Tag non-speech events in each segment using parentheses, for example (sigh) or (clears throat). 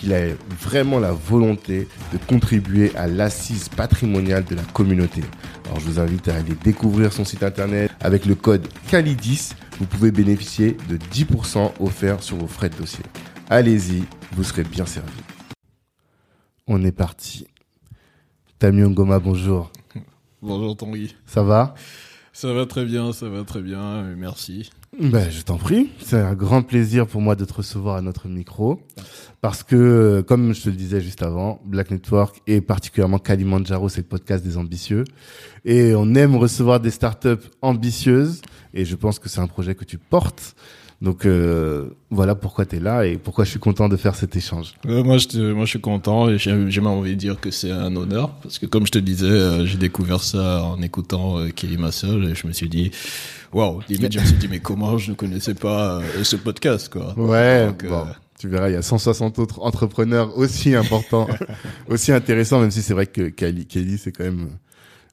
qu'il a vraiment la volonté de contribuer à l'assise patrimoniale de la communauté. Alors je vous invite à aller découvrir son site internet avec le code CALIDIS. Vous pouvez bénéficier de 10% offerts sur vos frais de dossier. Allez-y, vous serez bien servi. On est parti. Tammy Ngoma, bonjour. Bonjour Tanguy. Ça va? Ça va très bien, ça va très bien, merci. Ben, je t'en prie. C'est un grand plaisir pour moi de te recevoir à notre micro. Parce que, comme je te le disais juste avant, Black Network et particulièrement Kalimandjaro, c'est le podcast des ambitieux. Et on aime recevoir des startups ambitieuses. Et je pense que c'est un projet que tu portes. Donc euh, voilà pourquoi tu es là et pourquoi je suis content de faire cet échange. Euh, moi, je te, moi, je suis content et j'ai même envie de dire que c'est un honneur parce que comme je te disais, euh, j'ai découvert ça en écoutant euh, Kelly Massol et je me suis dit, waouh, je me suis dit, mais comment je ne connaissais pas euh, ce podcast, quoi. Ouais, Donc, euh, bon, tu verras, il y a 160 autres entrepreneurs aussi importants, (laughs) aussi intéressants, même si c'est vrai que Kelly, Kelly c'est quand même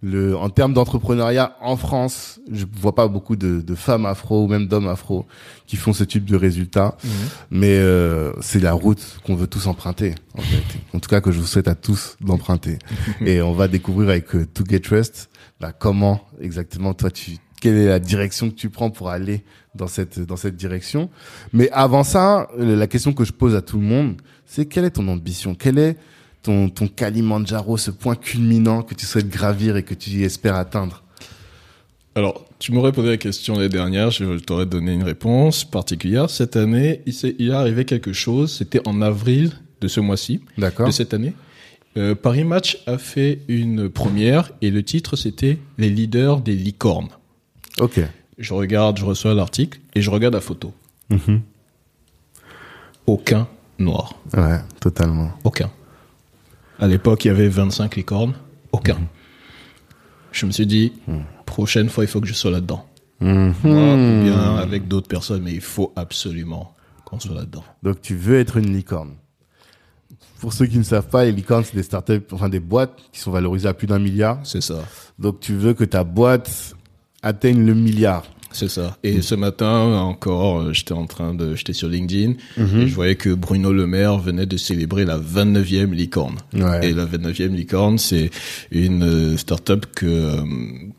le, en termes d'entrepreneuriat en France, je vois pas beaucoup de, de femmes afro ou même d'hommes afro qui font ce type de résultats, Mhm. mais euh, c'est la route qu'on veut tous emprunter, en fait. En tout cas, que je vous souhaite à tous d'emprunter. (laughs) Et on va découvrir avec euh, To Get Trust, bah, comment exactement toi tu, quelle est la direction que tu prends pour aller dans cette dans cette direction. Mais avant ça, la question que je pose à tout le monde, c'est quelle est ton ambition? Quel est ton ton Kalimandjaro, ce point culminant que tu souhaites gravir et que tu espères atteindre? Alors, tu m'aurais posé la question l'année dernière, je t'aurais donné une réponse particulière. Cette année, il, s'est- il est arrivé quelque chose. C'était en avril de ce mois-ci. D'accord de cette année. Euh, Paris Match a fait une première et le titre c'était Les leaders des licornes. Ok. Je regarde, je reçois l'article et je regarde la photo. Mhm. Aucun noir. Ouais, totalement. Aucun. À l'époque, il y avait 25 licornes. Aucun. Je me suis dit, prochaine fois, il faut que je sois là-dedans. Mhm. Moi, ou bien avec d'autres personnes, mais il faut absolument qu'on soit là-dedans. Donc tu veux être une licorne. Pour ceux qui ne savent pas, les licornes, c'est des startups, enfin des boîtes qui sont valorisées à plus d'un milliard. C'est ça. Donc tu veux que ta boîte atteigne le milliard. C'est ça. Et ce matin encore, euh, j'étais en train de, j'étais sur LinkedIn Mhm. et je voyais que Bruno Le Maire venait de célébrer la 29e licorne. Ouais. Et la 29e licorne, c'est une euh, startup que euh,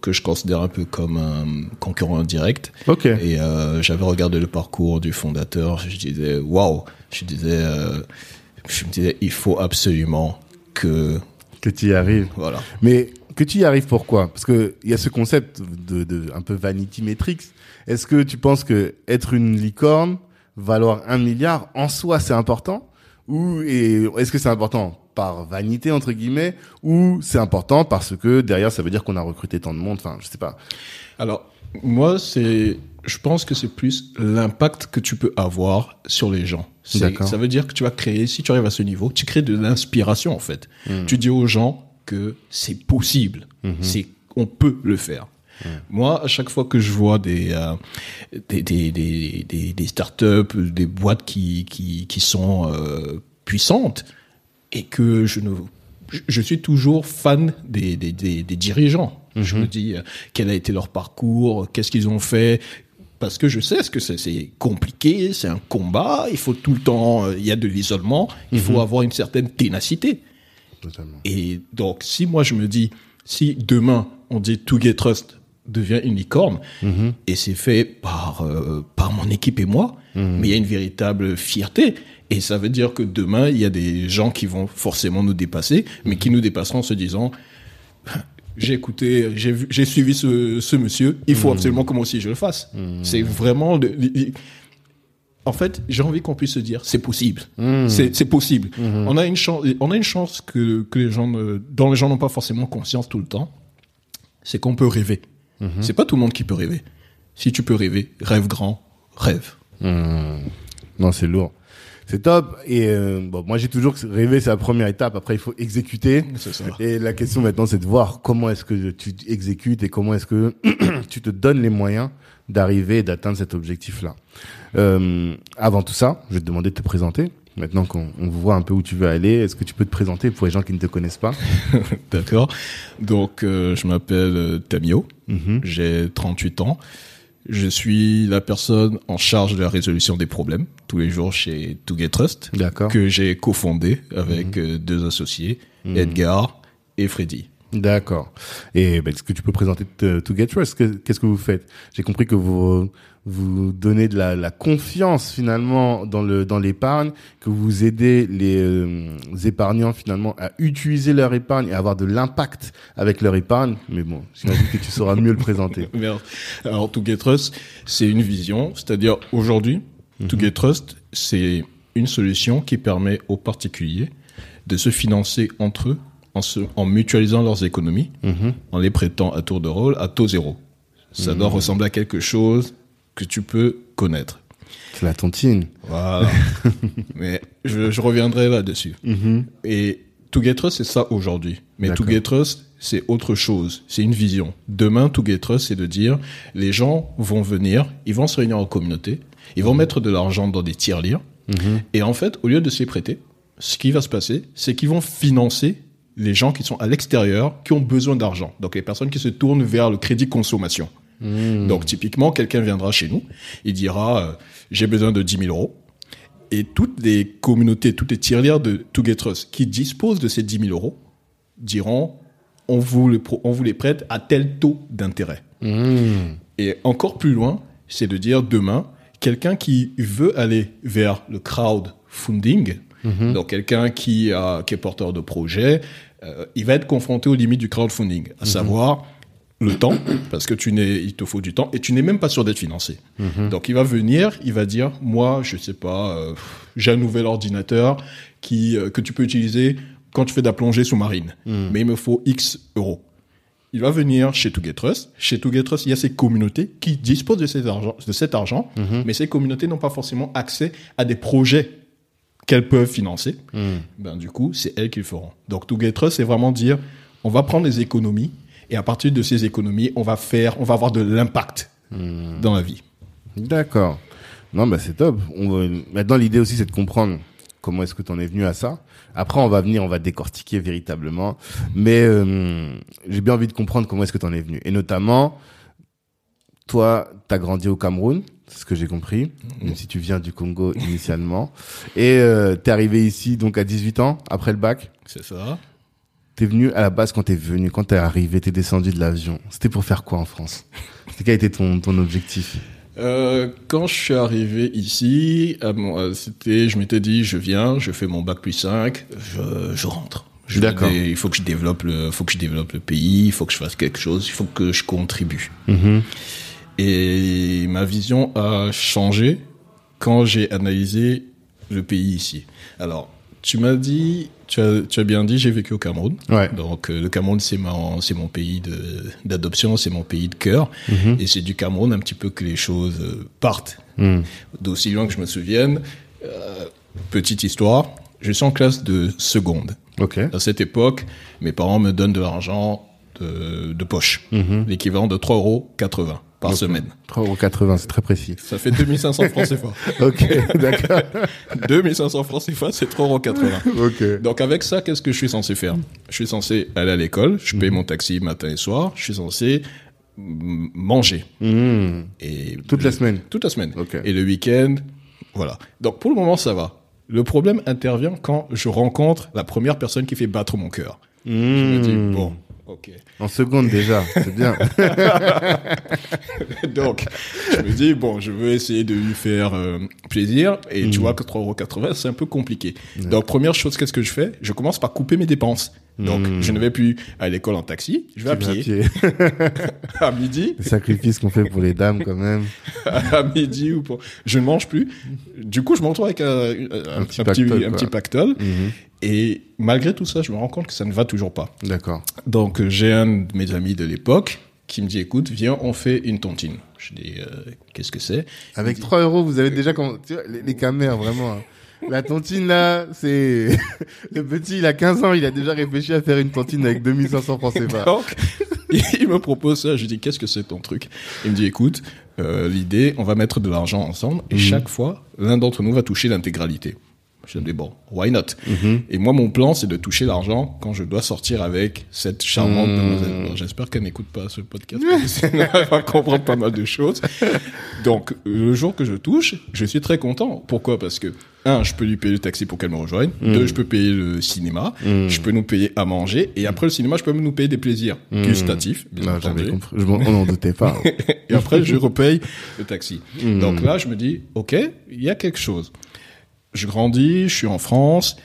que je considère un peu comme un concurrent direct. Ok. Et euh, j'avais regardé le parcours du fondateur. Je disais waouh. Je disais, euh, je me disais, il faut absolument que Que tu y arrives. voilà. Mais que tu y arrives pourquoi? Parce que il y a ce concept de, de un peu vanity metrics. Est-ce que tu penses que être une licorne, valoir un milliard, en soi c'est important? Ou est-ce que c'est important par vanité entre guillemets? Ou c'est important parce que derrière ça veut dire qu'on a recruté tant de monde? Enfin, je sais pas. Alors, moi, c'est, je pense que c'est plus l'impact que tu peux avoir sur les gens. Ça veut dire que tu vas créer, si tu arrives à ce niveau, tu crées de l'inspiration, en fait. Tu dis aux gens que c'est possible. C'est, on peut le faire. Moi, à chaque fois que je vois des, euh, des, des, des, des, des startups, des boîtes qui, qui, qui sont euh, puissantes, et que je ne je- je suis toujours fan des, des, des, des dirigeants. Je me dis euh, quel a été leur parcours, qu'est-ce qu'ils ont fait? Parce que je sais ce que c'est. C'est compliqué, c'est un combat. Il faut tout le temps, euh, il y a de l'isolement. Il faut avoir une certaine ténacité. Totalement. Et donc, si moi je me dis, si demain on dit To Get Trust devient une licorne, et c'est fait par, euh, par mon équipe et moi, mais il y a une véritable fierté. Et ça veut dire que demain, il y a des gens qui vont forcément nous dépasser, mais qui nous dépasseront en se disant, j'ai écouté, j'ai suivi ce, ce monsieur. Il faut absolument que moi aussi je le fasse. C'est vraiment en fait, j'ai envie qu'on puisse se dire, c'est possible. C'est c'est possible. On a une chance, on a une chance que, que les gens, ne- dont les gens n'ont pas forcément conscience tout le temps. C'est qu'on peut rêver. C'est pas tout le monde qui peut rêver. Si tu peux rêver, rêve grand, rêve. Hmm. Non, c'est lourd. C'est top. Et euh, bon, moi, j'ai toujours rêvé, c'est la première étape. Après, il faut exécuter. Ça. Et la question maintenant, c'est de voir comment est-ce que tu exécutes et comment est-ce que (clears throat) tu te donnes les moyens d'arriver et d'atteindre cet objectif-là. Euh, avant tout ça, je vais te demander de te présenter. Maintenant qu'on on voit un peu où tu veux aller, est-ce que tu peux te présenter pour les gens qui ne te connaissent pas (laughs) D'accord. Donc, euh, je m'appelle euh, Tamio. Mhm. J'ai 38 ans. Je suis la personne en charge de la résolution des problèmes tous les jours chez To Get Trust, D'accord. que j'ai cofondé avec euh, deux associés, Edgar et Freddy. D'accord. Et ben, est-ce que tu peux présenter t- To Get Trust? Que- Qu'est-ce que vous faites? J'ai compris que vous vous donnez de la, la confiance finalement dans le dans l'épargne, que vous aidez les euh, épargnants finalement à utiliser leur épargne et avoir de l'impact avec leur épargne. Mais bon, j'imagine que tu sauras mieux le présenter. (laughs) Alors, To Get Trust, c'est une vision, c'est-à-dire aujourd'hui, To Get Trust, c'est une solution qui permet aux particuliers de se financer entre eux en, se, en mutualisant leurs économies, Mhm. en les prêtant à tour de rôle à taux zéro. Ça doit ressembler à quelque chose que tu peux connaître. C'est la tontine. Voilà. (laughs) Mais je, je reviendrai là-dessus. Et To Get Trust, c'est ça aujourd'hui. Mais To. Get Trust, c'est autre chose. C'est une vision. Demain, To Get Trust, c'est de dire, les gens vont venir, ils vont se réunir en communauté, ils vont mettre de l'argent dans des tiers-lire. Et en fait, au lieu de se les prêter, ce qui va se passer, c'est qu'ils vont financer les gens qui sont à l'extérieur, qui ont besoin d'argent. Donc, les personnes qui se tournent vers le crédit consommation. Donc, typiquement, quelqu'un viendra chez nous, il dira, euh, j'ai besoin de 10 000 euros. Et toutes les communautés, toutes les tirelires de To Get Trust qui disposent de ces 10 000 euros diront on vous, on vous les prête à tel taux d'intérêt. Et encore plus loin, c'est de dire demain, quelqu'un qui veut aller vers le crowdfunding, donc quelqu'un qui, a, qui est porteur de projet, euh, il va être confronté aux limites du crowdfunding, à savoir le temps, parce que tu n'es, il te faut du temps, et tu n'es même pas sûr d'être financé. Donc il va venir, il va dire, moi, je sais pas, euh, j'ai un nouvel ordinateur qui euh, que tu peux utiliser quand tu fais de la plongée sous-marine, mais il me faut X euros. Il va venir chez To Get Trust. Chez To Get Trust, il y a ces communautés qui disposent de cet argent, de cet argent mais ces communautés n'ont pas forcément accès à des projets qu'elles peuvent financer. Ben, du coup, c'est elles qui le feront. Donc, To Get Trust, c'est vraiment dire, on va prendre des économies et à partir de ces économies, on va faire, on va avoir de l'impact dans la vie. D'accord. Non, bah c'est top. On Maintenant, l'idée aussi, c'est de comprendre comment est-ce que tu en es venu à ça. Après, on va venir, on va décortiquer véritablement. Mais euh, j'ai bien envie de comprendre comment est-ce que tu en es venu. Et notamment, toi, tu as grandi au Cameroun, c'est ce que j'ai compris, même si tu viens du Congo initialement. Et euh, tu es arrivé ici donc à 18 ans, après le bac? C'est ça. T'es venu à la base quand t'es venu, quand t'es arrivé, t'es descendu de l'avion. C'était pour faire quoi en France? C'était quel était ton, ton objectif? Euh, quand je suis arrivé ici, euh, c'était, je m'étais dit, je viens, je fais mon bac plus 5, je, je rentre. Je D'accord. Il faut que je développe le, faut que je développe le pays, il faut que je fasse quelque chose, il faut que je contribue. Et ma vision a changé quand j'ai analysé le pays ici. Alors, tu m'as dit, tu as, tu as bien dit, j'ai vécu au Cameroun. Ouais. Donc, euh, le Cameroun, c'est mon, c'est mon pays de, d'adoption, c'est mon pays de cœur. Et c'est du Cameroun un petit peu que les choses euh, partent. D'aussi loin que je me souvienne, euh, petite histoire, je suis en classe de seconde. Ok. À cette époque, mes parents me donnent de l'argent de, de poche, l'équivalent de 3,80 euros par semaine. 3,80€, c'est très précis. Ça fait 2500 francs CFA. (laughs) Ok, d'accord. (laughs) 2500 francs CFA, c'est 3,80 euros. Ok. Donc avec ça, qu'est-ce que je suis censé faire? Je suis censé aller à l'école, je Mhm. paye mon taxi matin et soir, je suis censé manger. Mmh. Et Toute la semaine Toute la semaine. Ok. Et le week-end, voilà. Donc pour le moment, ça va. Le problème intervient quand je rencontre la première personne qui fait battre mon cœur. Je me dis, Mmh. bon, ok. En seconde déjà, c'est bien. (laughs) Donc, je me dis, bon, je veux essayer de lui faire euh, plaisir. Et tu vois que 3,80€, c'est un peu compliqué. Donc, première chose, qu'est-ce que je fais? Je commence par couper mes dépenses. Donc, Hmm. je ne vais plus à l'école en taxi, je vais à pied. (laughs) à midi, Les sacrifices qu'on fait pour les dames, quand même. (laughs) à midi ou pour... Je ne mange plus. Du coup, je me retrouve avec un, un- un petit pactole, petit. Mhm. Et malgré tout ça, je me rends compte que ça ne va toujours pas. D'accord. Donc, euh, j'ai un de mes amis de l'époque qui me dit, écoute, viens, on fait une tontine. Je dis, euh, qu'est-ce que c'est? Avec 3 euros, vous avez déjà, comm- tu vois, les, les camères, vraiment. La tontine, là, c'est, (laughs) le petit, il a 15 ans, il a déjà réfléchi à faire une tontine avec 2500 francs CFA. Donc, (laughs) il me propose ça. Je lui dis, qu'est-ce que c'est ton truc? Il me dit, écoute, euh, l'idée, on va mettre de l'argent ensemble et chaque fois, l'un d'entre nous va toucher l'intégralité. Je me dis, bon, why not? Et moi, mon plan, c'est de toucher l'argent quand je dois sortir avec cette charmante demoiselle. Bon, J'espère qu'elle n'écoute pas ce podcast. elle va comprendre pas mal de choses. Donc, le jour que je touche, je suis très content. Pourquoi? Parce que, un, je peux lui payer le taxi pour qu'elle me rejoigne. Deux, je peux payer le cinéma. Je peux nous payer à manger. Et après le cinéma, je peux même nous payer des plaisirs gustatifs, bien Non, compris. Je m'en, on n'en doutait pas. (laughs) Et après, je repaye le taxi. Donc là, je me dis, OK, il y a quelque chose. Je grandis, je suis en France.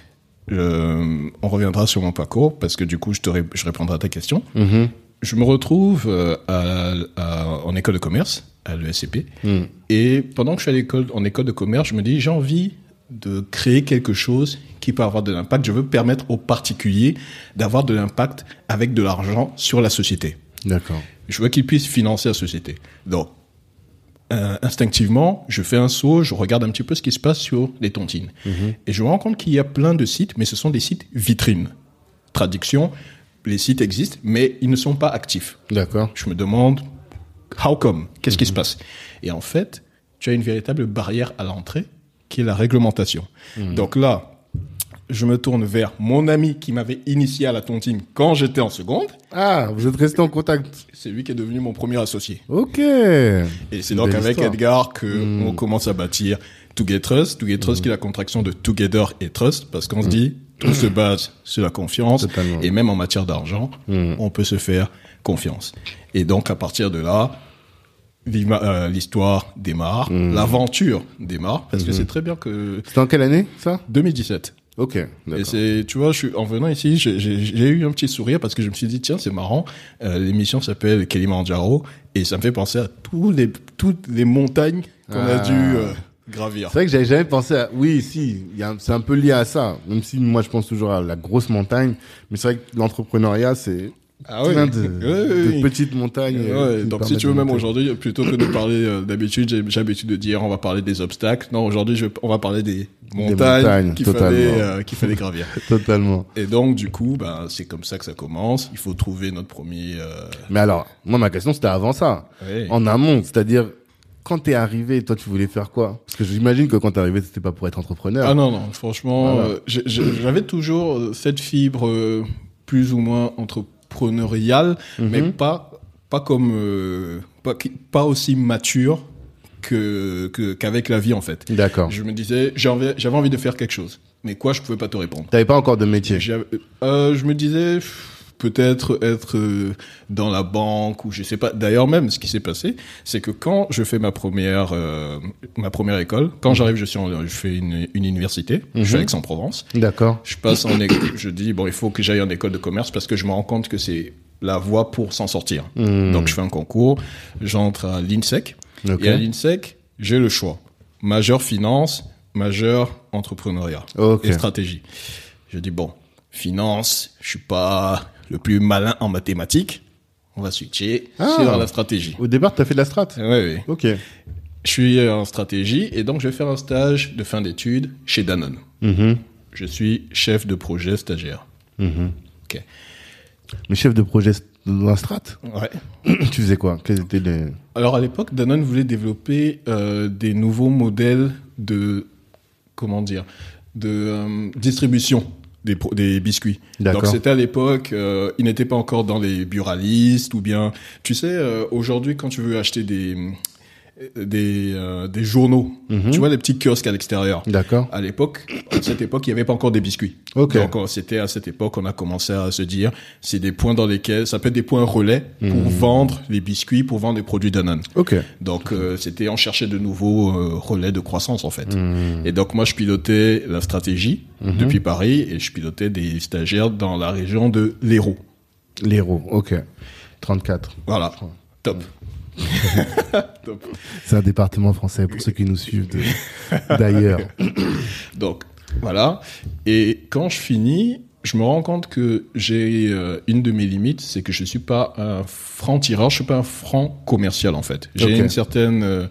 euh, on reviendra sur mon parcours parce que du coup, je, te ré- je répondrai à ta question. Mhm. Je me retrouve euh, à, à- en école de commerce, à l'ESCP. Mm. Et pendant que je suis à l'école, en école de commerce, je me dis, j'ai envie de créer quelque chose qui peut avoir de l'impact. Je veux permettre aux particuliers d'avoir de l'impact avec de l'argent sur la société. D'accord. Je veux qu'ils puissent financer la société. Donc, euh, instinctivement, je fais un saut, je regarde un petit peu ce qui se passe sur les tontines. Et je me rends compte qu'il y a plein de sites, mais ce sont des sites vitrines. Traduction, les sites existent, mais ils ne sont pas actifs. D'accord. Je me demande, how come? Qu'est-ce qui se passe? Et en fait, tu as une véritable barrière à l'entrée, qui est la réglementation. Donc là, je me tourne vers mon ami qui m'avait initié à la tontine quand j'étais en seconde. Ah, vous êtes resté en contact. C'est lui qui est devenu mon premier associé. Ok. Et c'est donc avec histoire. Edgar que on commence à bâtir Together Trust. Together Trust qui est la contraction de Together et Trust parce qu'on se dit tout se base sur la confiance Totalement. et même en matière d'argent, on peut se faire confiance. Et donc à partir de là, l'histoire démarre, l'aventure démarre parce que c'est très bien que C'était en quelle année, ça? 2017. Ok. Et c'est, tu vois, je suis en venant ici, j'ai- j'ai j'ai eu un petit sourire parce que je me suis dit tiens c'est marrant, euh, l'émission s'appelle Kilimanjaro et ça me fait penser à tous les toutes les montagnes qu'on a Ah. dû euh, gravir. C'est vrai que j'avais jamais pensé à. Oui, si, c'est un peu lié à ça. Même si moi je pense toujours à la grosse montagne, mais c'est vrai que l'entrepreneuriat c'est Ah plein de, ouais. petites montagnes. euh, donc si tu veux même aujourd'hui, plutôt que de parler euh, d'habitude, j'ai l'habitude de dire on va parler des obstacles. Non, aujourd'hui on va parler des montagnes, montagnes, qu'il fallait euh, fallait gravir. (laughs) Totalement. Et donc du coup, ben c'est comme ça que ça commence. Il faut trouver notre premier. euh, Mais alors, moi ma question c'était avant ça, en amont, c'est-à-dire quand t'es arrivé, toi tu voulais faire quoi? Parce que j'imagine que quand t'es arrivé, c'était pas pour être entrepreneur. Ah non, non, franchement, Voilà. euh, j'avais toujours cette fibre euh, plus ou moins entrepreneuriale, Mhm. mais pas, pas comme, euh, pas, pas aussi mature que, que, qu'avec la vie, en fait. D'accord. Je me disais, j'avais, j'avais envie de faire quelque chose. Mais quoi, je pouvais pas te répondre. T'avais pas encore de métier. J'avais- euh, je me disais, pff, peut-être être euh, dans la banque ou je sais pas. D'ailleurs, même, ce qui s'est passé, c'est que quand je fais ma première, euh, ma première école, quand j'arrive, je suis en, je fais une, une université, je suis à Aix-en-Provence. D'accord. Je passe en école, je dis, bon, il faut que j'aille en école de commerce parce que je me rends compte que c'est la voie pour s'en sortir. Donc, je fais un concours, j'entre à l'INSEC. Ok. Et à l'INSEC, j'ai le choix. Majeur finance, majeur entrepreneuriat et stratégie. Je dis, bon, finance, je suis pas le plus malin en mathématiques. On va switcher Ah. sur la stratégie. Au départ, t'as fait de la strat. Oui, oui. Ok. Je suis en stratégie et donc je vais faire un stage de fin d'études chez Danone. Mhm. Je suis chef de projet stagiaire. Mhm. Ok. Mais chef de projet dans la strat, Ouais. (coughs) tu faisais quoi? Quels étaient les... Alors à l'époque, Danone voulait développer euh, des nouveaux modèles de comment dire de euh, distribution des, des biscuits. Donc c'était à l'époque, euh, ils n'étaient pas encore dans les buralistes ou bien, tu sais, euh, aujourd'hui quand tu veux acheter des des, euh, des journaux. Tu vois les petits kiosques à l'extérieur. D'accord. À l'époque, à cette époque, il n'y avait pas encore des biscuits. Ok. Donc euh, c'était à cette époque qu'on a commencé à se dire, c'est des points dans lesquels ça peut être des points relais pour vendre les biscuits, pour vendre des produits Danone. Ok. Donc euh, c'était on cherchait de nouveaux euh, relais de croissance en fait. Et donc moi je pilotais la stratégie depuis Paris et je pilotais des stagiaires dans la région de l'Hérault. L'héros. Ok. 34. Voilà. Top. (laughs) C'est un département français pour ceux qui nous suivent (laughs) d'ailleurs. Donc voilà. Et quand je finis, je me rends compte que j'ai euh, une de mes limites, c'est que je suis pas un franc tireur, je suis pas un franc commercial en fait. J'ai une certaine, euh,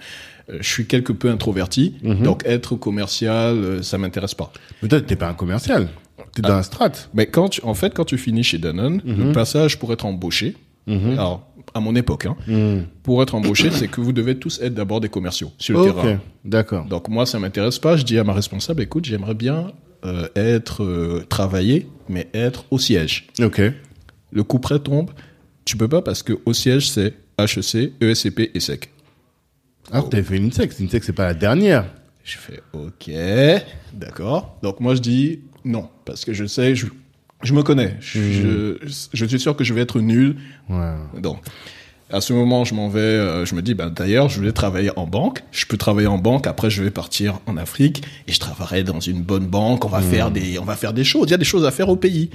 je suis quelque peu introverti, donc être commercial, euh, ça m'intéresse pas. Mais toi, t'es pas un commercial. T'es dans un strat. Mais quand tu, en fait, quand tu finis chez Danone, le passage pour être embauché, alors à mon époque, hein, pour être embauché, c'est que vous devez tous être d'abord des commerciaux sur le terrain. Ok. D'accord. Donc moi, ça m'intéresse pas. Je dis à ma responsable, écoute, j'aimerais bien euh, être euh, travailler, mais être au siège. Ok. Le coup près tombe. Tu peux pas parce que au siège c'est HEC, ESCP et SEC. Ah, t'avais fait une INSEC. Une INSEC, c'est pas la dernière. Je fais OK, d'accord. Donc moi je dis non parce que je sais, je, je me connais. Je, je, je suis sûr que je vais être nul. Ouais. Donc à ce moment, je m'en vais. euh, je me dis, ben d'ailleurs, je voulais travailler en banque. Je peux travailler en banque. Après, je vais partir en Afrique et je travaillerai dans une bonne banque. On va faire des, on va faire des choses. Il y a des choses à faire au pays.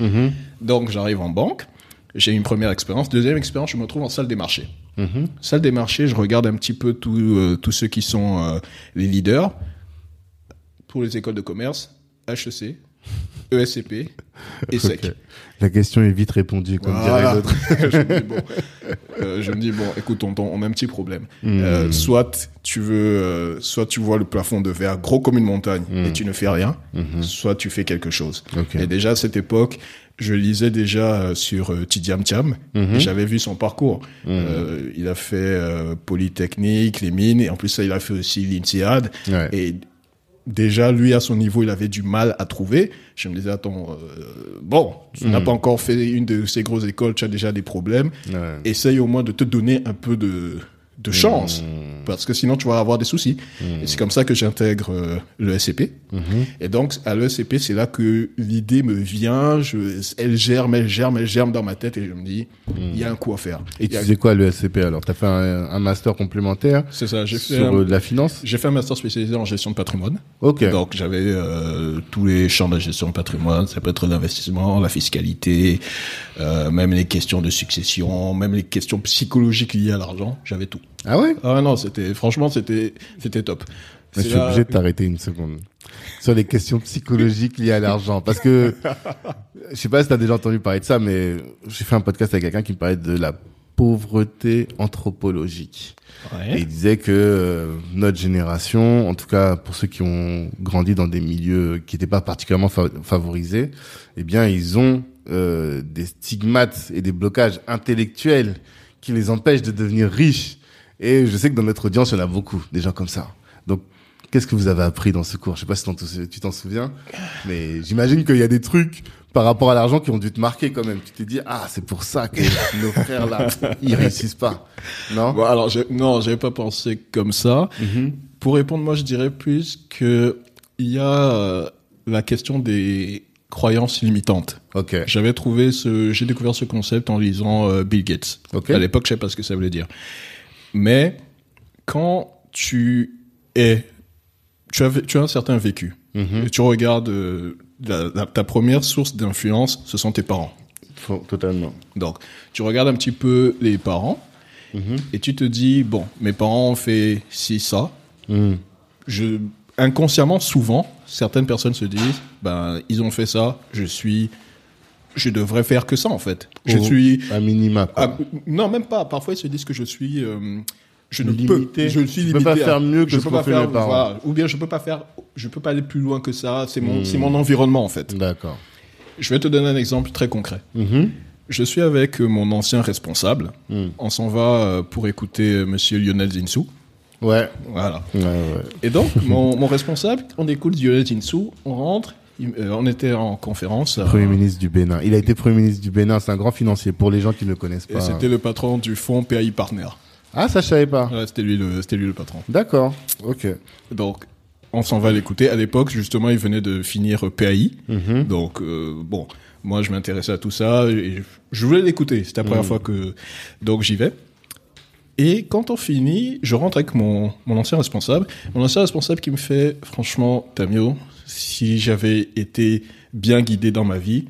Donc, j'arrive en banque. J'ai une première expérience. Deuxième expérience, je me trouve en salle des marchés. Salle des marchés, je regarde un petit peu tous euh, tous ceux qui sont euh, les leaders pour les écoles de commerce, HEC, ESCP et SEC. La question est vite répondue, comme Voilà. dirait l'autre. (laughs) je, me dis, bon, euh, je me dis bon, écoute, on a un petit problème. Hmm. Euh, soit tu veux, euh, soit tu vois le plafond de verre gros comme une montagne et tu ne fais rien, soit tu fais quelque chose. Hmm. Et déjà à cette époque, je lisais déjà sur Tidiam. Hmm. et J'avais vu son parcours. Il a fait Polytechnique, les mines, et en plus ça, il a fait aussi l'INSEAD. Ouais. Et déjà, lui, à son niveau, il avait du mal à trouver. Je me disais, attends, euh, bon, tu n'as pas encore fait une de ces grosses écoles, tu as déjà des problèmes. Ouais. Essaye au moins de te donner un peu de, de chance. Parce que sinon, tu vas avoir des soucis. Et c'est comme ça que j'intègre euh, le SCP. Et donc, à l'ESCP, c'est là que l'idée me vient. Je, elle germe, elle germe, elle germe dans ma tête. Et je me dis, il y a un coup à faire. Et tu faisais quoi, le SCP, alors? T'as fait un, un master complémentaire C'est ça, j'ai fait, sur un- euh, de la finance? J'ai fait un master spécialisé en gestion de patrimoine. Ok. Donc j'avais euh, tous les champs de la gestion de patrimoine, ça peut être l'investissement, la fiscalité, euh, même les questions de succession, même les questions psychologiques liées à l'argent, j'avais tout. Ah ouais? Ah non, c'était franchement c'était c'était top. Mais Je suis là- obligé de t'arrêter une seconde. Sur les questions psychologiques liées à l'argent. Parce que, je sais pas si t'as déjà entendu parler de ça, mais j'ai fait un podcast avec quelqu'un qui me parlait de la pauvreté anthropologique. Et Ouais. il disait que euh, notre génération, en tout cas pour ceux qui ont grandi dans des milieux qui n'étaient pas particulièrement fa- favorisés, eh bien ils ont euh, des stigmates et des blocages intellectuels qui les empêchent de devenir riches. Et je sais que dans notre audience, il y en a beaucoup, des gens comme ça. Donc, qu'est-ce que vous avez appris dans ce cours? Je sais pas si tu t'en souviens, mais j'imagine qu'il y a des trucs par rapport à l'argent qui ont dû te marquer quand même. Tu t'es dit, ah, c'est pour ça que (laughs) nos frères là, ils réussissent pas. Non? Bon, alors non, j'avais pas pensé comme ça. Mhm. Pour répondre, moi je dirais plus que il y a euh, la question des croyances limitantes. Ok. J'avais trouvé ce, j'ai découvert ce concept en lisant euh, Bill Gates. Ok. À l'époque, je sais pas ce que ça voulait dire. Mais quand tu es, tu as, tu as un certain vécu. Mhm. Et tu regardes euh, la- la- ta première source d'influence, ce sont tes parents. Totalement. Donc, tu regardes un petit peu les parents Mhm. et tu te dis bon, mes parents ont fait ci ça. Mhm. Je inconsciemment, souvent, certaines personnes se disent ben ils ont fait ça, je suis, je devrais faire que ça en fait. Je Au- suis à minima. Quoi. ah, non, même pas. Parfois, ils se disent que je suis, euh, je ne Limité. peux, je suis limité. peux pas à- faire mieux que je ce peux pas fait faire, voilà. ou bien je peux pas faire, je peux pas aller plus loin que ça. C'est Hmm. mon, c'est mon environnement en fait. D'accord. Je vais te donner un exemple très concret. Mhm. Je suis avec euh, mon ancien responsable. Hmm. On s'en va euh, pour écouter Monsieur Lionel Zinsou. Ouais. Voilà. Ouais, ouais. Et donc, mon, mon responsable, on écoute Lionel Zinsou, on rentre. Euh, on était en conférence. euh, Premier ministre du Bénin. Il a été Premier ministre du Bénin. C'est un grand financier pour les gens qui ne le connaissent et pas. c'était le patron du fonds PAI Partner. Ah, ça, je savais pas. Ouais, c'était lui le, c'était lui le patron. D'accord. Ok. Donc, on s'en va l'écouter. À l'époque, justement, il venait de finir PAI. Donc, euh, bon, moi, je m'intéressais à tout ça et je voulais l'écouter. C'était la première fois que, donc, j'y vais. Et quand on finit, je rentre avec mon, mon ancien responsable. Mon ancien responsable qui me fait, franchement, Tamio, si j'avais été bien guidé dans ma vie,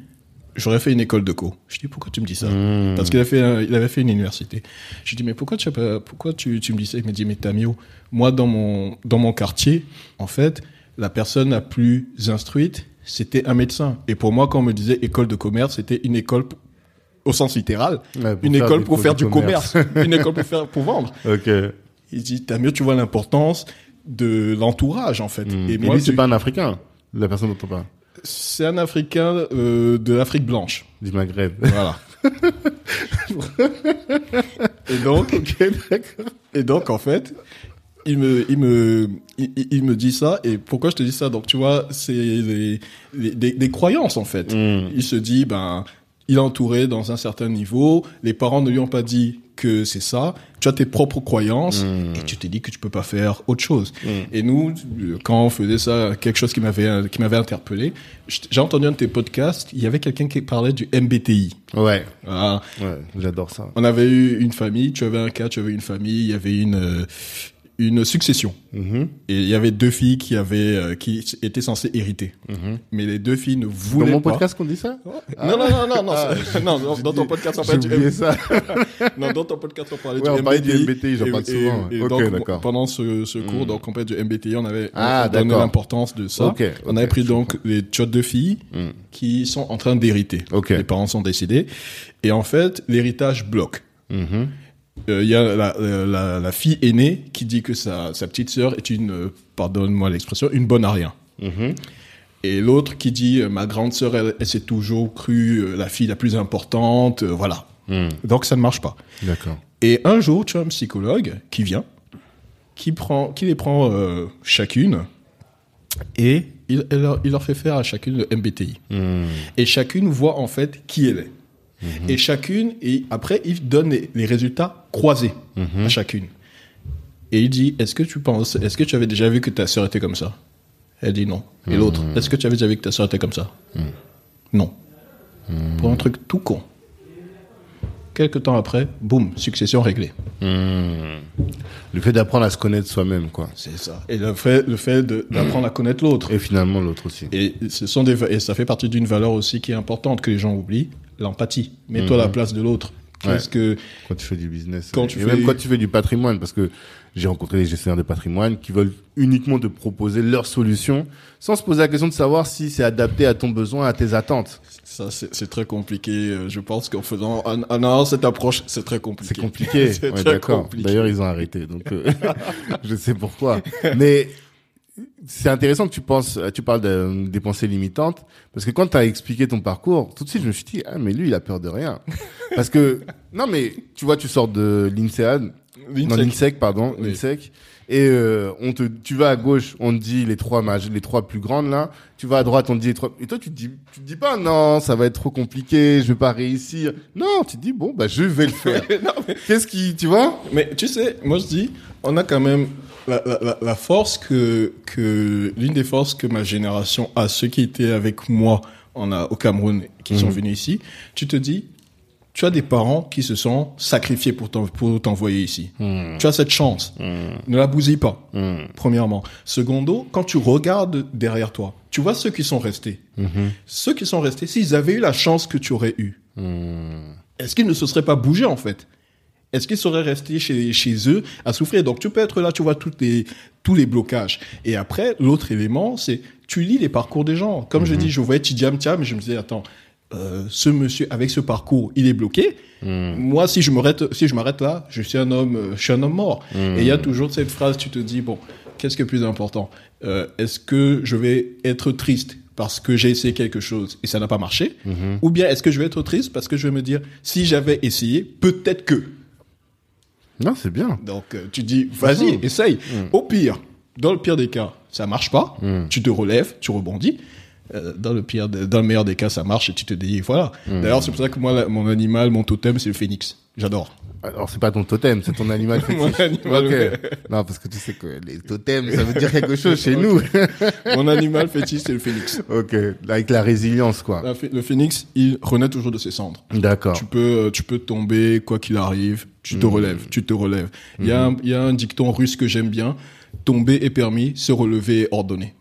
j'aurais fait une école de co. Je dis, pourquoi tu me dis ça? Parce qu'il avait fait, il avait fait une université. Je dis, mais pourquoi tu, pourquoi tu, tu me dis ça? Il me dit, mais Tamio, moi, dans mon, dans mon quartier, en fait, la personne la plus instruite, c'était un médecin. Et pour moi, quand on me disait école de commerce, c'était une école au sens littéral, Ouais, une école pour faire du commerce. commerce, (laughs) une école pour faire pour vendre. Ok. Il dit, Tamio, tu vois l'importance de l'entourage, en fait. Et, Et moi, lui, c'est tu- pas un Africain, la personne dont on parle. c'est un Africain euh, de l'Afrique blanche. Du Maghreb. Voilà. (laughs) et donc, et donc en fait, il me, il me, il, me dit ça. Et pourquoi je te dis ça? Donc tu vois, c'est des, des croyances en fait. Mm. Il se dit, ben, il est entouré dans un certain niveau. Les parents ne lui ont pas dit que c'est ça. Tu as tes propres croyances et tu te dis que tu peux pas faire autre chose. Et nous, quand on faisait ça, quelque chose qui m'avait qui m'avait interpellé. J'ai entendu un de tes podcasts. Il y avait quelqu'un qui parlait du MBTI. Ouais. Voilà. Ouais, j'adore ça. On avait eu une famille, tu avais un cas, tu avais une famille, il y avait une euh, une succession. Mhm. Et il y avait deux filles qui avaient euh, qui étaient censées hériter. Mais les deux filles ne Dans voulaient mon pas. podcast qu'on dit ça Non non non non non, Ah, non, dans, dans ton podcast on parlait du oublié ça. (laughs) non, dans ton podcast, on parlait Ouais, du on MBTI. MBTI, j'en parle souvent, et donc, pendant ce, ce cours, donc, on parlait du MBTI, on avait Ah, on donné l'importance de ça. Ok, on ok, avait pris donc les tchottes de filles Mm. qui sont en train d'hériter. Les parents sont décédés. Et en fait, l'héritage bloque. Euh, Il y a la, la, la fille aînée qui dit que sa, sa petite sœur est une, euh, pardonne-moi l'expression, une bonne à rien. Mhm. Et l'autre qui dit, euh, ma grande sœur, elle, elle s'est toujours crue la fille la plus importante, voilà. Mm. Donc ça ne marche pas. D'accord. Et un jour, tu as un psychologue qui vient, qui prend, qui les prend chacune, et il, il leur, il leur fait faire à chacune le MBTI. Mm. Et chacune voit en fait qui elle est. Et chacune, et après, il donne les, les résultats croisés à chacune. Et il dit, est-ce que tu penses, est-ce que tu avais déjà vu que ta sœur était comme ça? Elle dit non. Et l'autre, est-ce que tu avais déjà vu que ta sœur était comme ça? Non. Pour un truc tout con. Quelques temps après, boum, succession réglée. Le fait d'apprendre à se connaître soi-même, quoi. C'est ça. Et le fait, le fait d'apprendre à connaître l'autre. Et finalement, l'autre aussi. Et ce sont des et ça fait partie d'une valeur aussi qui est importante que les gens oublient, l'empathie. Mets-toi à la place de l'autre. Qu'est-ce que Quand tu fais du business. Quand ouais. tu et fais- même quand tu fais du patrimoine, parce que j'ai rencontré des gestionnaires de patrimoine qui veulent uniquement te proposer leur solution sans se poser la question de savoir si c'est adapté à ton besoin, à tes attentes. ça c'est très compliqué. euh, Je pense qu'en faisant en, en ayant cette approche, c'est très compliqué. C'est compliqué. (laughs) Ouais, d'accord. D'ailleurs, ils ont arrêté. Donc, euh, (laughs) je sais pourquoi. Mais c'est intéressant que tu penses, tu parles de, des pensées limitantes, parce que quand tu as expliqué ton parcours, tout de suite, je me suis dit, ah, mais lui, il a peur de rien. (laughs) Parce que, non, mais tu vois, tu sors de l'INSEAD, non, L'INSEC. pardon, Oui. l'INSEC, et euh, on te, tu vas à gauche, on te dit les trois mages, les trois plus grandes là. Tu vas à droite, on te dit les trois. Et toi, tu te dis, tu te dis pas non, ça va être trop compliqué, je vais pas réussir. Non, tu te dis bon, bah je vais le faire. (laughs) Mais, Qu'est-ce qui, tu vois? Mais tu sais, moi je dis, on a quand même la, la, la- la force que que l'une des forces que ma génération a, ceux qui étaient avec moi en a, au Cameroun, qui sont venus ici. Tu te dis, tu as des parents qui se sont sacrifiés pour t'en- pour t'envoyer ici. Tu as cette chance. Ne la bousille pas. Premièrement. Secondo, quand tu regardes derrière toi, tu vois ceux qui sont restés. Ceux qui sont restés, s'ils avaient eu la chance que tu aurais eu, est-ce qu'ils ne se seraient pas bougés en fait? Est-ce qu'ils seraient restés chez, chez eux à souffrir? Donc tu peux être là, tu vois toutes les, tous les blocages. Et après, l'autre élément, c'est tu lis les parcours des gens. Comme je dis, je voyais Tidiam Tia, mais je me disais, attends, euh, ce monsieur avec ce parcours, il est bloqué. Moi, si je m'arrête, si je m'arrête là, je suis un homme, euh, je suis un homme mort. Et il y a toujours cette phrase, tu te dis bon, qu'est-ce qui est plus important? Euh, Est-ce que je vais être triste parce que j'ai essayé quelque chose et ça n'a pas marché, ou bien est-ce que je vais être triste parce que je vais me dire si j'avais essayé, peut-être que. Non, c'est bien. Donc euh, tu dis vas-y, Mhm. essaye. Au pire, dans le pire des cas, ça marche pas, Mhm. tu te relèves, tu rebondis. Euh, dans le pire, de- dans le meilleur des cas, ça marche et tu te dis voilà. D'ailleurs, c'est pour ça que moi, la- mon animal, mon totem, c'est le phénix. J'adore. Alors c'est pas ton totem, c'est ton animal (laughs) fétiche. Mon animal, Ok. ouais. Non, parce que tu sais que les totems, ça veut dire quelque chose (laughs) chez nous. (laughs) Mon animal fétiche, c'est le phénix. ok, avec la résilience, quoi. La Le phénix, il renaît toujours de ses cendres. D'accord. Tu peux, euh, tu peux tomber, quoi qu'il arrive, tu te relèves, tu te relèves. Il y, a un- il y a un dicton russe que j'aime bien. Tomber est permis, se relever est ordonné.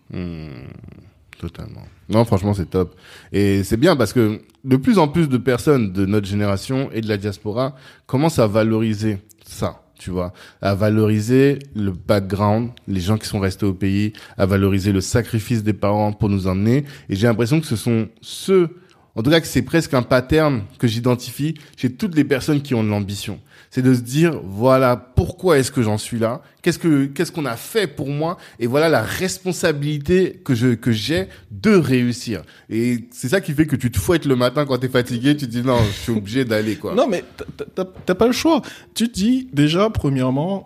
Totalement. Non, franchement, c'est top. Et c'est bien parce que de plus en plus de personnes de notre génération et de la diaspora commencent à valoriser ça, tu vois, à valoriser le background, les gens qui sont restés au pays, à valoriser le sacrifice des parents pour nous emmener. Et j'ai l'impression que ce sont ceux, en tout cas que c'est presque un pattern que j'identifie chez toutes les personnes qui ont de l'ambition. C'est de se dire, voilà, pourquoi est-ce que j'en suis là? Qu'est-ce que, qu'est-ce qu'on a fait pour moi? Et voilà la responsabilité que je, que j'ai de réussir. Et c'est ça qui fait que tu te fouettes le matin quand t'es fatigué, tu te dis, non, je suis obligé d'aller, quoi. Non, mais t'as- pas le choix. Tu te dis déjà, premièrement,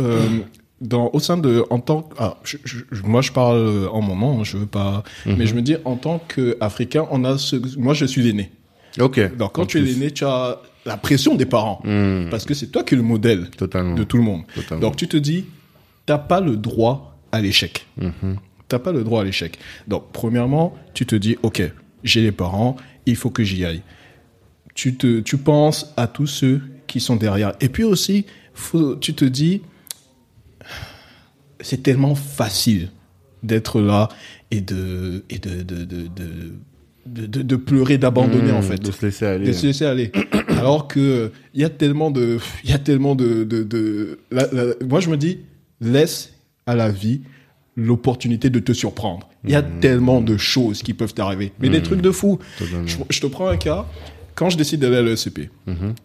euh, dans, au sein de, en tant que, ah, je- je- je- moi je parle en mon nom, je veux pas, mais je me dis en tant qu'Africain, on a ce, moi je suis l'aîné. Ok. Donc quand En tu es l'aîné, tu as la pression des parents, Hmm. parce que c'est toi qui es le modèle Totalement. de tout le monde. Totalement. Donc tu te dis, t'as pas le droit à l'échec. Mhm. T'as pas le droit à l'échec. Donc premièrement, tu te dis, ok, j'ai les parents, il faut que j'y aille. Tu te, tu penses à tous ceux qui sont derrière. Et puis aussi, faut, tu te dis, c'est tellement facile d'être là et de, et de, de, de, de, de, de- de pleurer, d'abandonner Mmh, en fait De se laisser aller. de se laisser aller. (coughs) Alors que il y a tellement de, il y a tellement de, de, de- la- la- moi je me dis, laisse à la vie l'opportunité de te surprendre. Il y a tellement de choses qui peuvent t'arriver, mais des trucs de fou. Je, je te prends un cas. Quand je décide d'aller à l'ESCP,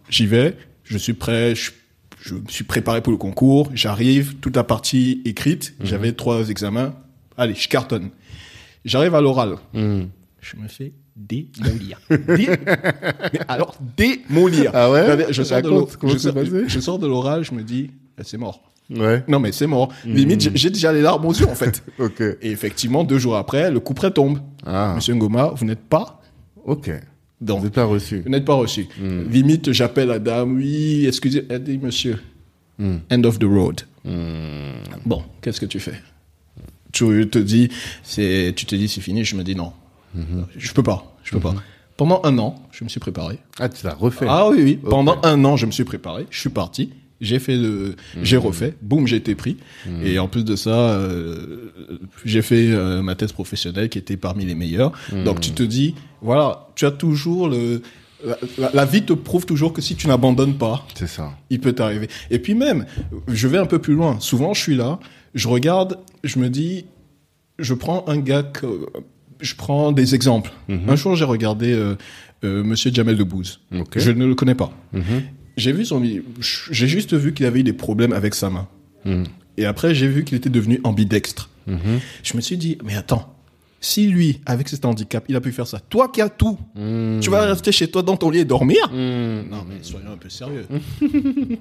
j'y vais, je suis prêt, je, je me suis préparé pour le concours, j'arrive, toute la partie écrite, j'avais trois examens. Allez, je cartonne. J'arrive à l'oral. Hmm. Je me fais démolir. (laughs) Dé- Mais alors, démolir. Ah ouais Je sors de Raconte, l'o- comment je c'est sors- passé je sors de l'oral, je me dis, eh, c'est mort. Ouais. Non, mais c'est mort. Limite, j'ai- déjà les larmes aux yeux, en fait. (laughs) Ok. Et effectivement, deux jours après, le coup près tombe. Ah. Monsieur Ngoma, vous n'êtes pas Ok. Vous n'êtes pas reçu. Vous n'êtes pas reçu. Limite, j'appelle la dame, oui, excusez, elle dit, monsieur, end of the road. Bon, qu'est-ce que tu fais? Tu te dis, c'est, tu te dis, c'est fini. Je me dis non, je peux pas, je peux pas. Pendant un an, je me suis préparé. Ah, tu l'as refait. Ah oui, oui. Pendant un an, je me suis préparé. Je suis parti. J'ai fait le, j'ai refait. Boum, j'ai été pris. Et en plus de ça, euh, j'ai fait euh, ma thèse professionnelle qui était parmi les meilleures. Donc tu te dis, voilà, tu as toujours le, la, la- la vie te prouve toujours que si tu n'abandonnes pas, C'est ça. il peut t'arriver. Et puis même, je vais un peu plus loin. Souvent, je suis là, je regarde, je me dis, je prends un gars que, je prends des exemples. Un jour, j'ai regardé euh, euh, Monsieur Jamel Debbouze. Ok. Je ne le connais pas. J'ai vu son, j'ai juste vu qu'il avait eu des problèmes avec sa main. Mhm. Et après, j'ai vu qu'il était devenu ambidextre. Mhm. Je me suis dit, mais attends, si lui, avec cet handicap, il a pu faire ça, toi qui as tout, Mhm. tu vas rester chez toi dans ton lit et dormir? Non, mais soyons un peu sérieux. (laughs)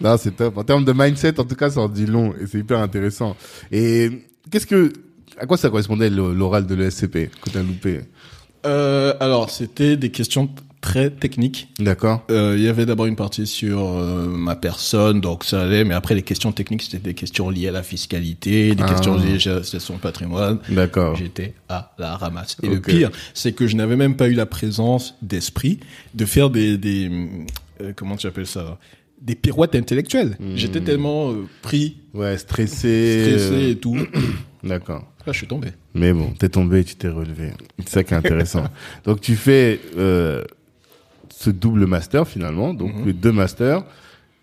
Non, c'est top. En termes de mindset, en tout cas, ça en dit long et c'est hyper intéressant. Et qu'est-ce que, à quoi ça correspondait l'oral de l'ESCP que t'as loupé? Euh, alors, c'était des questions très techniques. D'accord. Euh, il y avait d'abord une partie sur euh, ma personne, donc ça allait, mais après les questions techniques, c'était des questions liées à la fiscalité, des Ah. questions liées à de patrimoine. D'accord. J'étais à la ramasse. Et le pire, c'est que je n'avais même pas eu la présence d'esprit de faire des, des euh, comment tu appelles ça, des pirouettes intellectuelles. J'étais tellement pris, Ouais, stressé. stressé et tout. (coughs) D'accord. Là, je suis tombé. Mais bon, t'es tombé, tu t'es relevé. C'est ça qui est intéressant. (laughs) donc tu fais euh, ce double master finalement, donc Mhm. les deux masters.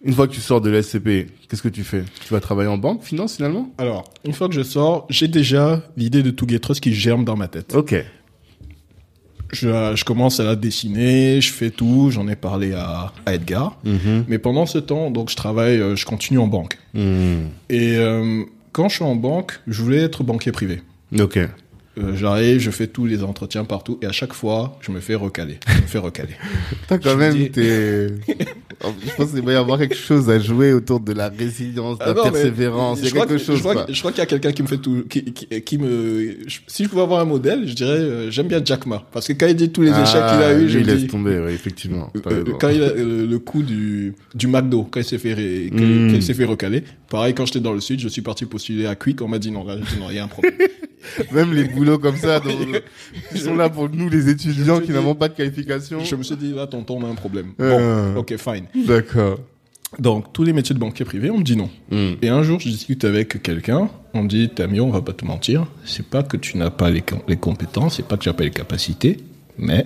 Une fois que tu sors de l'SCP, qu'est-ce que tu fais? Tu vas travailler en banque, finance finalement? Alors, une fois que je sors, j'ai déjà l'idée de Two Get Trust qui germe dans ma tête. Ok. Je, je commence à la dessiner, je fais tout, j'en ai parlé à, à Edgar. Mhm. Mais pendant ce temps, donc je travaille, euh, je continue en banque. Mhm. Et euh, quand je suis en banque, je voulais être banquier privé. Ok. Euh, J'arrive, je fais tous les entretiens partout, et à chaque fois, je me fais recaler. Je me fais recaler. (laughs) T'as quand Je même dis- tes... (laughs) Je pense qu'il va y avoir quelque chose à jouer autour de la résilience, de la Ah non, mais persévérance. Il y a je quelque que- chose. Je crois, je qu'il y a quelqu'un qui me fait tout, qui, qui, qui me, je- si je pouvais avoir un modèle, je dirais, euh, j'aime bien Jack Ma. Parce que quand il dit tous les échecs qu'il a Ah, eu, lui, je il me laisse dis, tomber, oui, effectivement. Euh, quand il a le coup du, du McDo, quand il s'est fait, ré- quand, Mm. quand il s'est fait recaler. Pareil, quand j'étais dans le sud, je suis parti postuler à Quick, on m'a dit non, là, j'ai dit non, il y a un problème. Même les comme ça, dont- ils sont là pour nous, les étudiants qui n'avons pas de qualification. je me suis dit, là, tonton, on a un problème. Euh. Bon, ok, fine. D'accord. Donc, tous les métiers de banquier privé, on me dit non. Hmm. Et un jour, je discute avec quelqu'un, on me dit, Tamio, on va pas te mentir, c'est pas que tu n'as pas les, com- les compétences, c'est pas que tu n'as pas les capacités, mais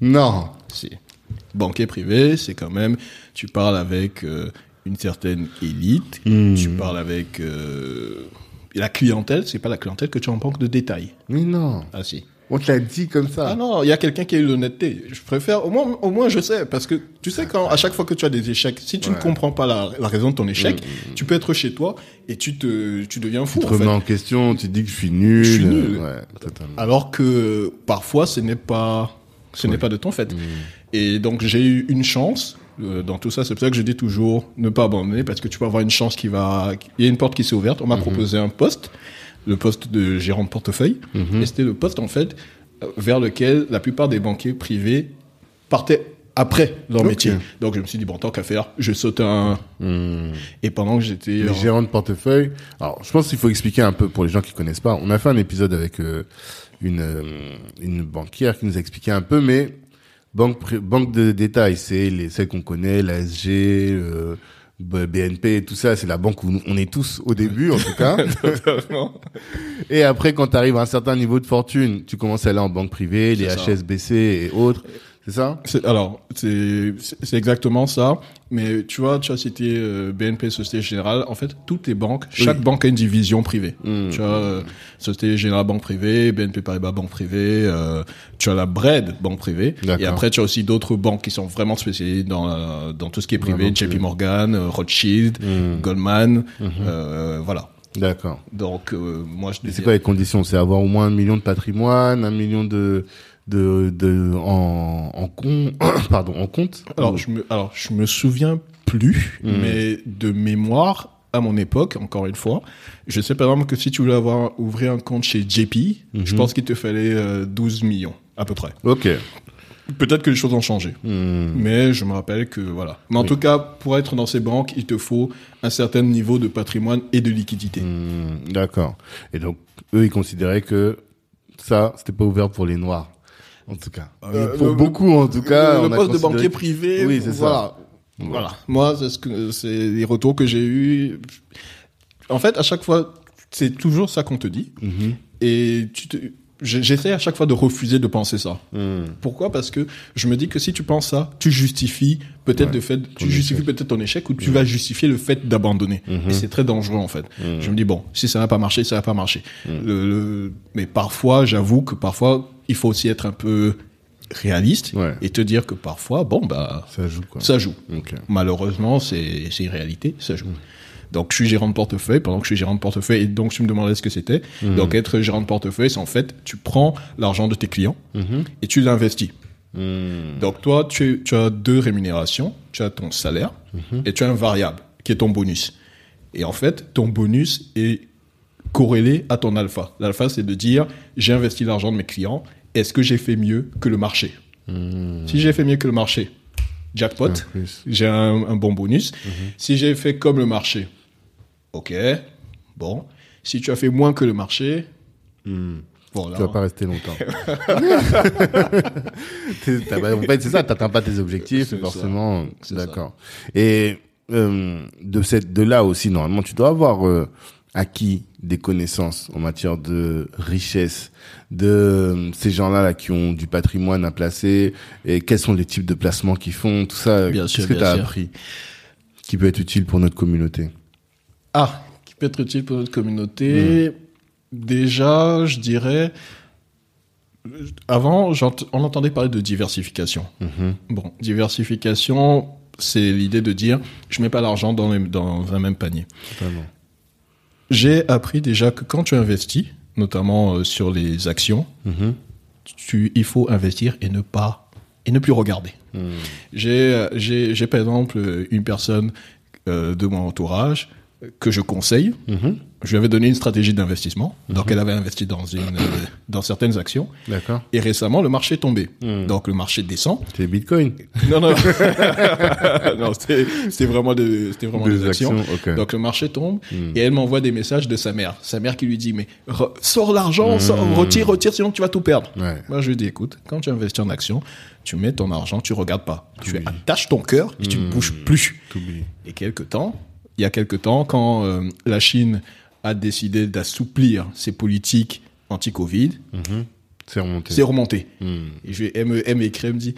Non. c'est banquier privé, c'est quand même, tu parles avec euh, une certaine élite, Hmm. tu parles avec euh, la clientèle, c'est pas la clientèle que tu as en banque de détail. Mais non. Ah si. On te l'a dit comme ça. Ah non, il y a quelqu'un qui a eu l'honnêteté. Je préfère, au moins, au moins je sais, parce que tu sais quand, à chaque fois que tu as des échecs, si tu ne comprends pas la, la raison de ton échec, tu peux être chez toi et tu te, tu deviens fou. Tu te en fait. remets en question, tu dis que je suis nul. Je suis nul. Ouais. Alors que parfois, ce n'est pas, ce n'est pas de ton fait. Et donc j'ai eu une chance euh, dans tout ça. C'est pour ça que je dis toujours ne pas abandonner parce que tu peux avoir une chance qui va. Il y a une porte qui s'est ouverte. On m'a proposé un poste, le poste de gérant de portefeuille, et c'était le poste en fait euh, vers lequel la plupart des banquiers privés partaient après leur métier. Donc je me suis dit bon tant qu'à faire, je saute un. Hmm. Et pendant que j'étais Les en- gérants de portefeuille. Alors, je pense qu'il faut expliquer un peu pour les gens qui connaissent pas. On a fait un épisode avec euh, une euh, une banquière qui nous a expliqué un peu, mais banque banque de détail, c'est les celles qu'on connaît, la SG, euh, BNP, tout ça. C'est la banque où on est tous au début, en tout cas. (laughs) Et après, quand tu arrives à un certain niveau de fortune, tu commences à aller en banque privée, les. HSBC et autres. C'est ça? Alors, c'est c'est- exactement ça. Mais tu vois, tu as cité euh, BNP, Société Générale. En fait, toutes les banques, chaque Oui. banque a une division privée. Mm. Tu as euh, Société Générale Banque Privée, BNP Paribas Banque Privée, euh, tu as la BRED Banque Privée. D'accord. Et après, tu as aussi d'autres banques qui sont vraiment spécialisées dans, la- dans tout ce qui est privé. JP privée. Morgan, euh, Rothschild, Mm. Goldman. Euh, voilà. D'accord. Donc, euh, moi, je c'est quoi les conditions? C'est avoir au moins un million de patrimoine, un million de de de en en con, (coughs) pardon, en compte. Alors, je me, alors, je me souviens plus, Mhm. mais de mémoire, à mon époque, encore une fois, je sais par exemple que si tu voulais avoir, ouvrir un compte chez JP, je Mhm. pense qu'il te fallait euh, 12 millions, à peu près. Ok. Peut-être que les choses ont changé. Hmm. Mais je me rappelle que voilà. Mais en Oui. tout cas, pour être dans ces banques, il te faut un certain niveau de patrimoine et de liquidité. Hmm, D'accord. Et donc eux, ils considéraient que ça, c'était pas ouvert pour les noirs, en tout cas. Euh, pour le- beaucoup, en tout cas. le on a poste de banquier privé, Oui, c'est voilà. ça. Voilà. Moi, c'est ce que c'est les retours que j'ai eus. En fait, à chaque fois, c'est toujours ça qu'on te dit. Mhm. Et tu te... j'essaie à chaque fois de refuser de penser ça. Hmm. Pourquoi? Parce que je me dis que si tu penses ça, tu justifies peut-être Ouais, le fait, tu justifies peut-être ton échec ou tu vas justifier le fait d'abandonner. Mhm. Et c'est très dangereux en fait. Mhm. Je me dis bon, si ça n'a pas marché, ça n'a pas marché. Le- le- Mais parfois, j'avoue que parfois, il faut aussi être un peu réaliste Ouais. et te dire que parfois, bon bah, Ça joue quoi. ça joue. Ok. Malheureusement, c'est c'est une réalité, ça joue. Donc, je suis gérant de portefeuille. Pendant que je suis gérant de portefeuille, et donc tu me demandais ce que c'était. Mhm. Donc, être gérant de portefeuille, c'est en fait, tu prends l'argent de tes clients Mhm. et tu l'investis. Hmm. Donc, toi, tu, tu as deux rémunérations. Tu as ton salaire Mhm. et tu as un variable qui est ton bonus. Et en fait, ton bonus est corrélé à ton alpha. L'alpha, c'est de dire, j'ai investi l'argent de mes clients. Est-ce que j'ai fait mieux que le marché? Si j'ai fait mieux que le marché, jackpot. J'ai un, un bon bonus. Mhm. Si j'ai fait comme le marché, ok, bon. Si tu as fait moins que le marché, Hmm. voilà. Tu vas pas rester longtemps. (laughs) En fait, c'est ça, t'atteins pas tes objectifs, forcément. D'accord. Et euh, de cette, de là aussi, normalement, tu dois avoir euh, acquis des connaissances en matière de richesse, de euh, ces gens-là là qui ont du patrimoine à placer et quels sont les types de placements qu'ils font, tout ça. Qu'est-ce que t'as sûr. appris qui peut être utile pour notre communauté? Ah, qui peut être utile pour notre communauté? Déjà, je dirais. Avant, on entendait parler de diversification. Mhm. Bon, diversification, c'est l'idée de dire, je mets pas l'argent dans, dans un même panier. J'ai appris déjà que quand tu investis, notamment euh, sur les actions, Mhm. tu, il faut investir et ne pas et ne plus regarder. Hmm. J'ai, euh, j'ai, par exemple une personne euh, de mon entourage que je conseille. Mhm. Je lui avais donné une stratégie d'investissement, donc elle avait investi dans une, euh, dans certaines actions. D'accord. Et récemment, le marché est tombé. Hmm. Donc le marché descend. C'est Bitcoin. (laughs) Non, non, (laughs) non, c'était, c'était vraiment des, c'était vraiment des, Des actions. Donc le marché tombe Hmm. et elle m'envoie des messages de sa mère. Sa mère qui lui dit mais re- sors l'argent, Hmm. retire, retire, sinon tu vas tout perdre. Ouais. Moi je lui dis écoute, quand tu investis en actions, tu mets ton argent, tu regardes pas, tu attaches ton cœur et tu ne bouges plus. Et quelque temps, il y a quelque temps, quand euh, la Chine a décidé d'assouplir ses politiques anti-Covid, Mhm. C'est remonté. c'est remonté. Hmm. Et je, elle me, elle m'écrit, elle me dit,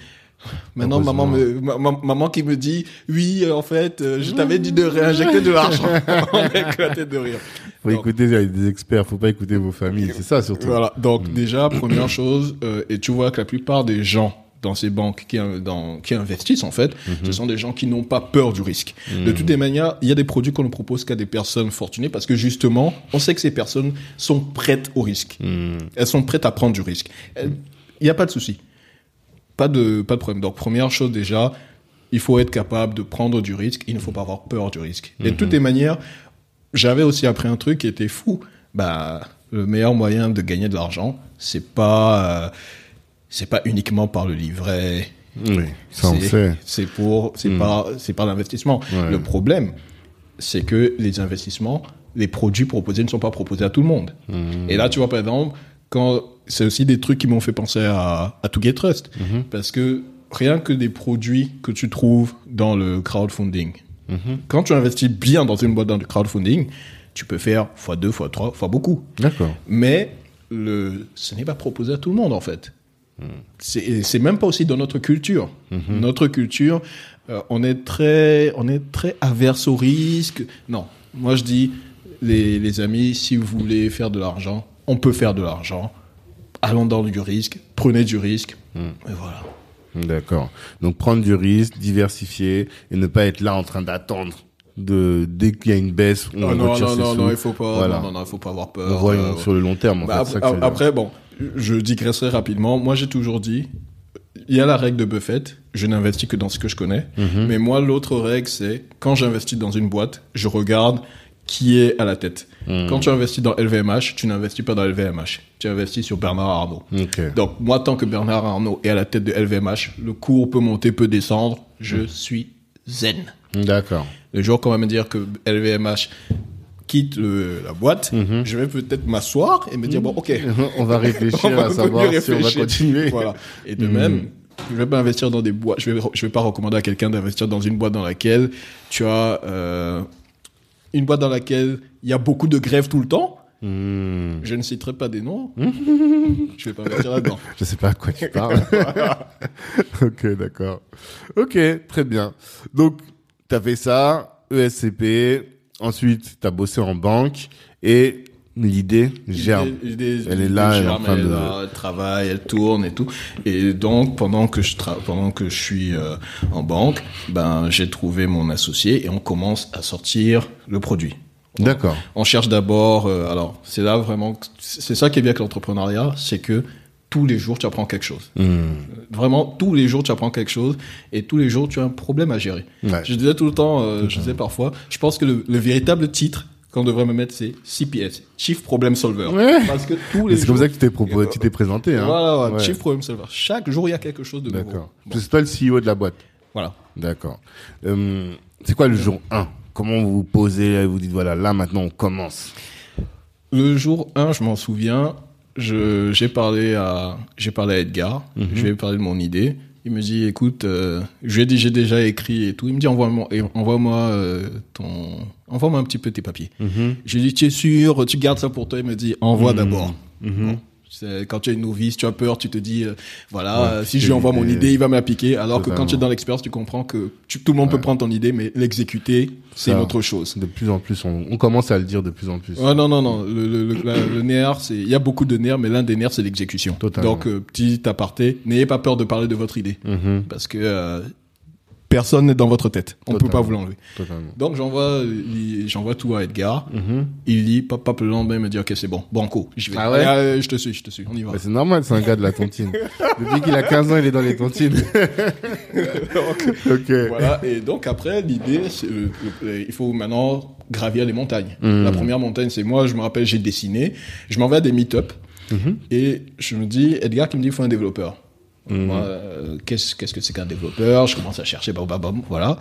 maintenant maman me, ma- ma- maman qui me dit, oui, en fait, euh, je t'avais dit de réinjecter de l'argent. (laughs) On éclaté de rire. Faut Donc, écouter des experts, faut pas écouter vos familles, c'est ça surtout. Voilà. Donc déjà, première chose, euh, et tu vois que la plupart des gens dans ces banques qui, dans, qui investissent en fait, ce sont des gens qui n'ont pas peur du risque. De toutes les manières, il y a des produits qu'on ne propose qu'à des personnes fortunées parce que justement, on sait que ces personnes sont prêtes au risque. Hmm. Elles sont prêtes à prendre du risque. Il n'y a pas de souci. Pas de, pas de problème. Donc, première chose déjà, il faut être capable de prendre du risque. Il ne faut pas avoir peur du risque. Et de toutes les manières, j'avais aussi appris un truc qui était fou. Bah, le meilleur moyen de gagner de l'argent, c'est pas, euh, c'est pas uniquement par le livret. Oui, ça on C'est- sait. C'est pour, c'est pas, c'est par l'investissement. Ouais. Le problème, c'est que les investissements, les produits proposés ne sont pas proposés à tout le monde. Hmm. Et là, tu vois, par exemple, quand c'est aussi des trucs qui m'ont fait penser à, à To Get Trust. Mhm. Parce que rien que des produits que tu trouves dans le crowdfunding, Mhm. quand tu investis bien dans une boîte dans le crowdfunding, tu peux faire x2, x3, fois beaucoup. D'accord. Mais le, ce n'est pas proposé à tout le monde, en fait. C'est même pas aussi dans notre culture. Notre culture, euh, on est très, on est très averse au risque. Non, moi je dis, les, les amis, si vous voulez faire de l'argent, on peut faire de l'argent. Allons dans du risque, prenez du risque. Et voilà. D'accord. Donc prendre du risque, diversifier et ne pas être là en train d'attendre de dès qu'il y a une baisse, on Ah non, non, non, sous. non, il faut pas, Voilà. non, non, non, il faut pas avoir On peur. voit euh, sur le long terme. En Bah, fait, ça après, bon, je digresserai rapidement. Moi, j'ai toujours dit, il y a la règle de Buffett, je n'investis que dans ce que je connais. Mhm. Mais moi, l'autre règle, c'est quand j'investis dans une boîte, je regarde qui est à la tête. Mhm. Quand tu investis dans LVMH, tu n'investis pas dans LVMH. Tu investis sur Bernard Arnault. Donc, moi, tant que Bernard Arnault est à la tête de LVMH, le cours peut monter, peut descendre. Je Mhm. suis zen. D'accord. Le jour qu'on va me dire que LVMH quitte la boîte, Mhm. je vais peut-être m'asseoir et me dire, bon, ok, (laughs) on va réfléchir (laughs) on va à savoir si on va continuer. Voilà. Et de même, je vais pas investir dans des boîtes, je vais, je vais pas recommander à quelqu'un d'investir dans une boîte dans laquelle tu as euh, une boîte dans laquelle il y a beaucoup de grèves tout le temps. Hmm. Je ne citerai pas des noms. (laughs) je vais pas investir là-dedans. Je sais pas à quoi tu parles. ok, d'accord. Ok, très bien. Donc, tu as fait ça, ESCP, ensuite tu as bossé en banque et l'idée germe. Elle est là, elle est en germe, train elle est de- là, elle travaille, elle tourne et tout. Et donc, pendant que je tra- pendant que je suis euh, en banque, ben, j'ai trouvé mon associé et on commence à sortir le produit. D'accord. On cherche d'abord, euh, alors, c'est là vraiment, c'est ça qui est bien avec l'entrepreneuriat, c'est que tous les jours, tu apprends quelque chose. Hmm. Vraiment, tous les jours, tu apprends quelque chose et tous les jours, tu as un problème à gérer. Ouais. Je disais tout le temps, euh, je disais parfois, je pense que le, le véritable titre qu'on devrait me mettre, c'est CPS, Chief Problem Solver. Ouais. Parce que tous les C'est jours. comme ça que tu t'es proposé, tu t'es présenté. Hein. Voilà, Ouais. Chief Problem Solver. Chaque jour, il y a quelque chose de nouveau. D'accord. C'est toi le CEO de la boîte. voilà. D'accord. Euh, c'est quoi le jour 1 Comment vous vous posez Vous dites, voilà, là maintenant on commence? Le jour 1, je m'en souviens, j'ai parlé à, j'ai parlé à Edgar, Mhm. je lui ai parlé de mon idée. Il me dit, écoute, euh, je lui ai dit, j'ai déjà écrit et tout. Il me dit, envoie-moi, envoie-moi euh, ton, envoie-moi un petit peu tes papiers. Mhm. Je lui ai dit, tu es sûr, tu gardes ça pour toi. Il me dit, envoie d'abord. Mhm. Bon. Quand tu es novice, tu as peur, tu te dis, euh, voilà, Ouais, euh, si je lui envoie mon idée, il va me l'appliquer. Alors que quand tu es dans l'expérience, tu comprends que tu- tout le monde peut prendre ton idée, mais l'exécuter, c'est une autre chose. De plus en plus, on, on commence à le dire de plus en plus. Ouais, non, non, non. Le, le, le, la- le nerf, c'est, il y a beaucoup de nerfs, mais l'un des nerfs, c'est l'exécution. Donc, euh, petit aparté, n'ayez pas peur de parler de votre idée. Mhm. Parce que, euh, personne n'est dans votre tête. On ne peut pas vous l'enlever. Donc j'envoie tout à Edgar. Mhm. Il lit, pop, pop, le lendemain, il me dit, ok, c'est bon, banco, j'y vais. Ah ouais? Allez, je te suis, je te suis, on y va. C'est normal, c'est un gars de la tontine. Depuis qu'il a 15 ans, il est dans les tontines. (laughs) ok. Voilà, et donc après, l'idée, euh, euh, il faut maintenant gravir les montagnes. Mhm. La première montagne, c'est moi, je me rappelle, j'ai dessiné, je m'en vais à des meet-up, Mhm. et je me dis, Edgar qui me dit, il faut un développeur. Mhm. Moi, euh, qu'est-ce, qu'est-ce que c'est qu'un développeur? Je commence à chercher, bam, bam, bam, voilà.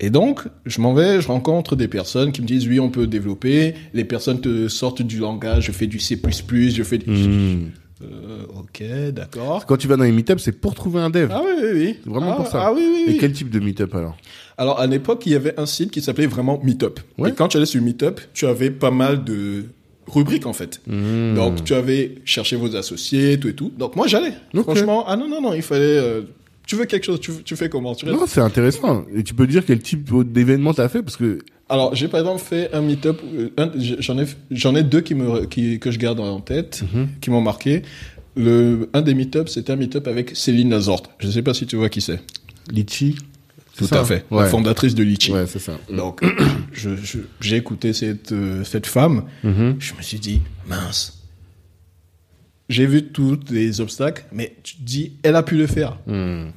Et donc, je m'en vais, je rencontre des personnes qui me disent, oui, on peut développer. Les personnes te sortent du langage, je fais du C++, je fais du... Mhm. Euh, ok, d'accord. Quand tu vas dans les meet c'est pour trouver un dev. Ah oui, oui, oui. C'est vraiment Ah, pour ça. Ah oui, oui, oui. Et quel type de meet-up alors? Alors, à l'époque, il y avait un site qui s'appelait vraiment Meetup. Ouais. Et quand tu allais sur Meetup, tu avais pas mal de rubriques, en fait. Mhm. Donc, tu avais cherché vos associés, tout et tout. Donc, moi, j'allais. Franchement, ah non, non, non, il fallait... euh, tu veux quelque chose, tu, tu fais comment? Tu Non, c'est intéressant. Et tu peux dire quel type d'événement t'as fait parce que Alors, j'ai par exemple fait un Meetup, euh, j'en ai, j'en ai deux qui me, qui, que je garde en tête, Mhm. qui m'ont marqué. Le, un des Meetups, c'était un Meetup avec Céline Lazorte. Je sais pas si tu vois qui c'est. Litchi. Tout ça à fait. Ouais. La fondatrice de Litchi. Ouais, c'est ça. Donc, (clears throat) je, je- j'ai écouté cette, euh, cette femme. Mhm. Je me suis dit, mince. J'ai vu tous les obstacles, mais tu te dis, elle a pu le faire. Mhm.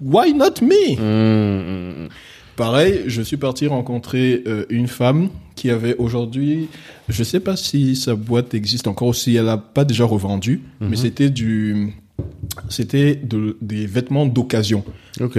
Why not me? Mhm. Pareil, je suis parti rencontrer euh, une femme qui avait aujourd'hui, je sais pas si sa boîte existe encore ou si elle a pas déjà revendu, mais c'était du, c'était de- des vêtements d'occasion. Ok.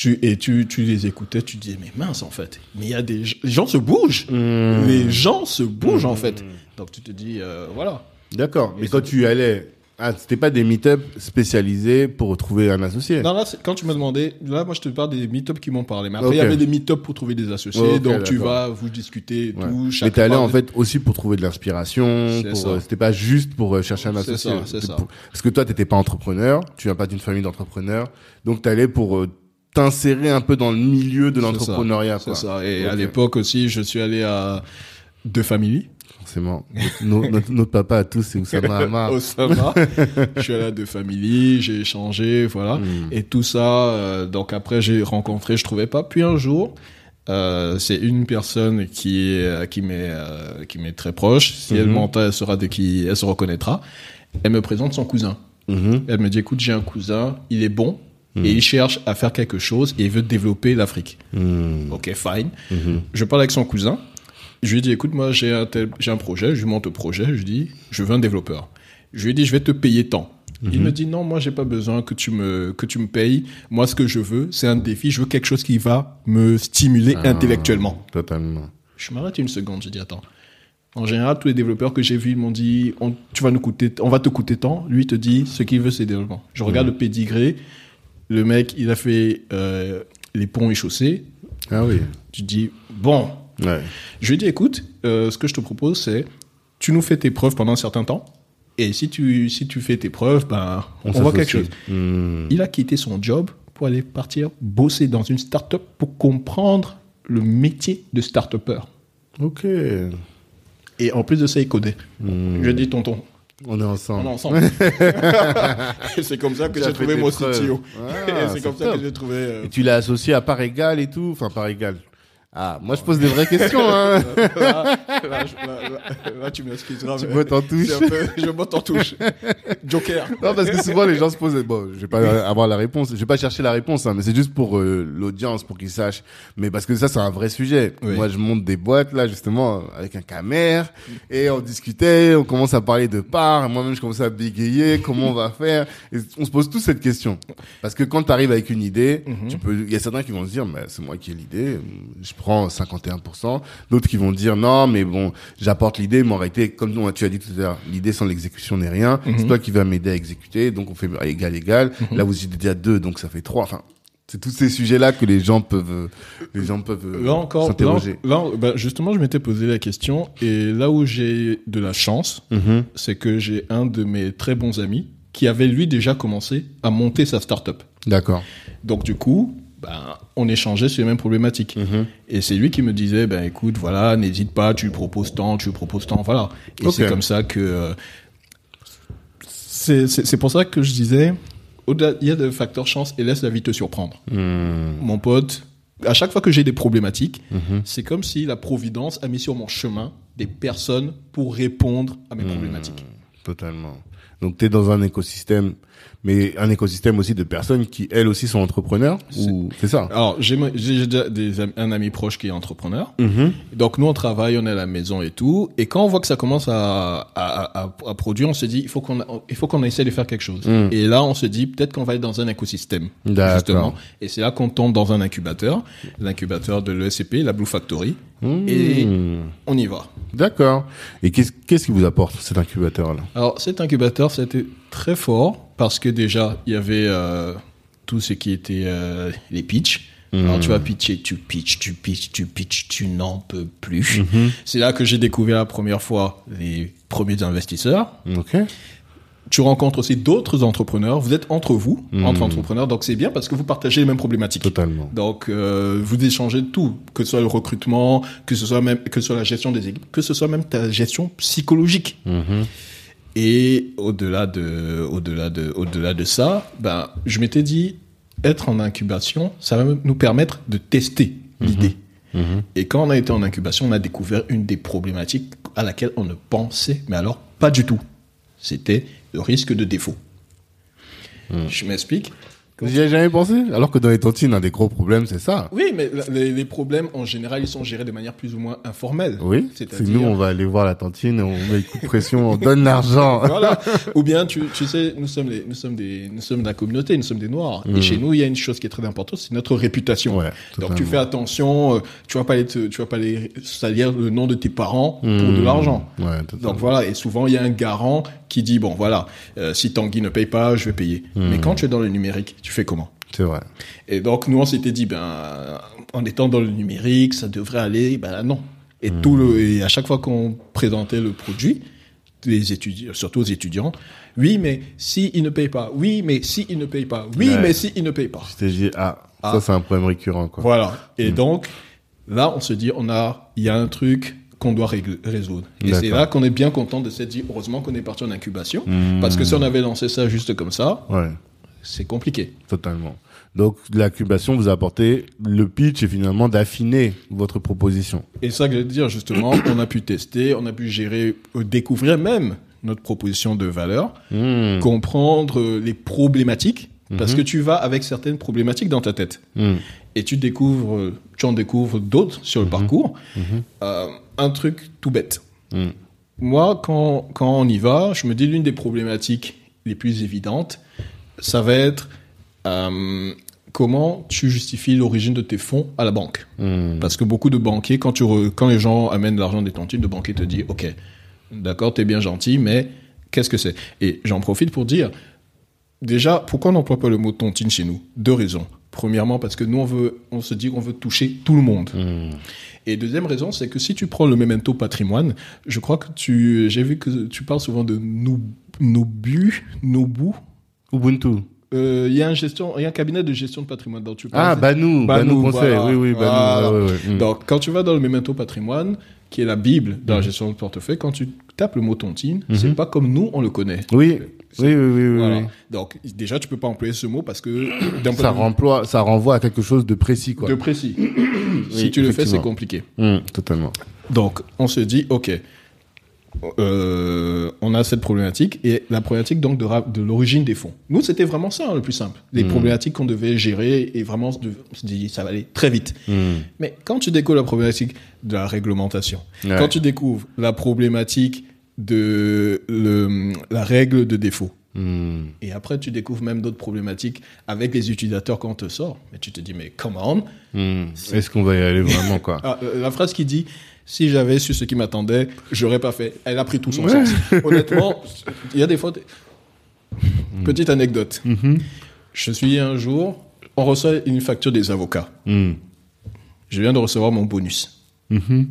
Tu, et tu, tu les écoutais, tu disais, mais mince, en fait. Mais il y a des, les gens se bougent. Mhm. Les gens se bougent, en fait. Donc tu te dis, euh, voilà. D'accord. Mais quand tu y allais, ah, c'était pas des meet-up spécialisés pour trouver un associé? Non, là, c'est- quand tu m'as demandé, là, moi, je te parle des meet-up qui m'ont parlé. Mais après, il y avait des meet-up pour trouver des associés. Donc, tu vas, vous discutez, Ouais. tout. Mais t'es allé en fait aussi pour trouver de l'inspiration. C'est euh, C'était pas juste pour euh, chercher un C'est associé. ça, c'est ça. Parce que toi, t'étais pas entrepreneur. Tu viens pas d'une famille d'entrepreneurs. Donc t'allais pour euh, t'insérer un peu dans le milieu de l'entrepreneuriat. C'est ça. Et à l'époque aussi, je suis allé à deux familles. Forcément. Notre, notre, notre papa à tous, c'est Oussama Hamar. (laughs) Osama. je suis allé à deux familles, j'ai échangé, voilà. Hmm. Et tout ça, euh, donc après j'ai rencontré, je trouvais pas. Puis un jour, euh, c'est une personne qui euh, qui m'est, euh, qui m'est très proche. Si elle Mhm. m'entend, elle sera de qui, elle se reconnaîtra. Elle me présente son cousin. Mhm. Elle me dit, écoute, j'ai un cousin, il est bon. Hmm. Et il cherche à faire quelque chose et il veut développer l'Afrique. Mhm. Ok, fine. Mhm. Je parle avec son cousin. Je lui dis, écoute, moi, j'ai un, tel- j'ai un projet. Je lui monte le projet. Je lui dis, je veux un développeur. Je lui dis, je vais te payer tant. Il me dit, non, moi, j'ai pas besoin que tu me, que tu me payes. Moi, ce que je veux, c'est un défi. Je veux quelque chose qui va me stimuler Ah. intellectuellement. Totalement. Je m'arrête une seconde. Je dis, attends. En général, tous les développeurs que j'ai vus, ils m'ont dit, on, tu vas nous coûter, on va te coûter tant. Lui, il te dit, ce qu'il veut, c'est développement. Je regarde le pédigré. Le mec, il a fait euh, les ponts et chaussées. Ah oui. Tu dis, bon, Ouais. je lui ai dit, écoute, euh, ce que je te propose, c'est, tu nous fais tes preuves pendant un certain temps, et si tu, si tu fais tes preuves, ben, on, voit quelque chose. Mhm. Il a quitté son job pour aller partir bosser dans une start-up pour comprendre le métier de start-upper. Ok. Et en plus de ça, il codait. Mhm. Je dis, tonton, On est on ensemble. est ensemble. (laughs) c'est comme ça que j'ai trouvé mon preuves. (laughs) CTO. Ah, c'est comme ça top. que j'ai trouvé... euh, Et tu l'as associé à part égale et tout Enfin, part égale. Ah, moi je pose des vraies questions, hein. là, là, je- là, là, là, tu m'excuseras. tu bottes en touche. peu- Je botte en touche. Joker. Non, parce que souvent les gens se posent. Bon, je vais pas avoir la réponse. Je vais pas chercher la réponse, hein, mais c'est juste pour euh, l'audience, pour qu'ils sachent. Mais parce que ça, c'est un vrai sujet. Oui. Moi, je monte des boîtes là, justement, avec un camer, et on discutait, on commence à parler de parts. Moi-même, je commençais à bégayer. Comment on va faire Et on se pose tous cette question. Parce que quand tu arrives avec une idée, Mhm. tu peux. Il y a certains qui vont se dire, mais c'est moi qui ai l'idée. Je prends 51%. D'autres qui vont dire, non, mais bon, j'apporte l'idée, mais en réalité, comme tu as dit tout à l'heure, l'idée sans l'exécution n'est rien. C'est Mhm. toi qui vas m'aider à exécuter, donc on fait égal égal. Là, vous êtes déjà deux, donc ça fait trois. Enfin, c'est tous ces sujets-là que les gens peuvent, les gens peuvent euh, Là encore, s'interroger. là, bah, justement, je m'étais posé la question et là où j'ai de la chance, Mhm. c'est que j'ai un de mes très bons amis qui avait lui déjà commencé à monter sa start-up. D'accord. Donc du coup, ben, on échangeait sur les mêmes problématiques. Mhm. Et c'est lui qui me disait, ben écoute, voilà, n'hésite pas, tu proposes tant, tu proposes tant, voilà. Et c'est comme ça que... euh, c'est pour ça que je disais, il y a le facteur chance et laisse la vie te surprendre. Hmm. Mon pote, à chaque fois que j'ai des problématiques, Mhm. c'est comme si la Providence a mis sur mon chemin des personnes pour répondre à mes problématiques. Totalement. Donc, tu es dans un écosystème, mais un écosystème aussi de personnes qui, elles aussi, sont entrepreneurs ou c'est ça? Alors, j'ai un ami proche qui est entrepreneur. Mhm. Donc, nous, on travaille, on est à la maison et tout. Et quand on voit que ça commence à, à, à, à produire, on se dit, il faut qu'on il faut qu'on essaie de faire quelque chose. Mm. Et là, on se dit, peut-être qu'on va être dans un écosystème. Justement. Et c'est là qu'on tombe dans un incubateur, l'incubateur de l'ESCP, la Blue Factory. Et Hmm. on y va. D'accord. Et qu'est-ce qui vous apporte cet incubateur-là? Alors cet incubateur, c'était très fort parce que déjà, il y avait euh, tout ce qui était euh, les pitchs. Alors tu vas pitcher, tu pitches, tu pitches, tu pitches, tu n'en peux plus. C'est là que j'ai découvert la première fois les premiers investisseurs. Ok. Tu rencontres aussi d'autres entrepreneurs. Vous êtes entre vous, entre entrepreneurs, donc c'est bien parce que vous partagez les mêmes problématiques. Totalement. Donc, euh, vous échangez de tout, que ce soit le recrutement, que ce soit même, que ce soit la gestion des équipes, que ce soit même ta gestion psychologique. Mhm. Et au-delà de, au-delà de, au-delà de ça, ben, je m'étais dit, être en incubation, ça va nous permettre de tester l'idée. Mhm. Et quand on a été en incubation, on a découvert une des problématiques à laquelle on ne pensait, mais alors pas du tout. C'était le risque de défaut. Je m'explique. Vous y avez jamais pensé? Alors que dans les tontines, un des gros problèmes, c'est ça. Oui, mais les, les problèmes, en général, ils sont gérés de manière plus ou moins informelle. Oui. C'est C'est-à-dire- nous, on va aller voir la tantine, on met coup de pression, on donne l'argent. (laughs) Voilà. Ou bien, tu, tu sais, nous sommes, les, nous, sommes des, nous sommes de la communauté, nous sommes des Noirs. Et chez nous, il y a une chose qui est très importante, c'est notre réputation. Ouais, Donc tu fais attention, euh, tu vas pas aller te- tu vas pas aller salir le nom de tes parents pour de l'argent. Ouais. Donc voilà, et souvent il y a un garant qui dit bon voilà, euh, si Tanguy ne paye pas, je vais payer. Mais quand tu es dans le numérique, tu fais comment? C'est vrai. Et donc nous on s'était dit ben en étant dans le numérique, ça devrait aller. Ben non. Et tout le et à chaque fois qu'on présentait le produit, les étudiants, surtout aux étudiants, oui mais si il ne paye pas, oui mais si il ne paye pas, oui Ouais. mais si ne paye pas. Je t'ai dit, ah, Ah. ça c'est un problème récurrent, quoi. Voilà. Et donc, là, on se dit, on a, il y a un truc qu'on doit résoudre. Et c'est là qu'on est bien content de se dire, heureusement qu'on est parti en incubation. Mmh. Parce que si on avait lancé ça juste comme ça, Ouais, c'est compliqué. totalement. Donc, l'incubation vous a apporté le pitch et finalement d'affiner votre proposition. Et ça que je veux dire, justement, (coughs) on a pu tester, on a pu gérer, euh, découvrir même notre proposition de valeur, Mmh. comprendre euh, les problématiques, parce Mhm. que tu vas avec certaines problématiques dans ta tête. Mmh. Et tu découvres, tu en découvres d'autres sur le Mhm. parcours. Euh, un truc tout bête. Mmh. Moi, quand, quand on y va, je me dis l'une des problématiques les plus évidentes, ça va être euh, comment tu justifies l'origine de tes fonds à la banque. Mmh. Parce que beaucoup de banquiers, quand, tu re- quand les gens amènent l'argent des tontines, le banquier te dit, OK, d'accord, t'es bien gentil, mais qu'est-ce que c'est? Et j'en profite pour dire, déjà, pourquoi on n'emploie pas le mot tontine chez nous? Deux raisons. Premièrement, parce que nous, on, veut, on se dit qu'on veut toucher tout le monde. Mmh. Et deuxième raison, c'est que si tu prends le memento patrimoine, je crois que tu, j'ai vu que tu parles souvent de Nobu, Nobu. Ubuntu. Euh, Il y a un gestion, il y a un cabinet de gestion de patrimoine dont tu Ah, parles. Banou, Banou, Banou, Conseil. voilà. Oui, oui, Banou. Voilà. ouais, ouais, ouais. Mmh. Donc, quand tu vas dans le memento patrimoine, qui est la bible dans la gestion de portefeuille, quand tu tapes le mot tontine, c'est pas comme nous on le connaît. Oui, oui, oui, oui, oui, Voilà. oui. Donc, déjà, tu peux pas employer ce mot parce que (clears throat) d'un Ça, remploie, ça renvoie à quelque chose de précis, quoi. de précis. (clears throat) si Oui, tu le fais, c'est compliqué. Mmh, totalement. Donc, on se dit, OK, euh, on a cette problématique et la problématique donc de, l'origine des fonds. Nous, c'était vraiment ça hein, le plus simple. Les Hmm. problématiques qu'on devait gérer et vraiment on se dit, ça va aller très vite. Mmh. Mais quand tu découvres la problématique de la réglementation, Ouais. quand tu découvres la problématique de le, la règle de défaut, Mmh. et après tu découvres même d'autres problématiques avec les utilisateurs quand on te sort, mais tu te dis, mais come on, Mmh. Est-ce qu'on va y aller vraiment, quoi? (laughs) Ah, euh, la phrase qui dit si j'avais su ce qui m'attendait, j'aurais pas fait. Elle a pris tout son sens. Honnêtement, il y a des fois. Petite anecdote. Mhm. Je suis un jour, on reçoit une facture des avocats. Je viens de recevoir mon bonus. Mhm.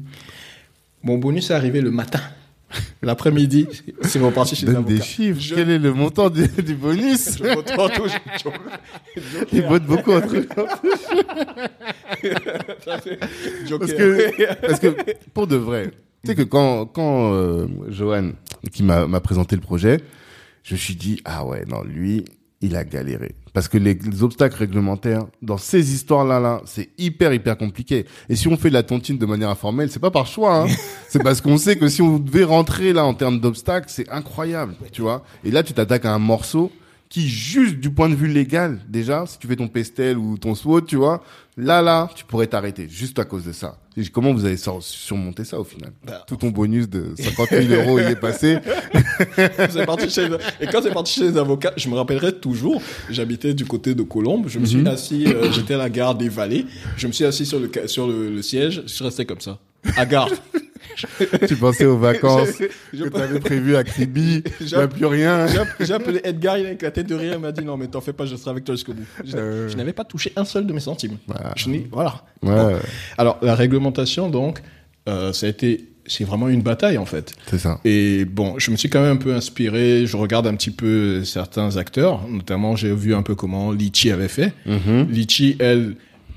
Mon bonus est arrivé le matin. (laughs) L'après-midi, c'est reparti chez Donne des chiffres. Je- Quel est le montant du, du bonus Je retrouve tout- je- (laughs) Ils votent beaucoup entre eux. Parce que, parce que pour de vrai, tu sais que quand, quand euh, Johan, qui m'a m'a présenté le projet, je me suis dit, ah ouais, non, lui, il a galéré. Parce que les, les obstacles réglementaires, dans ces histoires-là, là, c'est hyper, hyper compliqué. Et si on fait de la tontine de manière informelle, c'est pas par choix, hein. (laughs) c'est parce qu'on sait que si on devait rentrer là en termes d'obstacles, c'est incroyable, tu vois. Et là, tu t'attaques à un morceau qui, juste du point de vue légal, déjà, si tu fais ton pestel ou ton SWOT, tu vois, là, là, tu pourrais t'arrêter juste à cause de ça. Et comment vous avez sur- surmonté ça au final? Bah, Tout ton bonus de (laughs) 50 000 euros, il est passé. C'est parti chez et quand c'est parti chez les avocats, je me rappellerai toujours. J'habitais du côté de Colombes. Je me suis assis, euh, j'étais à la gare des Vallées. Je me suis assis sur le sur le, le siège. Je resté comme ça, à gare. (laughs) tu pensais aux vacances Je- que tu avais prévues à Kribi, il n'y a plus rien. J'ai app- j'ai appelé Edgar, il a éclaté de rire, il m'a dit non mais t'en fais pas, je serai avec toi jusqu'au bout. Je, Euh. je n'avais pas touché un seul de mes centimes. Voilà. Je n'ai- voilà. Ouais, Alors la réglementation donc, euh, ça a été, c'est vraiment une bataille en fait. c'est ça. Et bon, je me suis quand même un peu inspiré. Je regarde un petit peu certains acteurs, notamment j'ai vu un peu comment Litchi avait fait. Mhm. Litchi, elle,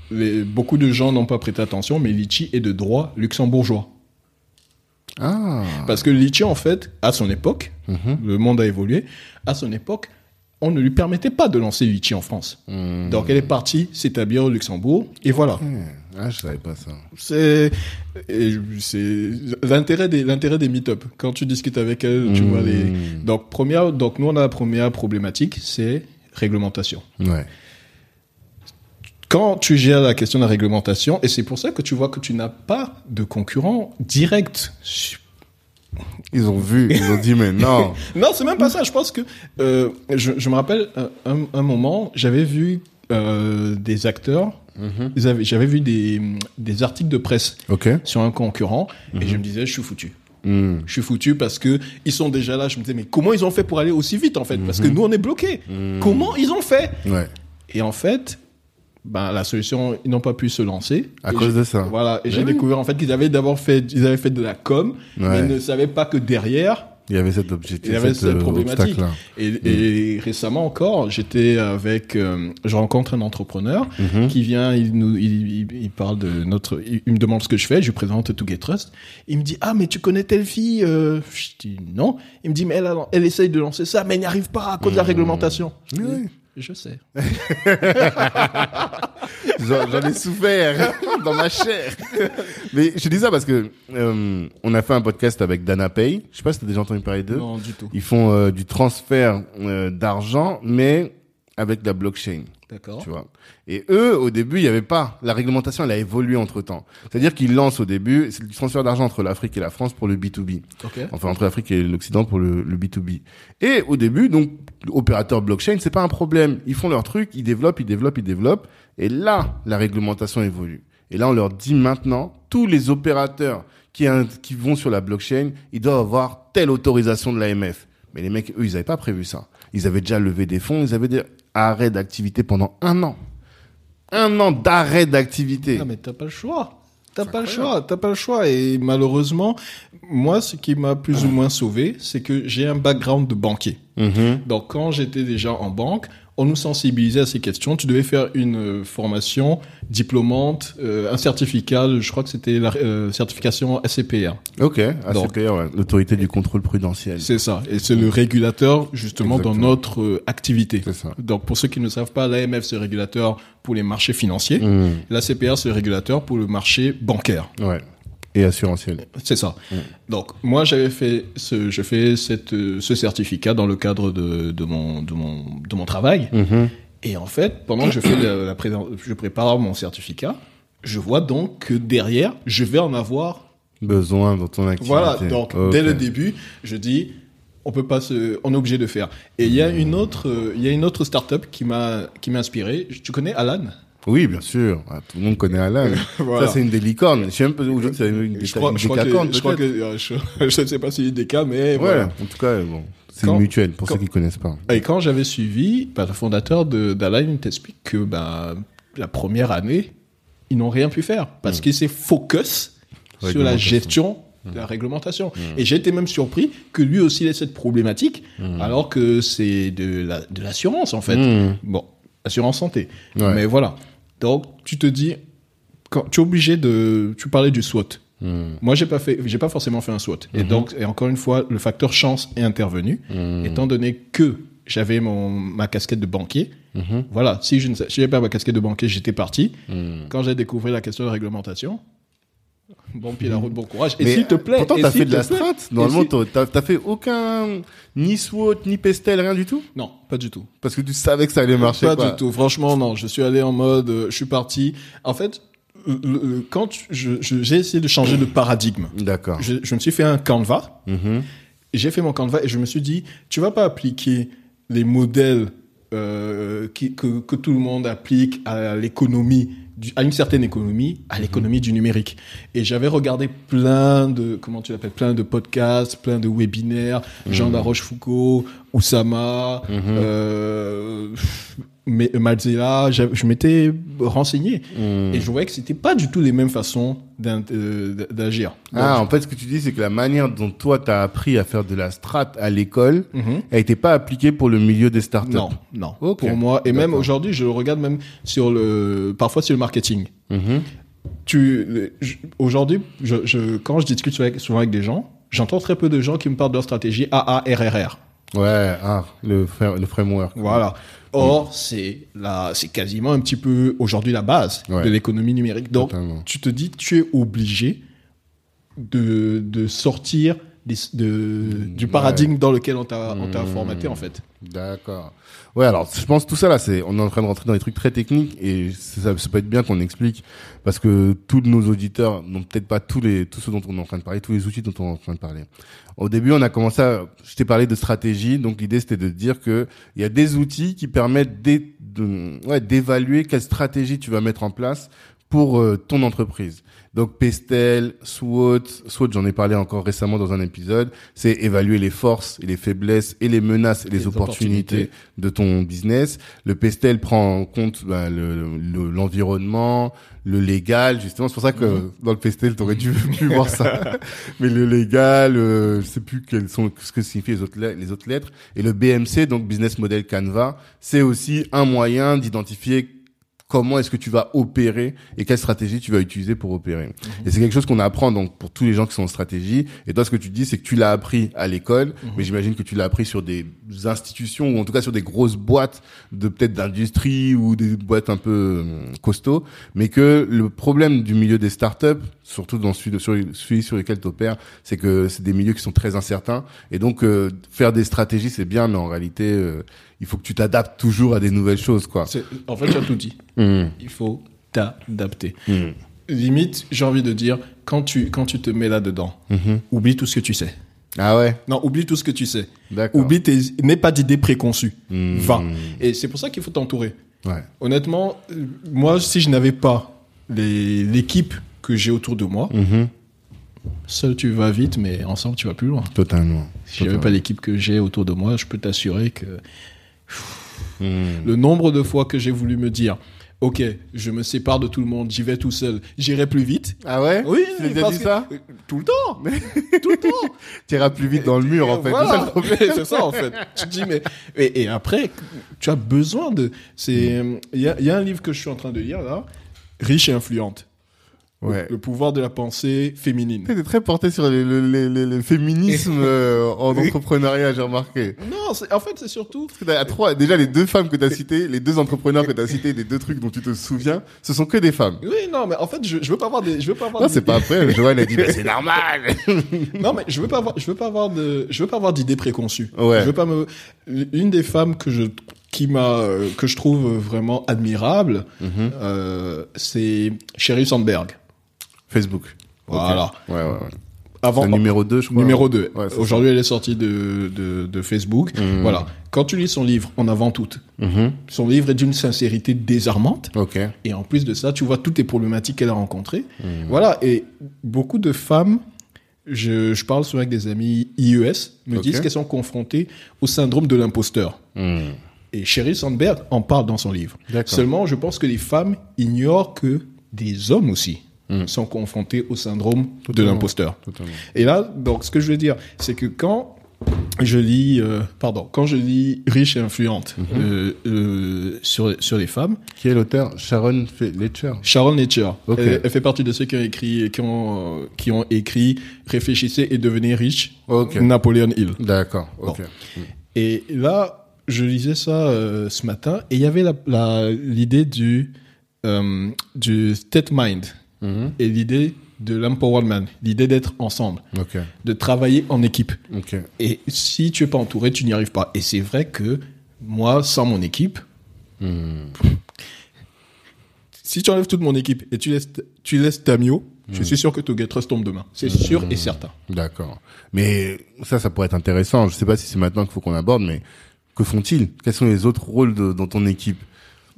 les- beaucoup de gens n'ont pas prêté attention, mais Litchi est de droit luxembourgeois. Ah. Parce que Litchi, en fait, à son époque, Mhm. le monde a évolué, à son époque, on ne lui permettait pas de lancer Litchi en France. Mhm. Donc elle est partie s'établir au Luxembourg, et voilà. Ah, je savais pas ça. C'est l'intérêt des l'intérêt des meet-up. Quand tu discutes avec elle, tu vois les donc première donc nous on a la première problématique, c'est réglementation. Ouais. Quand tu gères la question de la réglementation et c'est pour ça que tu vois que tu n'as pas de concurrent direct. Ils ont vu, ils ont dit, mais non. (laughs) Non, c'est même pas ça. Je pense que euh, je, je me rappelle euh, un, un moment, j'avais vu euh, des acteurs, Mhm. j'avais vu des, des articles de presse sur un concurrent et je me disais je suis foutu. Hmm. Je suis foutu parce que ils sont déjà là. Je me disais mais comment ils ont fait pour aller aussi vite en fait? Parce que nous on est bloqués. Comment ils ont fait? Ouais. Et en fait, ben la solution ils n'ont pas pu se lancer À Et cause de ça. Voilà. Et j'ai oui. découvert en fait qu'ils avaient d'abord fait ils avaient fait de la com, mais ils ne savaient pas que derrière Il y avait cet objectif. il y avait cet, cette euh, problématique. obstacle-là. Et, et récemment encore, j'étais avec, euh, je rencontre un entrepreneur Mhm. qui vient, il nous, il, il, il parle de notre, il, il me demande ce que je fais, je lui présente To Get Trust. Il me dit ah mais tu connais telle fille euh, Je dis non. Il me dit mais elle, elle essaye de lancer ça, mais elle n'y arrive pas à cause de la réglementation. Oui, oui. Je sais. (laughs) J'en ai souffert (laughs) dans ma chair. (laughs) Mais je dis ça parce que euh, on a fait un podcast avec Dana Pay. Je sais pas si t'as déjà entendu parler d'eux. Non du tout. Ils font euh, du transfert euh, d'argent, mais avec la blockchain. D'accord. tu vois. Et eux, au début, il n'y avait pas. La réglementation, elle a évolué entre temps. C'est-à-dire qu'ils lancent au début, c'est du transfert d'argent entre l'Afrique et la France pour le B2B. Ok. Enfin, entre l'Afrique et l'Occident pour le, le B2B. Et au début, donc, opérateur blockchain, c'est pas un problème. Ils font leur truc, ils développent, ils développent, ils développent. Et là, la réglementation évolue. Et là, on leur dit maintenant, tous les opérateurs qui, qui vont sur la blockchain, ils doivent avoir telle autorisation de l'AMF. Mais les mecs, eux, ils avaient pas prévu ça. Ils avaient déjà levé des fonds, ils avaient des arrêts d'activité pendant un an. Un an d'arrêt d'activité. Ah, mais t'as pas le choix. T'as pas le choix, t'as pas le choix. Et malheureusement, moi, ce qui m'a plus ou moins sauvé, c'est que j'ai un background de banquier. Mhm. Donc, quand j'étais déjà en banque, on nous sensibilisait à ces questions. Tu devais faire une euh, formation diplômante, euh, un certificat, je crois que c'était la euh, certification SCPR. Ok, ACPR, ouais, l'autorité du contrôle prudentiel. C'est ça. Et c'est le régulateur, justement, dans notre euh, activité. C'est ça. Donc, pour ceux qui ne savent pas, l'AMF, c'est le régulateur pour les marchés financiers. Mhm. La CPR, c'est le régulateur pour le marché bancaire. Ouais. Et assurantiel. C'est ça. Donc moi j'avais fait ce, je fais cette, ce certificat dans le cadre de, de mon de mon de mon travail. Mhm. Et en fait, pendant que je fais la, la je prépare mon certificat, je vois donc que derrière, je vais en avoir. Besoin dans ton activité. Voilà. Donc dès le début, je dis, on peut pas se, on est obligé de faire. Et il y a une autre, il y a une autre startup qui m'a qui m'a inspiré. Tu connais Alan? Oui, bien sûr. Ah, tout le monde connaît Alan. (laughs) Voilà. Ça, c'est une des licornes. Je sais même pas où c'est une des, Je crois, une je crois que, décacorne, je crois que, peut-être. je, (laughs) je ne sais pas y a des cas, mais Ouais, voilà. en tout cas, bon. C'est une mutuelle, pour quand- ceux qui connaissent pas. Et quand j'avais suivi, bah, le fondateur d'Align t'explique que bah, la première année, ils n'ont rien pu faire parce qu'il s'est focus sur la gestion de la réglementation. Et j'ai été même surpris que lui aussi ait cette problématique, alors que c'est de la- de l'assurance en fait. Mhm. Bon, assurance santé. Ouais. Mais voilà. Donc tu te dis, quand tu es obligé de, tu parlais du SWOT. Mhm. Moi, j'ai pas fait, j'ai pas forcément fait un SWOT. Et donc, et encore une fois, le facteur chance est intervenu, Mhm. étant donné que j'avais mon ma casquette de banquier. Voilà, si je si j'avais pas ma casquette de banquier, j'étais parti. Quand j'ai découvert la question de réglementation, bon pied la route, bon courage. Et s'il te plaît, Pourtant, t'as fait de la strat. Normalement, t'as- fait aucun ni SWOT, ni pestel, rien du tout? non, pas du tout. Parce que tu savais que ça allait marcher. Pas quoi. du tout. Franchement, non. Je suis allé en mode, euh, je suis parti. En fait, le- le- quand j'ai essayé de changer de paradigme, D'accord. je, je me suis fait un Canva. Mhm. Et J'ai fait mon Canva et je me suis dit, tu vas pas appliquer les modèles euh, qui, que, que tout le monde applique à l'économie, à une certaine économie, à l'économie du numérique. Et j'avais regardé plein de, comment tu l'appelles, plein de podcasts, plein de webinaires, Jean Laroche-Foucault, Oussama, euh, mais Malzela, j'a- je m'étais renseigné Mhm. et je voyais que c'était pas du tout les mêmes façons euh, d'agir. Ah, en fait, ce que tu dis, c'est que la manière dont toi, t'as appris à faire de la strat à l'école, Mhm. elle n'était pas appliquée pour le milieu des startups. Non, non. Pour moi, et même aujourd'hui, je le regarde même sur le, parfois sur le marketing. Mhm. Tu, aujourd'hui, je, je, quand je discute souvent avec, souvent avec des gens, j'entends très peu de gens qui me parlent de leur stratégie AARRR. Ouais, ah, le, le framework. Voilà. Or, c'est la, c'est quasiment un petit peu aujourd'hui la base Ouais. de l'économie numérique. Donc, Totalement. tu te dis, tu es obligé de, de sortir de, du paradigme dans lequel on t'a, on t'a formaté, en fait. D'accord. Ouais, alors je pense tout ça là, c'est on est en train de rentrer dans des trucs très techniques et ça, ça peut être bien qu'on explique parce que tous nos auditeurs n'ont peut-être pas tous les tous ceux dont on est en train de parler, tous les outils dont on est en train de parler. Au début, on a commencé à je t'ai parlé de stratégie, donc l'idée c'était de dire que il y a des outils qui permettent ouais, d'évaluer quelle stratégie tu vas mettre en place pour euh, ton entreprise. Donc Pestel, SWOT, SWOT j'en ai parlé encore récemment dans un épisode, c'est évaluer les forces et les faiblesses et les menaces et les, Les opportunités, opportunités. de ton business. Le Pestel prend en compte bah, le- le- l'environnement, le, légal, justement. C'est pour ça que dans le Pestel, t'aurais dû (laughs) pu voir ça. Mais le légal, euh, je sais plus quels sont ce que signifient les autres, lettres- les autres lettres. Et le BMC, donc Business Model Canva, c'est aussi un moyen d'identifier comment est-ce que tu vas opérer et quelle stratégie tu vas utiliser pour opérer. Et c'est quelque chose qu'on apprend donc pour tous les gens qui sont en stratégie. Et toi, ce que tu dis, c'est que tu l'as appris à l'école, mais j'imagine que tu l'as appris sur des institutions ou en tout cas sur des grosses boîtes de peut-être d'industrie ou des boîtes un peu euh, costauds, mais que le problème du milieu des startups, surtout dans celui, de, sur, celui sur lequel tu opères, c'est que c'est des milieux qui sont très incertains. Et donc, euh, faire des stratégies, c'est bien, mais en réalité, euh, il faut que tu t'adaptes toujours à des nouvelles choses, quoi. En fait, tu as tout dit. Mmh. Il faut t'adapter. Mmh. Limite, j'ai envie de dire, quand tu, quand tu te mets là-dedans, Mhm. oublie tout ce que tu sais. Ah ouais, Non, oublie tout ce que tu sais. Oublie tes, n'aie pas d'idées préconçues. Va. Et c'est pour ça qu'il faut t'entourer. Ouais. Honnêtement, euh, moi, si je n'avais pas l'équipe que j'ai autour de moi, Mhm. seul tu vas vite, mais ensemble tu vas plus loin. Totalement. Si j'avais pas l'équipe que j'ai autour de moi, je peux t'assurer que Mmh. le nombre de fois que j'ai voulu me dire, ok, je me sépare de tout le monde, j'y vais tout seul, j'irai plus vite. Ah ouais? Oui, Tu déjà dit que- ça? Tout le temps, tout le temps. (laughs) Tu iras plus vite dans le mur, en fait. C'est ça, Voilà. le problème. (laughs) c'est ça en fait. Tu te dis mais et, et après tu as besoin de c'est il y a, il y a un livre que je suis en train de lire là, riche et influente. Ouais. Le pouvoir de la pensée féminine. T'es très porté sur le, le, le, le- féminisme euh, en (laughs) entrepreneuriat, j'ai remarqué. Non, en fait c'est surtout Parce que t'as trois, déjà les deux femmes que t'as citées, les deux entrepreneurs que t'as cités, les deux trucs dont tu te souviens, ce sont que des femmes. oui non mais en fait je, je veux pas avoir des je veux pas avoir Non, des- c'est pas après. Joanne a dit, (laughs) bah, c'est normal. Non, mais je veux pas avoir, je veux pas avoir de, je veux pas avoir d'idées préconçues. Ouais. Je veux pas me, une des femmes que je, qui m'a, euh, que je trouve vraiment admirable, Mhm. euh, c'est Sheryl Sandberg. Facebook. Ok. Voilà. Ouais, ouais, ouais. Avant, numéro 2, je crois. numéro 2. Ouais, Aujourd'hui, elle est sortie de, de, de Facebook. Mhm. Voilà. Quand tu lis son livre, on avant toute. Mhm. son livre est d'une sincérité désarmante. Et en plus de ça, tu vois toutes les problématiques qu'elle a rencontrées. Mhm. Voilà. Et beaucoup de femmes, je, je parle souvent avec des amis IES, me disent qu'elles sont confrontées au syndrome de l'imposteur. Et Sheryl Sandberg en parle dans son livre. Seulement, je pense que les femmes ignorent que des hommes aussi Mhm. sont confrontés au syndrome de l'imposteur. Et là, donc, ce que je veux dire, c'est que quand je lis, euh, pardon, quand je lis Riche et influente Mhm. euh, euh, sur sur les femmes, Qui est l'auteur? Sharon Letcher. Sharon Ok. elle, elle fait partie de ceux qui ont écrit, qui ont qui ont écrit Réfléchissez et devenez riche, Ok. Napoléon Hill. D'accord. Et là, je lisais ça ce matin et il y avait la- la- l'idée du, du state mind Et l'idée de l'empowerment, l'idée d'être ensemble, de travailler en équipe. Et si tu es pas entouré, tu n'y arrives pas. Et c'est vrai que moi, sans mon équipe, Hmm. si tu enlèves toute mon équipe et tu laisses, tu laisses Tamio, Hmm. je suis sûr que Togetros tombe demain. C'est sûr et certain. D'accord. Mais ça, ça pourrait être intéressant. Je sais pas si c'est maintenant qu'il faut qu'on aborde, mais que font-ils? Quels sont les autres rôles de, dans ton équipe?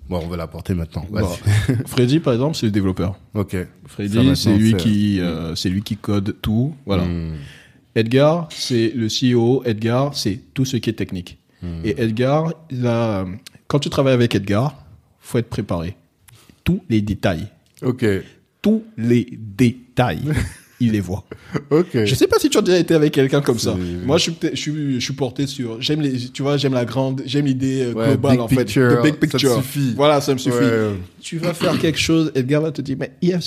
Bon, on va l'apporter maintenant. Bon. (laughs) Freddy, par exemple, c'est le développeur. Ok. Freddy, c'est lui qui, euh, c'est lui qui code tout. Voilà. Hmm. Edgar, c'est le CEO. Edgar, c'est tout ce qui est technique. Hmm. Et Edgar, quand tu travailles avec Edgar, faut être préparé. Tous les détails, Ok. tous les détails, (laughs) il les voit. (laughs) Ok. Je sais pas si tu as déjà été avec quelqu'un comme ça. Moi, je suis, je suis, je suis porté sur. J'aime les, tu vois, j'aime la grande, j'aime l'idée euh, Ouais, globale en fait, picture, the big ça te picture. suffit. Voilà, ça me suffit. Ouais. Tu vas faire quelque chose, Edgar va te dire, mais a-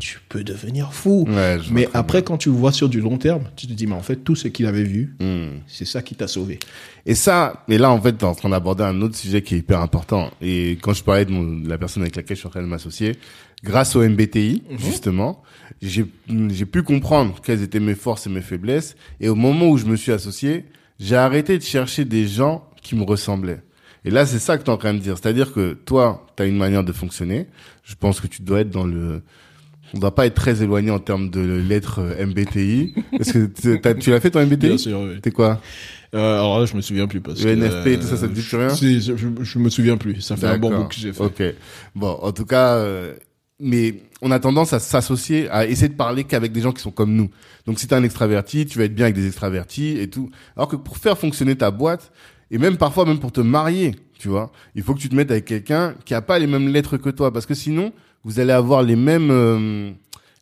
tu peux devenir fou. Ouais, mais après, quand tu vois sur du long terme, tu te dis, mais en fait, tout ce qu'il avait vu, Hmm. c'est ça qui t'a sauvé. Et ça, et là, en fait, t'es en train d'aborder un autre sujet qui est hyper important. Et quand je parlais de, mon- de la personne avec laquelle je suis en train de m'associer, grâce au MBTI, justement, j'ai, j'ai pu comprendre quelles étaient mes forces et mes faiblesses. Et au moment où je me suis associé, j'ai arrêté de chercher des gens qui me ressemblaient. Et là, c'est ça que tu es en train de dire. C'est-à-dire que toi, tu as une manière de fonctionner. Je pense que tu dois être dans le... On doit pas être très éloigné en termes de lettres euh, MBTI. Est-ce que tu- l'as fait ton MBTI Bien sûr, oui. T'es quoi? Euh, alors là, je me souviens plus parce Le que. NFP, tout ça, ça te dit plus rien? Si, je, je, je me souviens plus. Ça fait un bon bout que j'ai fait. Ok. Bon, en tout cas, euh, mais on a tendance à s'associer, à essayer de parler qu'avec des gens qui sont comme nous. Donc, si t'es un extraverti, tu vas être bien avec des extravertis et tout. Alors que pour faire fonctionner ta boîte, et même parfois même pour te marier, tu vois, il faut que tu te mettes avec quelqu'un qui a pas les mêmes lettres que toi, parce que sinon, vous allez avoir les mêmes euh,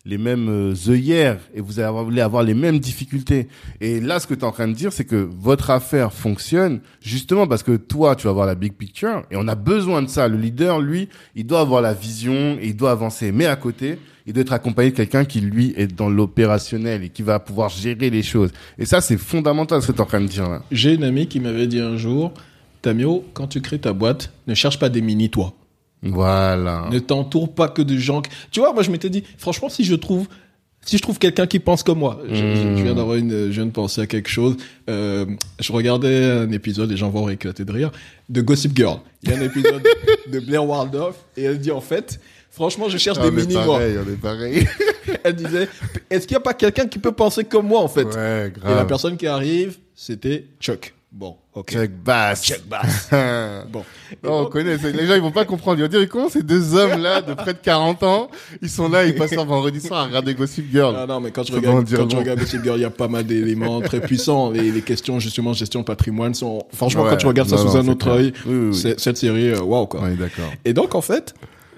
les mêmes euh, œillères et vous allez avoir, les mêmes difficultés. Et là, ce que tu es en train de dire, c'est que votre affaire fonctionne justement parce que toi, tu vas avoir la big picture et on a besoin de ça. Le leader, lui, il doit avoir la vision et il doit avancer. Mais à côté, il doit être accompagné de quelqu'un qui, lui, est dans l'opérationnel et qui va pouvoir gérer les choses. Et ça, c'est fondamental ce que tu es en train de dire là. J'ai une amie qui m'avait dit un jour, Tamio, quand tu crées ta boîte, ne cherche pas des mini toi. Voilà. Ne t'entoure pas que de gens. qui- Tu vois, moi je m'étais dit, franchement, si je trouve, si je trouve quelqu'un qui pense comme moi, je, je- je viens d'avoir une, je viens de penser à quelque chose. Euh, je regardais un épisode, les gens vont éclater de rire, de Gossip Girl. Il y a un épisode (laughs) de Blair Waldorf et elle dit en fait, franchement, je cherche on des est mini moi. pareil, on est pareil. (laughs) Elle disait, est-ce qu'il n'y a pas quelqu'un qui peut penser comme moi en fait? Ouais, Et la grave. personne qui arrive, c'était Chuck. Bon, ok. Chuck Bass. Chuck Bass. (laughs) bon. Non, on connaît, les gens ils vont pas comprendre. Ils vont dire comment ces deux hommes là de près de 40 ans, ils sont là, ils passent leur vendredi soir à regarder Gossip Girl. Ah non, mais quand je regarde, quand je regarde Gossip Girl, il y a pas mal d'éléments très puissants. Les, les questions, justement, gestion patrimoine sont, franchement, Ouais, quand tu regardes ça non, sous non, un autre clair. œil, Oui, oui, oui. c'est- cette série, euh, waouh, quoi. On est d'accord. Et donc, en fait,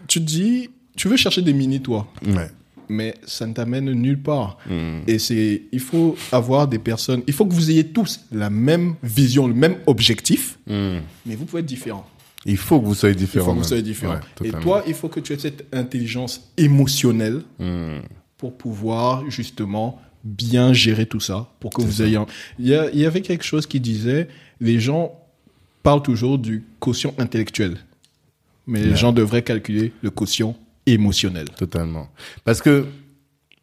tu te dis, tu veux chercher des mini, toi. Ouais. Mais ça ne t'amène nulle part. Hmm. Et c'est, il faut avoir des personnes, il faut que vous ayez tous la même vision, le même objectif, Hmm. mais vous pouvez être différents. Il faut que vous soyez Il différents. faut que vous soyez différents. Ouais, Et toi, il faut que tu aies cette intelligence émotionnelle Hmm. pour pouvoir justement bien gérer tout ça, pour que vous ayez... un- Il y, a- il y avait quelque chose qui disait, les gens parlent toujours du quotient intellectuel, mais les gens devraient calculer le quotient émotionnel. Totalement. Parce que,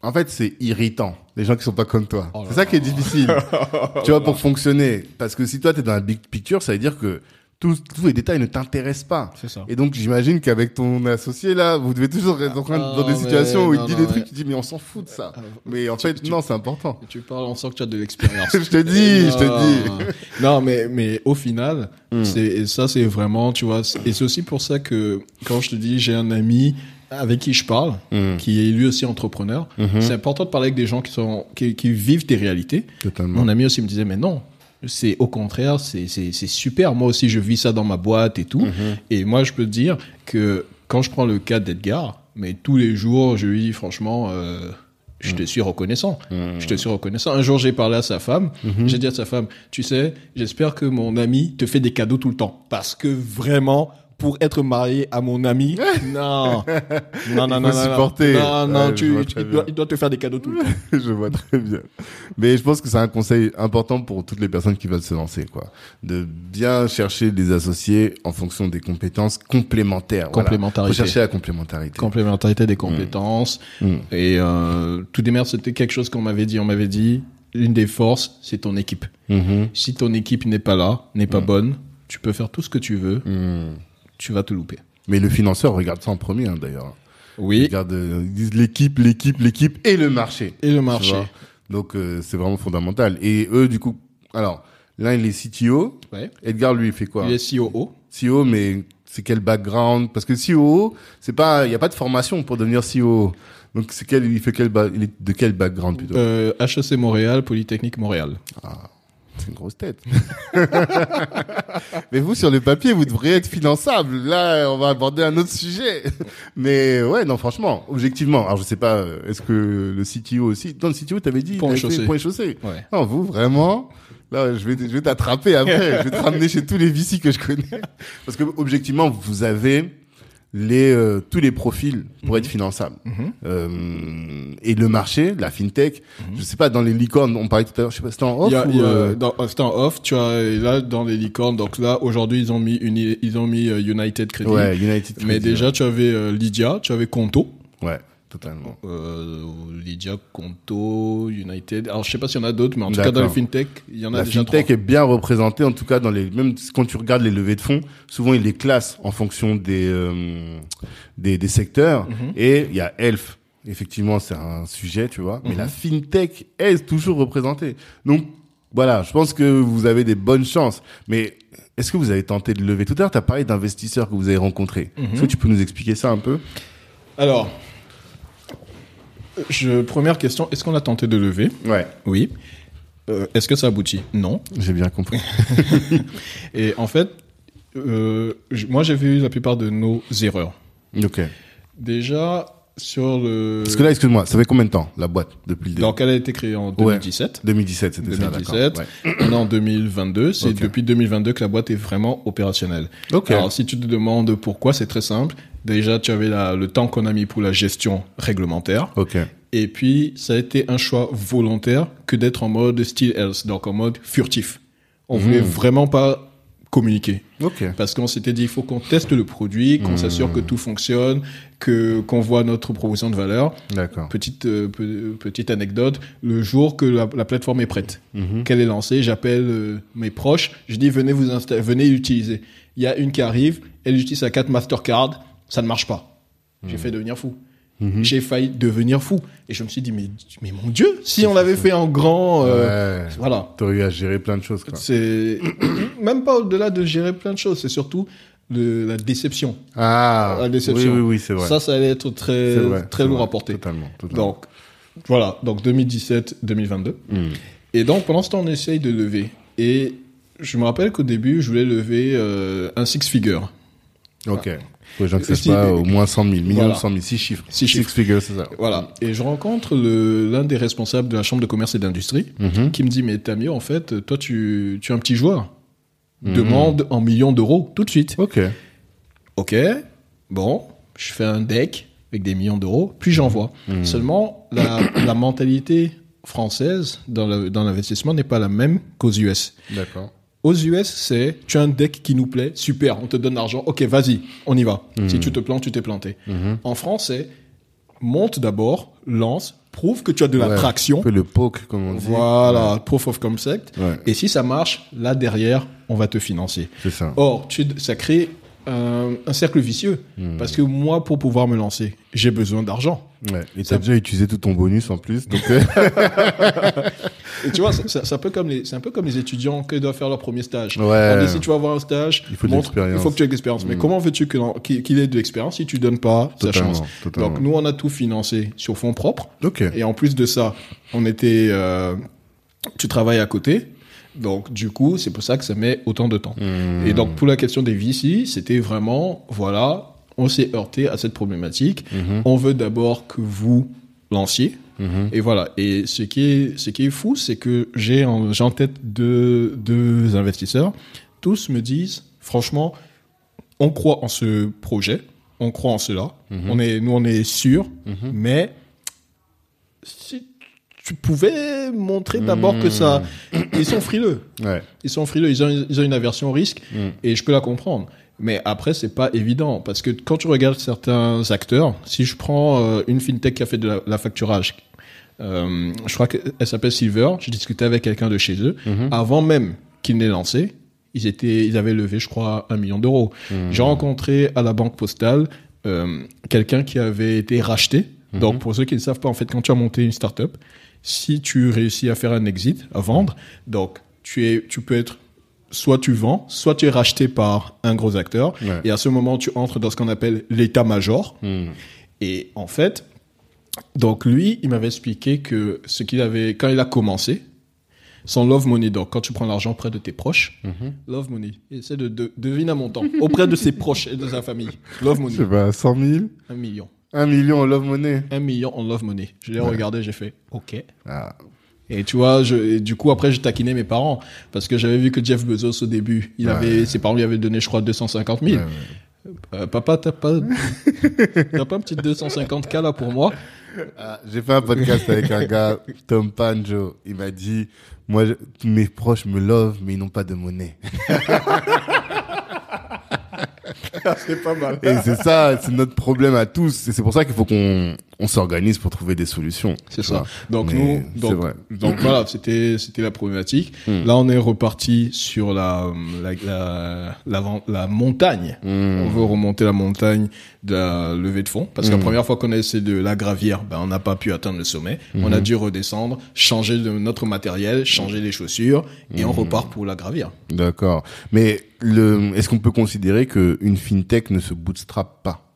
en fait, c'est irritant. Les gens qui sont pas comme toi. Oh c'est ça qui est difficile. (laughs) tu vois, pour fonctionner. Parce que si toi, t'es dans la big picture, ça veut dire que tous, tous les détails ne t'intéressent pas. C'est ça. Et donc, j'imagine qu'avec ton associé, là, vous devez toujours être en train de- Ah, dans des mais situations où il non, dit non, des trucs, tu dis, mais on s'en fout de ça. Ah, Mais en fait, non, c'est important. Tu parles, on sent que tu as de l'expérience. (laughs) Je te dis, je te Non. Non, mais, mais au final, c'est, et ça, c'est vraiment, tu vois, c'est- et c'est aussi pour ça que, quand je te dis, j'ai un ami avec qui je parle, Mm. qui est lui aussi entrepreneur, Mhm. c'est important de parler avec des gens qui sont, qui, qui vivent tes réalités. Totalement. Mon ami aussi me disait, mais non, c'est au contraire, c'est, super. Moi aussi, je vis ça dans ma boîte et tout. Mhm. Et moi, je peux te dire que quand je prends le cas d'Edgar, mais tous les jours, je lui dis, franchement, euh, je te suis reconnaissant. Mhm. Je te suis reconnaissant. Un jour, j'ai parlé à sa femme. J'ai dit à sa femme, tu sais, j'espère que mon ami te fait des cadeaux tout le temps. Parce que vraiment, pour être marié à mon ami. (laughs) Non. (laughs) Non, non, Il non, faut non, supporter. Non, non, Ouais, tu, tu- il, doit, il doit te faire des cadeaux tout le temps. (laughs) je vois très bien. Mais je pense que c'est un conseil important pour toutes les personnes qui veulent se lancer, quoi. De bien chercher des associés en fonction des compétences complémentaires. Voilà. Complémentarité. Faut chercher la complémentarité. Complémentarité des compétences. Mm. Et euh, tout démarre, c'était quelque chose qu'on m'avait dit. On m'avait dit, l'une des forces, c'est ton équipe. Mhm. Si ton équipe n'est pas là, n'est pas bonne, tu peux faire tout ce que tu veux, Mm. Tu vas te louper. Mais le financeur regarde ça en premier, hein, d'ailleurs. Il Oui. regarde, euh, ils disent l'équipe, l'équipe, l'équipe et le marché. Et le marché. Donc euh, c'est vraiment fondamental. Et eux, du coup, alors l'un il est CTO. Ouais. Edgar lui il fait quoi Il est COO. CEO, mais c'est quel background? Parce que CEO, c'est pas, il y a pas de formation pour devenir CEO. Donc c'est quel, il fait quel, il est de quel background plutôt? Euh, HEC Montréal, Polytechnique Montréal. C'est une grosse tête. (laughs) mais vous sur le papier, vous devriez être finançable. Là, on va aborder un autre sujet. Mais ouais, non, franchement, objectivement. Alors je sais pas, euh, est-ce que le CTO aussi Dans le CTO, t'avais dit, fait chaussée. Pont et chaussée. Ouais. Non, vous vraiment Là, je vais, je vais t'attraper après. je vais te ramener chez tous les VC que je connais. Parce que objectivement, vous avez les euh, tous les profils pour être finançables. Mhm. Euh, et le marché, la fintech, je sais pas dans les licornes, on parlait tout à l'heure, je sais pas, c'était en off a, ou a- euh, dans, c'était en off, tu as et là dans les licornes. Donc là aujourd'hui ils ont mis une, ils ont mis euh, United Credit. ouais, United. Mais Credit, déjà tu avais euh, Lydia, tu avais Conto. ouais, totalement. Euh, Lydia, Conto, United. Alors je sais pas s'il y en a d'autres, mais en tout cas dans les fintech, il y en a La déjà fintech trois. est bien représentée, en tout cas dans les même quand tu regardes les levées de fonds, souvent ils les classent en fonction des euh, des, des secteurs. Mhm. Et il y a Elf, effectivement, c'est un sujet, tu vois. Mhm. Mais la fintech est toujours représentée. Donc voilà, je pense que vous avez des bonnes chances. Mais est-ce que vous avez tenté de lever Tout à l'heure, tu as parlé d'investisseurs que vous avez rencontrés. Mhm. Est-ce que tu peux nous expliquer ça un peu? Alors, je, première question, est-ce qu'on a tenté de lever Ouais, Oui. Euh, est-ce que ça aboutit? Non. j'ai bien compris. (laughs) Et en fait, euh, moi j'ai vu la plupart de nos erreurs. ok. Déjà sur le. Parce que là, excuse-moi, ça fait combien de temps la boîte depuis le début Donc elle a été créée en 2017. 2017, c'était ça, 2017. d'accord. Ouais. On est en 2022. C'est depuis 2022 que la boîte est vraiment opérationnelle. Ok. Alors, si tu te demandes pourquoi, c'est très simple. Déjà, tu avais la- le temps qu'on a mis pour la gestion réglementaire. Et puis, ça a été un choix volontaire que d'être en mode still else, donc en mode furtif. On voulait Mhm. vraiment pas communiquer. Parce qu'on s'était dit, il faut qu'on teste le produit, qu'on Mhm. s'assure que tout fonctionne, que qu'on voit notre proposition de valeur. Petite euh, pe- petite anecdote, le jour que la, la plateforme est prête, Mhm. qu'elle est lancée, j'appelle euh, mes proches, je dis venez vous venez l'utiliser. Il y a une qui arrive, elle utilise sa carte Mastercard, ça ne marche pas. J'ai fait devenir fou. Mhm. J'ai failli devenir fou. Et je me suis dit, mais, mais mon Dieu, si on l'avait fait en grand, euh, Ouais. voilà. T'aurais eu à gérer plein de choses, quoi. C'est (coughs) même pas au-delà de gérer plein de choses, c'est surtout le- la déception. Ah, La déception. Oui, oui, oui, c'est vrai. Ça, ça allait être très, vrai, très lourd vrai. à porter. Totalement, totalement. Donc, voilà. Donc, 2017-2022. Hmm. Et donc, pendant ce temps, on essaye de lever. Et je me rappelle qu'au début, je voulais lever euh, un six figure. Ok. Pour les gens qui savent pas, au moins 100 000, minimum Voilà. 100 000, 6 chiffres. Six chiffres. Six figures, c'est ça. Voilà. Et je rencontre l'un des responsables de la chambre de commerce et d'industrie Mhm. qui me dit, mais Tamio, en fait, toi, tu, tu es un petit joueur. Mhm. Demande en millions d'euros tout de suite. Ok. Ok, bon, je fais un deck avec des millions d'euros, puis j'envoie. Mhm. Seulement, la, (coughs) la mentalité française dans l'investissement n'est pas la même qu'aux US. D'accord. Aux US, c'est tu as un deck qui nous plaît, super, on te donne l'argent, ok, vas-y, on y va. Si tu te plantes, tu t'es planté. Mhm. En France, c'est monte d'abord, lance, prouve que tu as de la Ouais. Un traction. peu le poke, comme on dit. Voilà, proof of concept. Ouais, Et si ça marche, là derrière, on va te financer. c'est ça. Or, tu, ça crée un, un cercle vicieux. Hmm. Parce que moi, pour pouvoir me lancer, j'ai besoin d'argent. Ouais. Et t'as déjà utilisé tout ton bonus en plus, donc euh, (laughs) Et tu vois, c'est- un peu comme les, c'est un peu comme les étudiants qui doivent faire leur premier stage. Ouais. Dit si tu vas avoir un stage, Il faut montre- il faut que tu aies de l'expérience. Mais Mm. comment veux-tu qu'il ait de l'expérience si tu donnes pas sa chance? totalement. Donc nous, on a tout financé sur fonds propres. Ok. Et en plus de ça, on était, euh, tu travailles à côté. Donc, du coup, c'est pour ça que ça met autant de temps. Hmm. Et donc, pour la question des VC, c'était vraiment, voilà, on s'est heurté à cette problématique. Mhm. On veut d'abord que vous lanciez. Mhm. Et voilà. Et ce qui est, ce qui est fou, c'est que j'ai en, j'ai en tête deux, deux investisseurs. Tous me disent, franchement, on croit en ce projet, on croit en cela, on est, nous on est sûr, mais si tu pouvais montrer d'abord que ça, ils sont frileux, Ouais. ils sont frileux, ils ont, ils ont une aversion au risque, et je peux la comprendre. Mais après, c'est pas évident parce que quand tu regardes certains acteurs, si je prends euh, une fintech qui a fait de la, la facturage, euh, je crois qu'elle s'appelle Silver. J'ai discuté avec quelqu'un de chez eux. Avant même qu'ils n'aient lancé, ils étaient, ils avaient levé, je crois, un million d'euros. J'ai rencontré à la banque postale euh, quelqu'un qui avait été racheté. Donc, pour ceux qui ne savent pas, en fait, quand tu as monté une startup, si tu réussis à faire un exit, à vendre, donc tu es, tu peux être soit tu vends, soit tu es racheté par un gros acteur. Ouais. Et à ce moment, tu entres dans ce qu'on appelle l'état-major. Hmm. Et en fait, donc lui, il m'avait expliqué que ce qu'il avait, quand il a commencé, son love money, donc quand tu prends l'argent auprès de tes proches, Mhm. love money, essaie de, de deviner un montant, auprès de ses proches et de sa famille, love money, Je sais pas, 100 000 un million. Un million en love money. Un million en love money. Je l'ai regardé, j'ai fait, ok. Ah. Et tu vois, je, et du coup, après, j'ai taquiné mes parents. Parce que j'avais vu que Jeff Bezos, au début, il Ouais. avait, ses parents lui avaient donné, je crois, 250 000. Ouais, ouais. Euh, papa, t'as pas, (laughs) t'as pas un petit 250K là pour moi? Ah, J'ai fait un podcast avec un gars, Tom Panjo. Il m'a dit, moi, je- mes proches me love, mais ils n'ont pas de monnaie. (laughs) (laughs) Et c'est ça, c'est notre problème à tous. Et c'est pour ça qu'il faut qu'on on s'organise pour trouver des solutions. C'est ça. vois. Donc Mais nous, c'est donc, vrai. donc voilà, c'était c'était la problématique. Hmm. Là, on est reparti sur la la la, la, montagne. Hmm. On veut remonter la montagne de la levée de fonds parce que la Hmm. première fois qu'on a essayé de la gravir, ben on n'a pas pu atteindre le sommet. On a dû redescendre, changer de notre matériel, changer les chaussures et on repart pour la gravir. D'accord. Mais le, est-ce qu'on peut considérer que une fintech ne se bootstrap pas?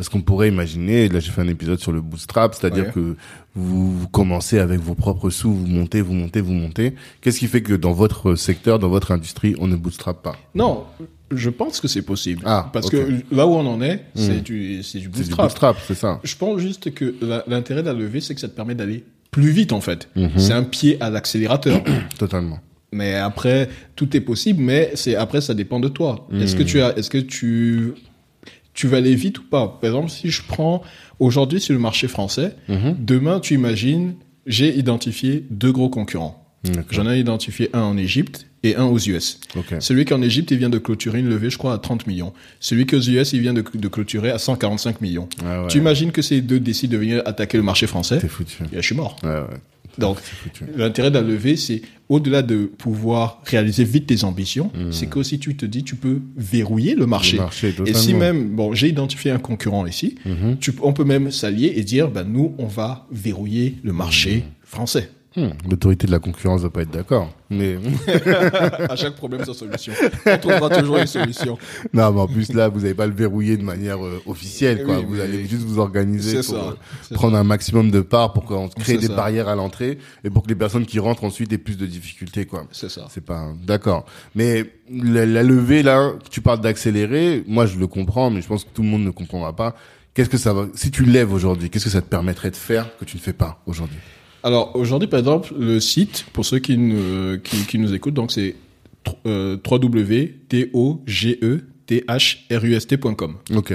Parce qu'on pourrait imaginer, là j'ai fait un épisode sur le bootstrap, c'est-à-dire Ouais. que vous, vous commencez avec vos propres sous, vous montez, vous montez, vous montez. Qu'est-ce qui fait que dans votre secteur, dans votre industrie, on ne bootstrap pas? Non, je pense que c'est possible. Ah, parce que là où on en est, c'est Hmm. du c'est du C'est du bootstrap. c'est ça. Je pense juste que l'intérêt de la levée, c'est que ça te permet d'aller plus vite en fait. Mhm. C'est un pied à l'accélérateur. (coughs) Totalement. mais après, tout est possible, mais c'est après ça dépend de toi. Est-ce que tu as, est-ce que tu tu vas aller vite ou pas Par exemple, si je prends aujourd'hui sur le marché français, Mhm. demain tu imagines, j'ai identifié deux gros concurrents. J'en ai identifié un en Égypte et un aux US. Celui qui en Égypte, il vient de clôturer une levée, je crois, à 30 millions. Celui qui aux US, il vient de, de clôturer à 145 millions. Ah ouais. Tu imagines que ces deux décident de venir attaquer le marché français? T'es foutu. et je suis mort. Ouais. Donc, l'intérêt de la levée, c'est au-delà de pouvoir réaliser vite tes ambitions, c'est qu'aussi tu te dis, tu peux verrouiller le marché. Le marché, et si même, bon, j'ai identifié un concurrent ici, tu, on peut même s'allier et dire, ben, nous, on va verrouiller le marché français. Hmm, L'autorité de la concurrence va pas être d'accord. Mais (laughs) à chaque problème, sa solution. On trouvera toujours une solution. non, mais en plus là, vous n'allez pas le verrouiller de manière euh, officielle, quoi. Oui, vous allez juste vous organiser pour ça. euh, prendre un maximum de parts pour qu'on crée des ça. barrières à l'entrée et pour que les personnes qui rentrent ensuite aient plus de difficultés, quoi. C'est ça. C'est pas d'accord. Mais la, la levée là, tu parles d'accélérer. Moi, je le comprends, mais je pense que tout le monde ne comprendra pas. Qu'est-ce que ça va Si tu lèves aujourd'hui, qu'est-ce que ça te permettrait de faire que tu ne fais pas aujourd'hui? Alors aujourd'hui, par exemple, le site, pour ceux qui, ne, qui, qui nous écoutent, donc c'est euh, www.togethrust.com. Ok,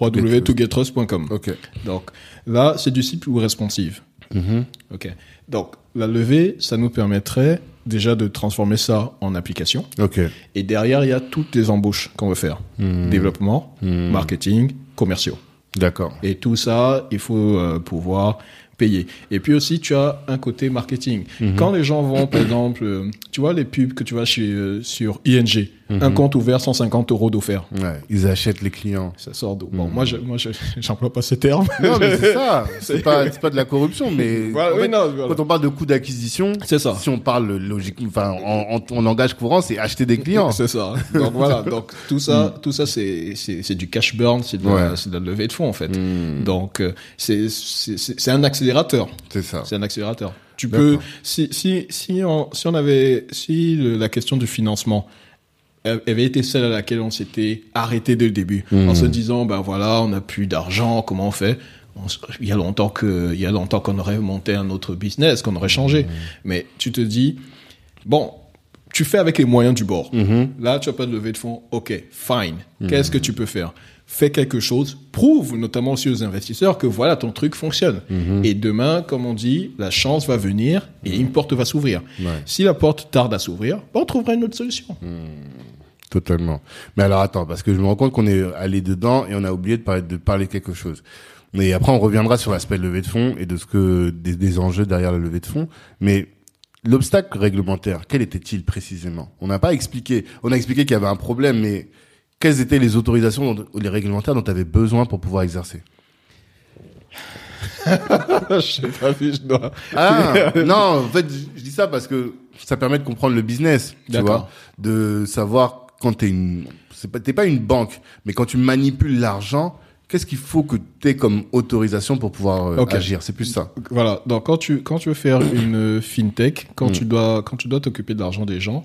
www.togettrust.com. ok. Donc là, c'est du site ou responsive. Mhm. Ok. Donc la levée, ça nous permettrait déjà de transformer ça en application. Ok. Et derrière, il y a toutes les embauches qu'on veut faire. Mhm. Développement, Mhm. marketing, commerciaux. D'accord. Et tout ça, il faut euh, pouvoir payer. Et puis aussi, tu as un côté marketing. Mhm. Quand les gens vont, par exemple, euh, tu vois les pubs que tu vois chez, euh, sur ING, Mhm. un compte ouvert, 150 euros d'offert. Ouais, ils achètent les clients. Ça sort d'où? Bon, Mhm. moi, je, moi, je, (laughs) j'emploie pas ces termes. Non, mais c'est ça. (laughs) C'est pas, c'est pas de la corruption, mais (laughs) Voilà, en oui, fait, non, voilà. quand on parle de coût d'acquisition, C'est ça. si on parle logique, enfin, en, en, en langage courant, c'est acheter des clients. C'est ça. Donc voilà. Donc tout ça, tout ça, c'est c'est c'est du cash burn, c'est de, la- Mm. Ouais. c'est de la levée de fonds en fait. Hmm, Donc euh, c'est c'est c'est c'est un accélérateur. c'est ça. C'est un accélérateur. Tu peux si si si on si on avait si le- la question du financement avait été celle à laquelle on s'était arrêté dès le début en se disant ben voilà on n'a plus d'argent comment on fait? On il y a longtemps que il y a longtemps qu'on aurait monté un autre business qu'on aurait changé Mhm. mais tu te dis bon tu fais avec les moyens du bord. Mhm. Là, tu as pas de levée de fonds. OK, fine. Qu'est-ce que tu peux faire? Fais quelque chose, prouve notamment aussi aux investisseurs que voilà, ton truc fonctionne. Et demain, comme on dit, la chance va venir et une porte va s'ouvrir. Ouais. Si la porte tarde à s'ouvrir, bah, on trouvera une autre solution. Totalement. Mais alors attends, parce que je me rends compte qu'on est allé dedans et on a oublié de parler de parler quelque chose. Mais après, on reviendra sur l'aspect levée de fonds et de ce que des, des enjeux derrière la levée de fonds. Mais l'obstacle réglementaire, quel était-il précisément? On n'a pas expliqué. On a expliqué qu'il y avait un problème, mais quelles étaient les autorisations ou les réglementaires dont tu avais besoin pour pouvoir exercer? (laughs) Je sais pas si je dois. Ah non, en fait, je dis ça parce que ça permet de comprendre le business, tu vois, de savoir quand t'es une, t'es pas une banque, mais quand tu manipules l'argent, qu'est-ce qu'il faut que t'aies comme autorisation pour pouvoir euh, agir? C'est plus ça. Voilà. Donc quand tu quand tu veux faire (coughs) une euh, fintech, quand tu dois quand tu dois t'occuper de l'argent des gens,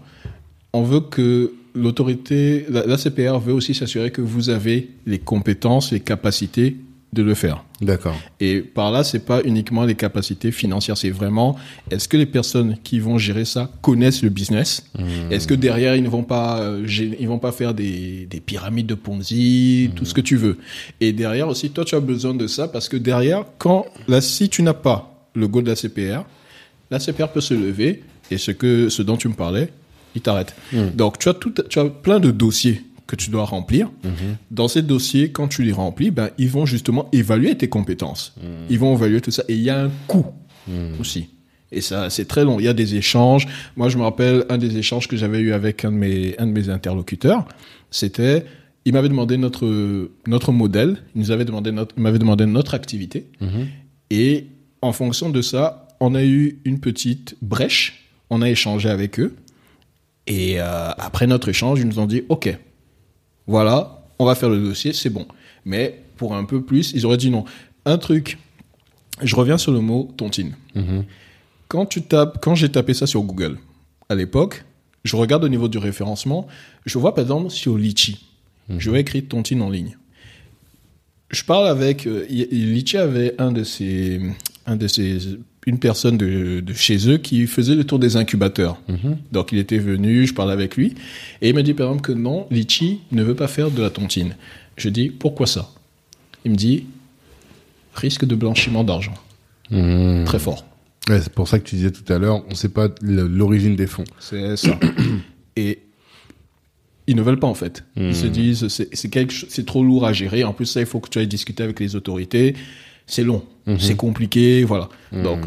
on veut que l'autorité, la, la CPR veut aussi s'assurer que vous avez les compétences, les capacités de le faire. D'accord. Et par là, c'est pas uniquement les capacités financières, c'est vraiment est-ce que les personnes qui vont gérer ça connaissent le business? Est-ce que derrière ils ne vont pas euh, ils vont pas faire des, des pyramides de Ponzi, tout ce que tu veux? Et derrière aussi, toi tu as besoin de ça parce que derrière, quand là, si tu n'as pas le go de la CPR, la CPR peut se lever et ce que ce dont tu me parlais, il t'arrête. Donc tu as tout, tu as plein de dossiers que tu dois remplir. Dans ces dossiers, quand tu les remplis, ben, ils vont justement évaluer tes compétences. Ils vont évaluer tout ça. Et il y a un coût aussi. Et ça, c'est très long. Il y a des échanges. Moi, je me rappelle un des échanges que j'avais eu avec un de mes, un de mes interlocuteurs. C'était, il m'avait demandé notre, notre modèle. Il nous avait demandé notre, il m'avait demandé notre activité. Et en fonction de ça, on a eu une petite brèche. On a échangé avec eux. Et euh, après notre échange, ils nous ont dit, OK, voilà, on va faire le dossier, c'est bon. Mais pour un peu plus, ils auraient dit non. Un truc, je reviens sur le mot tontine. Quand tu tapes, quand j'ai tapé ça sur Google, à l'époque, je regarde au niveau du référencement, je vois par exemple sur Litchi, je vais écrire tontine en ligne. Je parle avec euh, Litchi avait un de ses, un de ses, une personne de, de chez eux qui faisait le tour des incubateurs. Donc il était venu, je parlais avec lui, et il m'a dit par exemple que non, Litchi ne veut pas faire de la tontine. Je dis pourquoi ça? Il me dit risque de blanchiment d'argent, très fort. Ouais, c'est pour ça que tu disais tout à l'heure, on sait pas l'origine des fonds. C'est ça. (clears throat) Et ils ne veulent pas en fait. Ils se disent quelque cho- c'est trop lourd à gérer. En plus ça il faut que tu ailles discuter avec les autorités. C'est long, c'est compliqué, voilà. Donc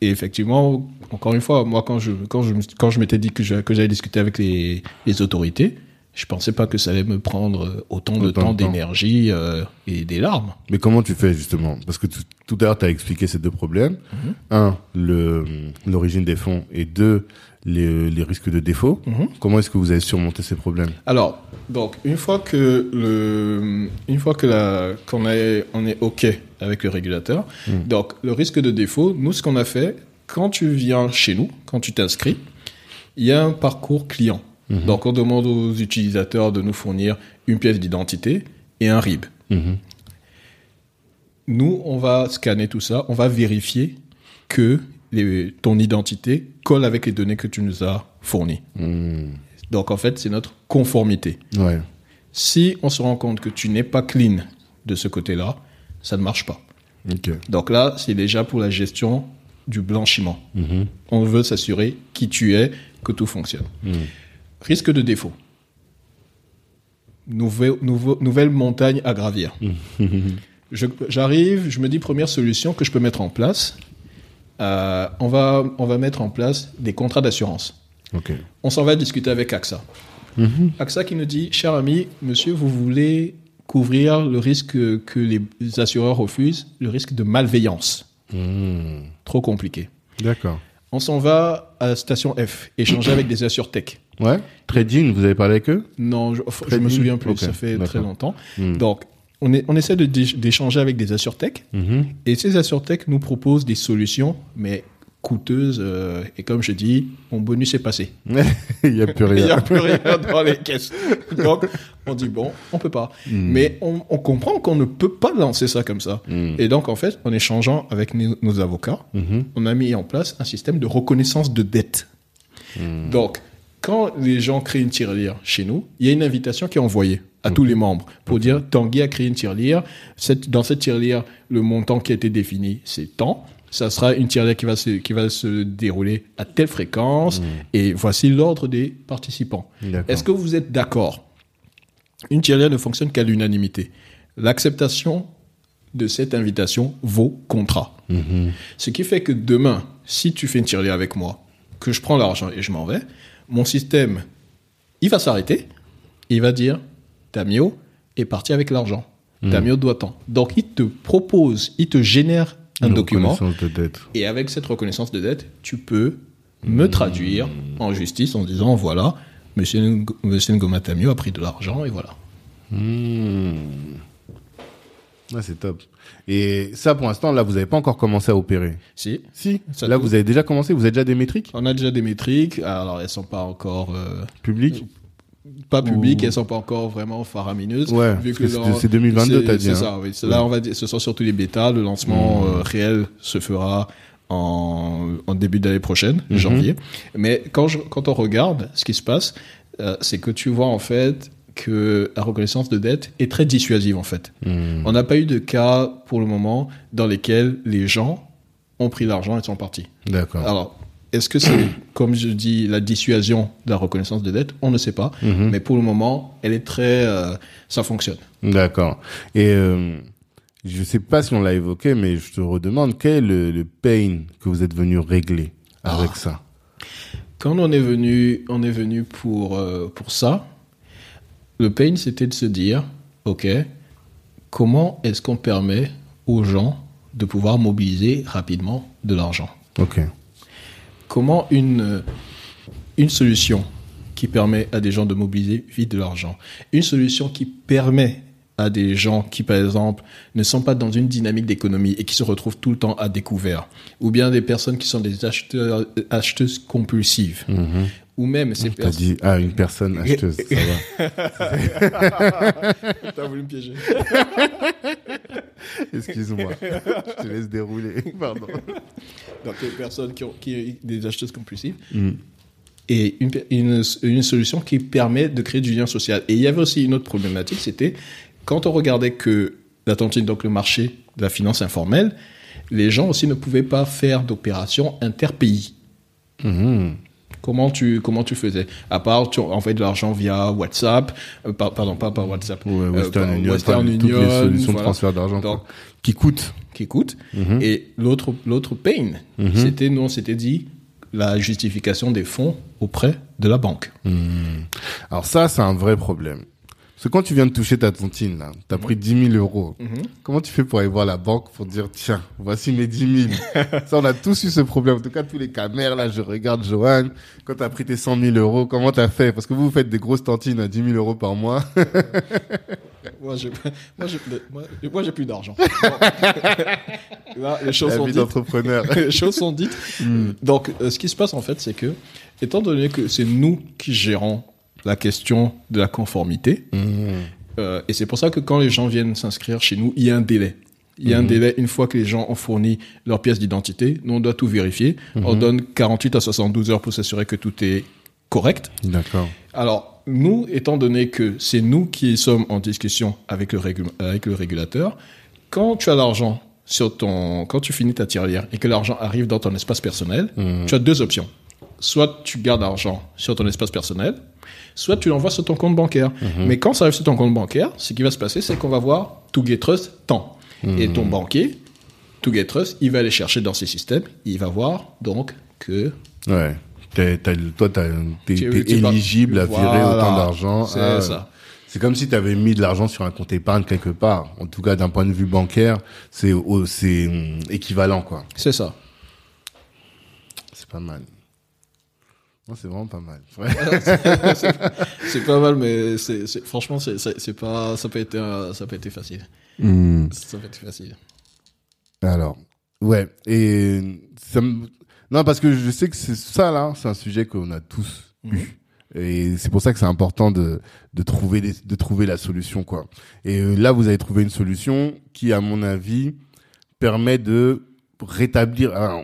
et effectivement encore une fois moi quand je quand je me- quand je m'étais dit que je- que j'allais discuter avec les les autorités, je pensais pas que ça allait me prendre autant de Autant temps, de temps. d'énergie euh, et des larmes. Mais comment tu fais justement? Parce que tout, tout à l'heure, tu as expliqué ces deux problèmes. Un, le l'origine des fonds et deux, les, les risques de défaut. Comment est-ce que vous avez surmonté ces problèmes? Alors, donc, une fois que le, une fois que la, qu'on est, on est OK avec le régulateur, donc, le risque de défaut, nous, ce qu'on a fait, quand tu viens chez nous, quand tu t'inscris, il y a un parcours client. Donc, on demande aux utilisateurs de nous fournir une pièce d'identité et un RIB. Nous, on va scanner tout ça, on va vérifier que les- ton identité colle avec les données que tu nous as fournies. Donc, en fait, c'est notre conformité. Ouais. Si on se rend compte que tu n'es pas clean de ce côté-là, ça ne marche pas. Donc là, c'est déjà pour la gestion du blanchiment. On veut s'assurer qui tu es, que tout fonctionne. Risque de défaut. Nouvel- nouveau- nouvelle montagne à gravir. (laughs) Je- J'arrive, je me dis première solution que je peux mettre en place. Euh, on, va, on va mettre en place des contrats d'assurance. On s'en va discuter avec AXA. AXA qui nous dit, cher ami, monsieur, vous voulez couvrir le risque que les assureurs refusent, le risque de malveillance. Trop compliqué. D'accord. On s'en va à Station F, échanger avec des assurtech. Ouais. Trading, vous avez parlé avec eux? Non, je, je me souviens plus, ça fait très longtemps. Hmm. Donc, on, est, on essaie de d'échanger avec des assurtech, Mhm. et ces assurtech nous proposent des solutions, mais coûteuses, euh, et comme je dis, mon bonus est passé. (laughs) Il n'y a plus (laughs) Il n'y rien. a plus rien dans les caisses. Donc, on dit, bon, on peut pas. Mais on, on comprend qu'on ne peut pas lancer ça comme ça. Et donc, en fait, en échangeant avec nos, nos avocats, on a mis en place un système de reconnaissance de dette. Donc, quand les gens créent une tirelire chez nous, il y a une invitation qui est envoyée à tous les membres pour dire Tanguy a créé une tirelire. Cette, dans cette tirelire, le montant qui a été défini, c'est tant. Ça sera une tirelire qui va se, qui va se dérouler à telle fréquence. Et voici l'ordre des participants. Est-ce que vous êtes d'accord? Une tirelire ne fonctionne qu'à l'unanimité. L'acceptation de cette invitation vaut contrat. Ce qui fait que demain, si tu fais une tirelire avec moi, que je prends l'argent et je m'en vais, mon système, il va s'arrêter. Il va dire, Tamio est parti avec l'argent. Tamio doit tant. Donc, il te propose, il te génère un Une document. reconnaissance de dette. Et avec cette reconnaissance de dette, tu peux me traduire en justice en disant, voilà, monsieur, monsieur Ngoma Tamio a pris de l'argent et voilà. Hmm. C'est top. Et ça, pour l'instant, là, vous n'avez pas encore commencé à opérer. Si. Si. Ça là, vous avez déjà commencé. Vous avez déjà des métriques? On a déjà des métriques, alors elles sont pas encore euh, publiques? pas publiques, Ou- elles sont pas encore vraiment faramineuses. Ouais, vu que c'est- c'est 2022, c'est- t'as dit, C'est hein. ça, oui. Là, on va dire, ce sont surtout les bêtas. Le lancement euh, réel se fera en, en début d'année prochaine, Mhm. janvier. Mais quand, je, quand on regarde ce qui se passe, euh, c'est que tu vois en fait que la reconnaissance de dette est très dissuasive en fait. Hmm. On n'a pas eu de cas pour le moment dans lesquels les gens ont pris l'argent et sont partis. D'accord. Alors, est-ce que c'est, (coughs) comme je dis, la dissuasion de la reconnaissance de dette On ne sait pas. Mhm. Mais pour le moment, elle est très... euh, ça fonctionne. D'accord. Et euh, je sais pas si on l'a évoqué, mais je te redemande quel est le, le pain que vous êtes venu régler avec ça? Quand on est venu, on est venu pour, euh, pour ça, le pain, c'était de se dire, OK, comment est-ce qu'on permet aux gens de pouvoir mobiliser rapidement de l'argent Ok. comment une, une solution qui permet à des gens de mobiliser vite de l'argent, une solution qui permet à des gens qui, par exemple, ne sont pas dans une dynamique d'économie et qui se retrouvent tout le temps à découvert, ou bien des personnes qui sont des acheteurs, acheteuses compulsives, ou même ces personnes... dit ah une personne acheteuse. ça va. (laughs) T'as voulu me piéger. (laughs) Excuse-moi. je te laisse dérouler. (laughs) Pardon. Donc, des personnes qui ont qui, des acheteuses compulsives. Mm. Et une, une, une solution qui permet de créer du lien social. Et il y avait aussi une autre problématique, c'était quand on regardait que la tontine, donc le marché de la finance informelle, les gens aussi ne pouvaient pas faire d'opérations interpays. Mhm. Comment tu, comment tu faisais? À part, tu envoyais de l'argent via WhatsApp, euh, par- pardon, pas par WhatsApp, Ouais, euh, Western par Union, Western enfin, toutes les Union, solutions de transfert d'argent qui coûtent. qui coûte. Mhm. Et l'autre, l'autre pain, c'était, nous, on s'était dit, la justification des fonds auprès de la banque. Mhm. Alors ça, c'est un vrai problème. Parce que quand tu viens de toucher ta tontine, là, t'as pris 10 000 euros. Comment tu fais pour aller voir la banque pour dire, tiens, voici mes 10 000 (laughs) Ça, on a tous eu ce problème. En tout cas, tous les caméras, là, je regarde Johan. Quand t'as pris tes 100 000 euros, comment t'as fait? Parce que vous, vous faites des grosses tontines à 10 000 euros par mois. (laughs) Moi, j'ai, moi, j'ai, moi, moi, j'ai plus d'argent. (laughs) Là, les choses La sont vie dites. d'entrepreneur. les choses sont dites. Donc, euh, ce qui se passe en fait, c'est que, étant donné que c'est nous qui gérons la question de la conformité, euh, et c'est pour ça que quand les gens viennent s'inscrire chez nous, il y a un délai. Il y a un délai, une fois que les gens ont fourni leur pièce d'identité, nous on doit tout vérifier. On donne 48 à 72 heures pour s'assurer que tout est correct. D'accord. Alors, nous, étant donné que c'est nous qui sommes en discussion avec le, régu- avec le régulateur, quand tu as l'argent sur ton, quand tu finis ta tirelire et que l'argent arrive dans ton espace personnel, tu as deux options. Soit tu gardes l'argent sur ton espace personnel, soit tu l'envoies sur ton compte bancaire. Mais quand ça arrive sur ton compte bancaire, ce qui va se passer, c'est qu'on va voir To Get Trust tant. Et ton banquier, To Get Trust, il va aller chercher dans ses systèmes, il va voir donc que Ouais. T'es- t'as- toi, t'as- t'es éligible à virer Voilà. autant d'argent. C'est Ah, ça. C'est comme si tu avais mis de l'argent sur un compte épargne quelque part. En tout cas, d'un point de vue bancaire, c'est hum, équivalent, quoi. c'est ça. C'est pas mal. Non, c'est vraiment pas mal. (laughs) C'est pas mal, mais c'est, franchement, c'est, pas, ça peut être, euh, ça peut être facile. Hum. Ça peut être facile. Alors, ouais. Et ça me... non, parce que je sais que c'est ça là, c'est un sujet qu'on a tous eu. Et c'est pour ça que c'est important de de trouver de trouver la solution quoi. Et euh, là, vous avez trouvé une solution qui, à mon avis, permet de rétablir. ah,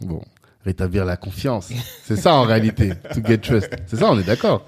bon, rétablir la confiance. C'est ça en réalité, to get trust. C'est ça, on est d'accord.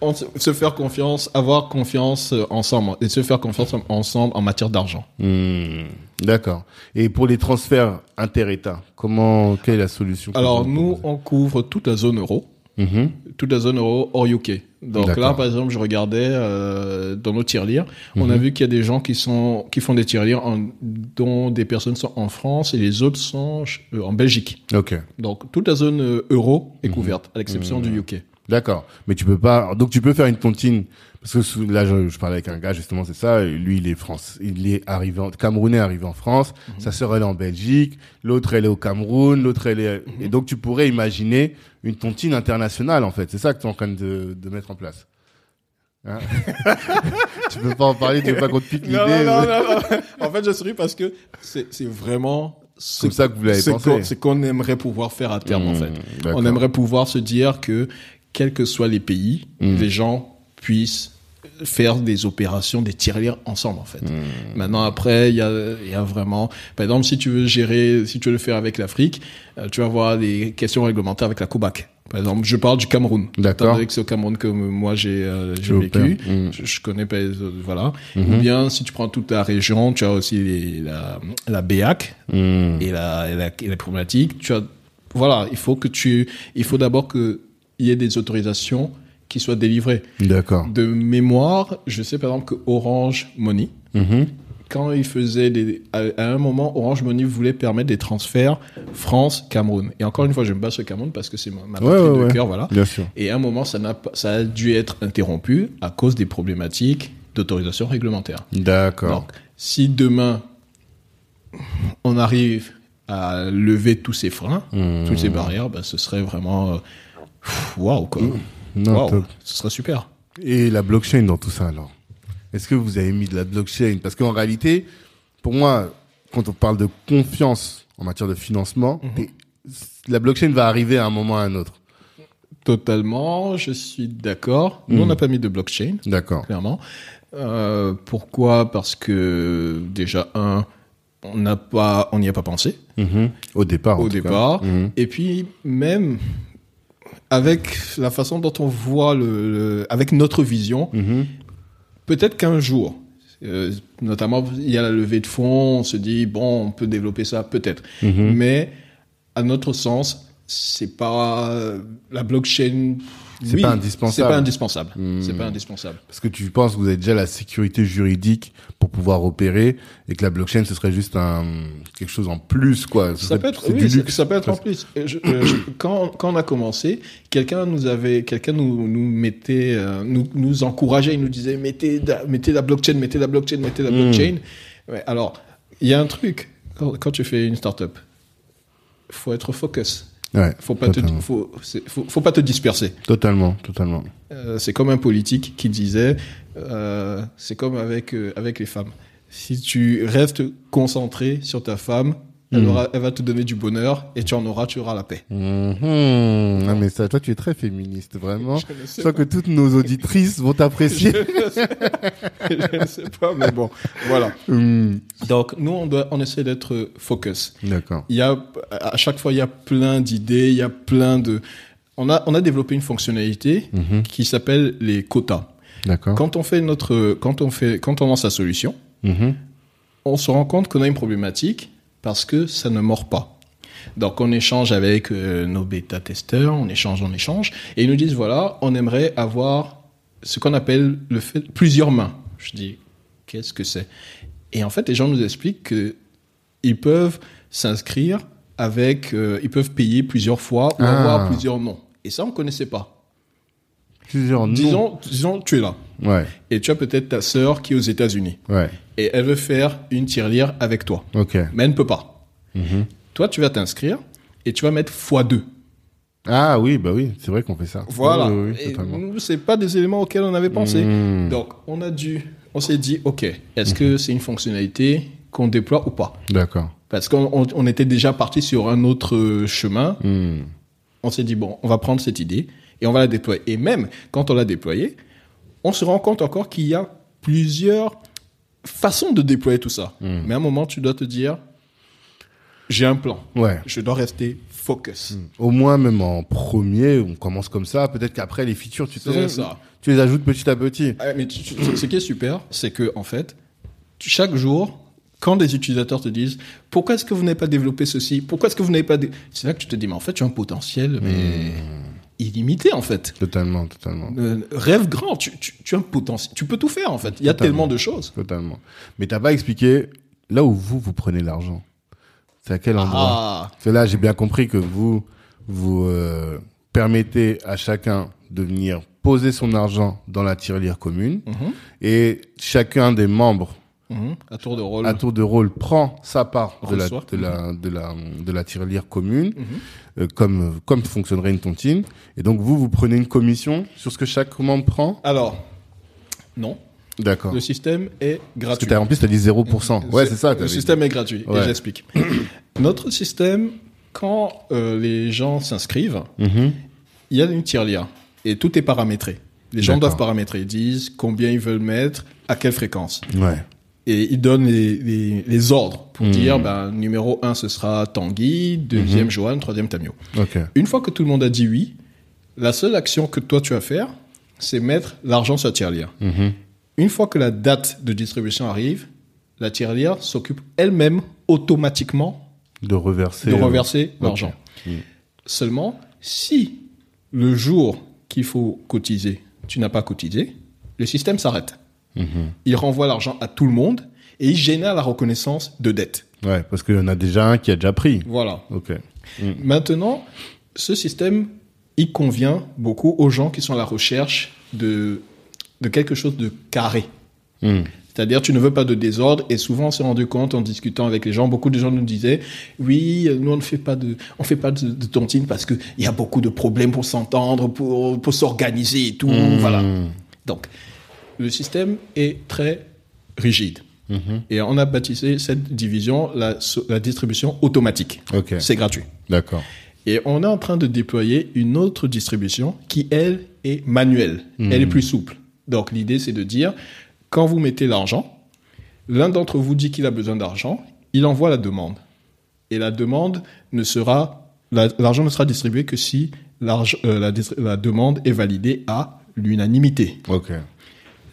On se faire confiance, avoir confiance euh, ensemble et se faire confiance en- ensemble en matière d'argent. Hmm, D'accord. Et pour les transferts inter-État, comment, quelle est la solution Alors nous, on couvre toute la zone euro, Mhm. toute la zone euro hors UK. Donc là, par exemple, je regardais euh, dans nos tirelires, on Mhm. a vu qu'il y a des gens qui sont qui font des tirelires dont des personnes sont en France et les autres sont euh, en Belgique. Ok. Donc toute la zone euh, euro Mhm. est couverte, à l'exception du UK. D'accord. Mais tu peux pas. Donc tu peux faire une tontine parce que sous- là je, je parlais avec un gars justement c'est ça. Lui il est France, il est arrivé en Camerounais arrivé en France. Sa sœur elle est en Belgique, l'autre elle est au Cameroun, l'autre elle est. Et donc tu pourrais imaginer une tontine internationale en fait. C'est ça que tu es en train de, de mettre en place. Hein (laughs) tu peux pas en parler, tu veux pas qu'on te pique l'idée. Non, non, non, non. En fait, je souris parce que c'est c'est vraiment ce Comme ça que vous l'avez ce pensé. qu'on- aimerait pouvoir faire à terme, en fait. d'accord. On aimerait pouvoir se dire que, quels que soient les pays, Mmh. les gens puissent faire des opérations, des tirelires ensemble, en fait. Mmh. Maintenant, après, il y a, y a vraiment, par exemple, si tu veux gérer, si tu veux le faire avec l'Afrique, euh, tu vas avoir des questions réglementaires avec la COBAC. Par exemple, je parle du Cameroun. D'accord. C'est au Cameroun que moi j'ai euh, vécu. Mm. Je, je connais pas les autres, voilà. Mhm. Ou bien si tu prends toute la région, tu as aussi les- la, la BEAC Hmm. et la, et la, et la problématique. Tu as, voilà, il faut que tu, il faut d'abord que il y ait des autorisations qui soient délivrées. D'accord. De mémoire, je sais par exemple que Orange Money, Mhm. quand il faisait des, à, à un moment, Orange Money voulait permettre des transferts France-Cameroun. Et encore une fois, je me base sur Cameroun parce que c'est ma, ma patrie ouais, de ouais. cœur, voilà. Bien sûr. Et à un moment, ça, n'a ça a dû être interrompu à cause des problématiques d'autorisation réglementaire. D'accord. Donc, si demain, on arrive à lever tous ces freins, Hmm. toutes ces barrières, ben, ce serait vraiment... euh, Waouh, quoi. Non, ce serait super. Et la blockchain dans tout ça alors? Est-ce que vous avez mis de la blockchain? Parce qu'en réalité, pour moi, quand on parle de confiance en matière de financement, Mhm. la blockchain va arriver à un moment ou à un autre. Totalement, je suis d'accord. Nous, on Mhm. n'a pas mis de blockchain. D'accord. clairement. Euh, pourquoi? Parce que déjà un, on n'a pas, on n'y a pas pensé Mhm. Au départ. au départ. Et puis même avec la façon dont on voit le, le- avec notre vision, Mhm. peut-être qu'un jour. euh, notamment, il y a la levée de fonds, on se dit, bon, on peut développer ça, peut-être. Mhm. Mais, à notre sens, c'est pas la blockchain. C'est oui, pas indispensable. C'est pas indispensable. Hmm. C'est pas indispensable. Parce que tu penses que vous avez déjà la sécurité juridique pour pouvoir opérer et que la blockchain ce serait juste un quelque chose en plus quoi. Ce Ça serait- peut être, oui, ça, peut être en plus. Euh, je- je- (coughs) quand, quand on a commencé, quelqu'un nous avait, quelqu'un nous, nous mettait, euh, nous, nous encourageait, il nous disait mettez, la- mettez la blockchain, mettez la blockchain, mettez la Mm. blockchain. Ouais, alors, il y a un truc quand, quand tu fais une startup, faut être focus. Ouais. Faut pas te, faut, faut, faut pas te disperser. Totalement, totalement. Euh, c'est comme un politique qui disait, euh, c'est comme avec euh, avec les femmes. Si tu restes concentré sur ta femme, elle, aura- elle va te donner du bonheur et tu en auras, tu auras la paix. Mhm. Ah, mais ça, toi, tu es très féministe, vraiment. (laughs) Je Je sens que toutes nos auditrices vont t'apprécier. (laughs) je ne sais pas, mais bon, voilà. Mhm. Donc nous, on doit, on essaie d'être focus. D'accord. Il y a, à chaque fois, il y a plein d'idées, il y a plein de. On a, on a développé une fonctionnalité Mhm. qui s'appelle les quotas. D'accord. Quand on fait notre, quand on fait, quand on lance la solution, Mhm. on se rend compte qu'on a une problématique parce que ça ne mord pas. Donc on échange avec euh, nos bêta-testeurs, on échange, on échange, et ils nous disent voilà, on aimerait avoir ce qu'on appelle le fait plusieurs mains. Je dis qu'est-ce que c'est? Et en fait, les gens nous expliquent que ils peuvent s'inscrire avec, euh, ils peuvent payer plusieurs fois ou Ah. avoir plusieurs noms. Et ça, on connaissait pas. Plusieurs noms. Disons, disons, tu es là Ouais. et tu as peut-être ta sœur qui est aux États-Unis Ouais. Et elle veut faire une tirelire avec toi mais elle ne peut pas. Mhm. Toi, tu vas t'inscrire et tu vas mettre x2. Ah oui, bah oui, c'est vrai qu'on fait ça. Voilà. Oui, oui, oui, c'est pas des éléments auxquels on avait pensé. Mhm. Donc, on a dû, on s'est dit, OK, est-ce que c'est une fonctionnalité qu'on déploie ou pas? D'accord. Parce qu'on on- on était déjà parti sur un autre euh, chemin. Mhm. On s'est dit, bon, on va prendre cette idée et on va la déployer. Et même quand on l'a déployée, on se rend compte encore qu'il y a plusieurs façons de déployer tout ça. Mhm. Mais à un moment, tu dois te dire, j'ai un plan. Ouais. Je dois rester focus. Au moins, même en premier, on commence comme ça. Peut-être qu'après, les features, tu, ça. tu les ajoutes petit à petit. Ah, mais tu- tu- ce qui est super, c'est que en fait, chaque jour, quand des utilisateurs te disent pourquoi est-ce que vous n'avez pas développé ceci, pourquoi est-ce que vous n'avez pas, dé- c'est là que tu te dis mais en fait tu as un potentiel mais illimité en fait. Totalement, totalement. Euh, rêve grand, tu, tu, tu as un potentiel, tu peux tout faire en fait. Il y a Totalement. tellement de choses. Totalement. Mais t'as pas expliqué là où vous, vous prenez l'argent. C'est à quel endroit Ah, que là, j'ai bien compris que vous, vous euh, permettez à chacun de venir poser son argent dans la tirelire commune mhm, et chacun des membres mhm, à tour de rôle. à tour de rôle prend sa part de la, Reçoit. de la, de la, de la tirelire commune Mhm. Euh, comme, comme fonctionnerait une tontine. Et donc vous, vous prenez une commission sur ce que chaque membre prend Alors, non, D'accord. le système est Parce que gratuit. t'as, en plus, t'as dit 0%. Ouais, c'est ça. Le système est gratuit. Ouais. Et j'explique. (clears throat) Notre système, quand euh, les gens s'inscrivent. Mhm. il y a une tirelire et tout est paramétré. Les gens doivent paramétrer, ils disent combien ils veulent mettre, à quelle fréquence. Ouais. Et ils donnent les, les, les ordres pour Mhm. dire, ben, numéro 1, ce sera Tanguy, deuxième Mhm. Johan, troisième Tamio. Une fois que tout le monde a dit oui, la seule action que toi tu as à faire, c'est mettre l'argent sur la tirelire. Mhm. Une fois que la date de distribution arrive, la tirelire s'occupe elle-même automatiquement De reverser. de reverser l'argent. Mm. Seulement, si le jour qu'il faut cotiser, tu n'as pas cotisé, le système s'arrête. Il renvoie l'argent à tout le monde et il génère la reconnaissance de dette. Ouais, parce qu'il y en a déjà un qui a déjà pris. Voilà. Ok. Maintenant, ce système, il convient beaucoup aux gens qui sont à la recherche de, de quelque chose de carré. Mhm. C'est-à-dire, tu ne veux pas de désordre. Et souvent, on s'est rendu compte en discutant avec les gens, beaucoup de gens nous disaient, oui, nous, on ne fait pas de, on fait pas de, de tontine parce qu'il y a beaucoup de problèmes pour s'entendre, pour, pour s'organiser et tout. Mhm. Voilà. Donc, le système est très rigide. Mhm. Et on a baptisé cette division la, la distribution automatique. C'est gratuit. D'accord. Et on est en train de déployer une autre distribution qui, elle, est manuelle. Elle est plus souple. Donc l'idée, c'est de dire, quand vous mettez l'argent, l'un d'entre vous dit qu'il a besoin d'argent, il envoie la demande. Et la demande ne sera, la- l'argent ne sera distribué que si euh, la, demande est validée à l'unanimité. Ok.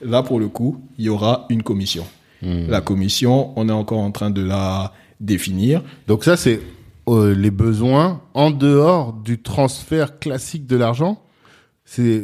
Là, pour le coup, il y aura une commission. Mhm. La commission, on est encore en train de la définir. Donc ça, c'est euh, les besoins en dehors du transfert classique de l'argent. C'est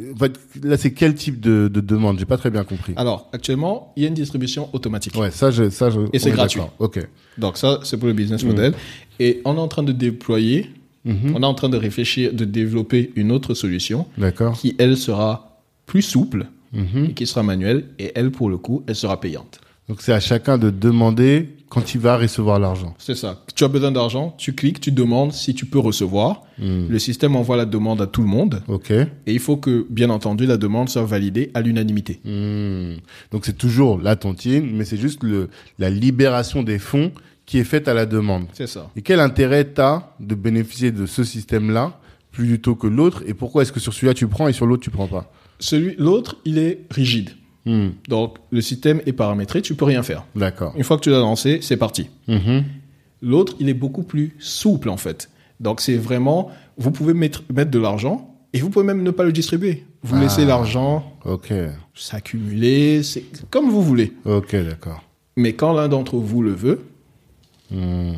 là, c'est quel type de, de demande? J'ai pas très bien compris. Alors, actuellement, il y a une distribution automatique. Ouais, ça, je, ça, je. Et c'est gratuit. Ok. Donc ça, c'est pour le business model. Et on est en train de déployer, Mhm. on est en train de réfléchir, de développer une autre solution D'accord. qui, elle, sera plus souple Mhm. et qui sera manuelle. Et elle, pour le coup, elle sera payante. Donc c'est à chacun de demander quand il va recevoir l'argent. C'est ça. Tu as besoin d'argent, tu cliques, tu demandes si tu peux recevoir. Mhm. Le système envoie la demande à tout le monde. Ok. Et il faut que, bien entendu, la demande soit validée à l'unanimité. Hmm. Donc c'est toujours la tontine, mais c'est juste le, la libération des fonds qui est faite à la demande. C'est ça. Et quel intérêt t'as de bénéficier de ce système-là plutôt que l'autre? Et pourquoi est-ce que sur celui-là tu prends et sur l'autre tu prends pas? Celui, l'autre, il est rigide. Hmm. Donc, le système est paramétré, tu peux rien faire. D'accord. Une fois que tu l'as lancé, c'est parti. Mhm. L'autre, il est beaucoup plus souple en fait. Donc c'est vraiment, vous pouvez mettre, mettre de l'argent et vous pouvez même ne pas le distribuer. Vous Ah. laissez l'argent s'accumuler, c'est comme vous voulez. Ok, d'accord. Mais quand l'un d'entre vous le veut, Hmm.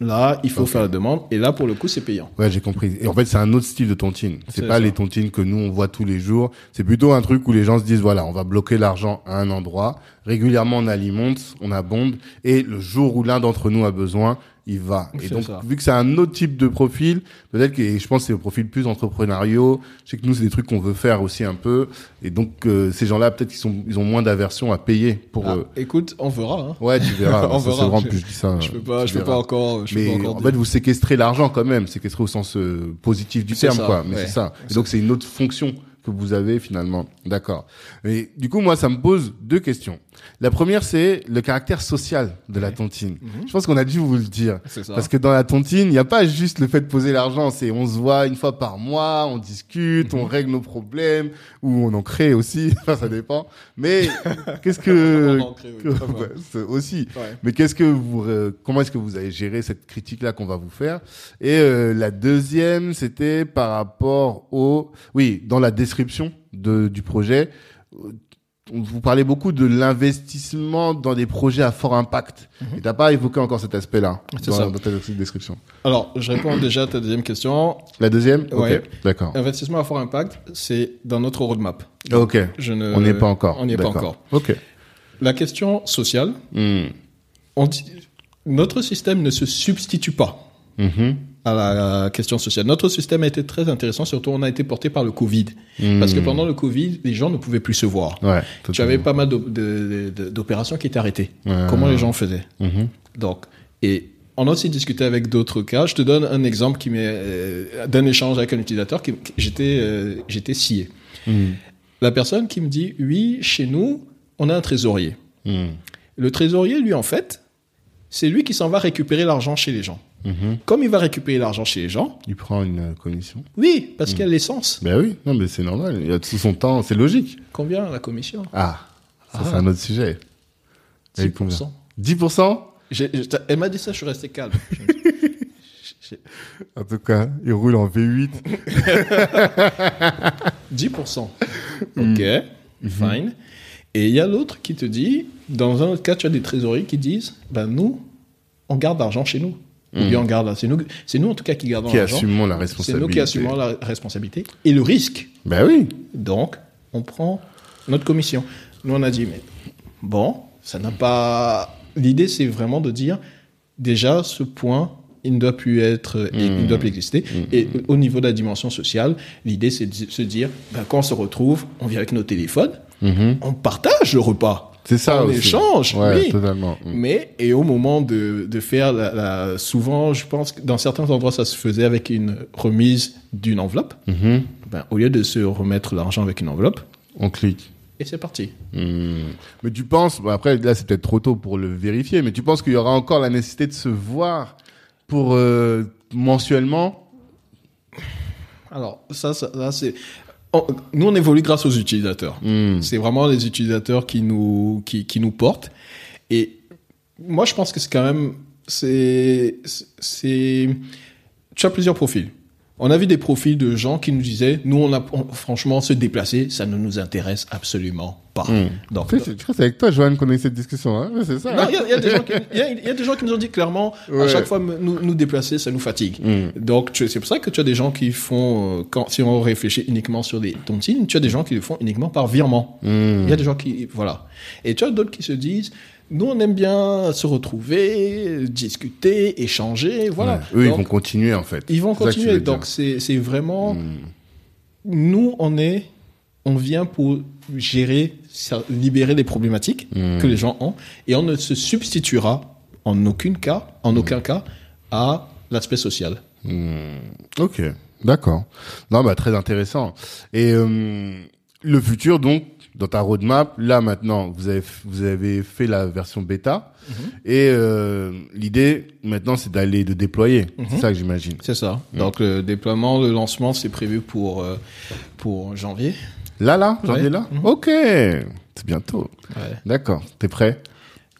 Là, il faut faire la demande et là, pour le coup, c'est payant. Ouais, j'ai compris. Et en fait, c'est un autre style de tontine. C'est C'est pas ça. les tontines que nous on voit tous les jours. C'est plutôt un truc où les gens se disent voilà, on va bloquer l'argent à un endroit. Régulièrement, on alimente, on abonde, et le jour où l'un d'entre nous a besoin, il va. Et donc, ça. vu que c'est un autre type de profil, peut-être que je pense que c'est un profil plus entrepreneuriaux. Je sais que nous, c'est des trucs qu'on veut faire aussi un peu. Et donc, euh, ces gens-là, peut-être qu'ils sont, ils ont moins d'aversion à payer pour. Ah, euh, écoute, on verra. hein. Ouais, tu verras. (laughs) On Ça, verra. Vraiment plus je dis ça. Je peux pas, je peux pas encore. Je peux Mais pas encore en dire. fait, vous séquestrez l'argent quand même, séquestrez au sens euh, positif du terme, ça, quoi. Mais ouais. c'est ça. Et donc c'est une autre fonction que vous avez finalement. D'accord. Mais du coup, moi, ça me pose deux questions. La première, c'est le caractère social de la tontine. Je pense qu'on a dû vous le dire. Ça. Parce que dans la tontine, il n'y a pas juste le fait de poser l'argent. C'est on se voit une fois par mois, on discute, on règle nos problèmes, ou on en crée aussi. (laughs) Enfin, ça dépend. Mais (laughs) qu'est-ce que... On en crée, oui. Ouais, (laughs) c'est aussi. Ouais. Mais qu'est-ce que vous, euh, comment est-ce que vous avez géré cette critique-là qu'on va vous faire? Et euh, la deuxième, c'était par rapport au, oui, dans la description de, du projet, vous parlez beaucoup de l'investissement dans des projets à fort impact. Et t'as pas évoqué encore cet aspect-là dans, dans ta description. Alors, je réponds (coughs) déjà à ta deuxième question. La deuxième? Ouais. Ok, d'accord. Investissement à fort impact, c'est dans notre roadmap. Ok, Je ne, on n'y est pas encore. On n'y est pas encore. Ok. La question sociale, Hmm. on dit, notre système ne se substitue pas Mhm. À la question sociale. Notre système a été très intéressant, surtout on a été porté par le Covid. Parce que Hmm. pendant le Covid, les gens ne pouvaient plus se voir. Ouais. Tu avais pas mal d'opérations qui étaient arrêtées. Ouais. Comment les gens faisaient Mhm. Donc, et on a aussi discuté avec d'autres cas. Je te donne un exemple qui euh, d'un échange avec un utilisateur qui, qui- j'étais euh, j'étais scié. Hmm. La personne qui me dit oui, chez nous, on a un trésorier. Hmm. Le trésorier, lui, en fait, c'est lui qui s'en va récupérer l'argent chez les gens. Mhm. Comme il va récupérer l'argent chez les gens, Il prend une euh, commission. oui, parce qu'il y a l'essence. Ben oui, non mais c'est normal. Il a tout son temps, c'est logique. Combien la commission? Ah, ça Ah. c'est un autre sujet. Elle est 10%. 10% J'ai- j'ai- Elle m'a dit ça, je suis resté calme. (laughs) En tout cas, il roule en V8. 10%. (laughs) Ok, fine. Et il y a l'autre qui te dit, dans un autre cas, tu as des trésoriers qui disent, ben nous, on garde l'argent chez nous. Ou bien on garde, c'est nous, c'est nous en tout cas qui gardons Qui l'argent. assumons la C'est responsabilité. nous qui assumons la responsabilité et le risque. Ben oui. Donc, on prend notre commission. Nous, on a dit, mais bon, ça n'a pas. L'idée, c'est vraiment de dire, déjà, ce point, il ne doit plus être, il ne doit plus exister. Et au niveau de la dimension sociale, l'idée, c'est de se dire, ben, quand on se retrouve, on vient avec nos téléphones, Mhm. on partage le repas. C'est ça On aussi. échange, Ouais, oui. totalement. Mm. Mais, et au moment de, de faire la, la- souvent, je pense que dans certains endroits, ça se faisait avec une remise d'une enveloppe. Mhm. Ben, au lieu de se remettre l'argent avec une enveloppe, On clique. et c'est parti. Hmm. Mais tu penses, après là c'est peut-être trop tôt pour le vérifier, mais tu penses qu'il y aura encore la nécessité de se voir pour euh, mensuellement? Alors, ça, ça, là, c'est. On- nous, on évolue grâce aux utilisateurs. Hmm. C'est vraiment les utilisateurs qui nous, qui, qui nous portent. Et moi, je pense que c'est quand même. C'est. c'est Tu as plusieurs profils. On a vu des profils de gens qui nous disaient nous, on a, on- franchement, se déplacer, ça ne nous intéresse absolument pas. Donc, Tu sais, Je que c'est avec toi, Joanne, qu'on a eu cette discussion. Hein c'est ça. non, hein il y, a- y des gens qui- il y a- il y a des gens qui nous ont dit clairement, à chaque fois, nous, nous déplacer, ça nous fatigue. Mm. Donc, tu- c'est pour ça que tu as des gens qui font, euh, quand, si on réfléchit uniquement sur des tontines, tu as des gens qui le font uniquement par virement. Hmm. Il y a des gens qui, voilà. Et tu as d'autres qui se disent, nous, on aime bien se retrouver, discuter, échanger, voilà. Ouais. Eux, ils Donc, vont continuer en fait. ils vont continuer. Donc, c'est c'est vraiment, Hmm. nous, on est, on vient pour gérer, libérer les problématiques Mm. que les gens ont, et on ne se substituera en aucun cas, en Mm. aucun cas, à l'aspect social. Hmm. Ok, d'accord. Non, bah très intéressant. Et euh, le futur, donc, dans ta roadmap, là maintenant, vous avez vous avez fait la version bêta, et euh, l'idée maintenant, c'est d'aller de déployer. C'est ça que j'imagine. C'est ça. Donc, le déploiement, le lancement, c'est prévu pour, euh, pour janvier. Là, là, j'en ai là. Ok, c'est bientôt. Ouais. D'accord. T'es prêt?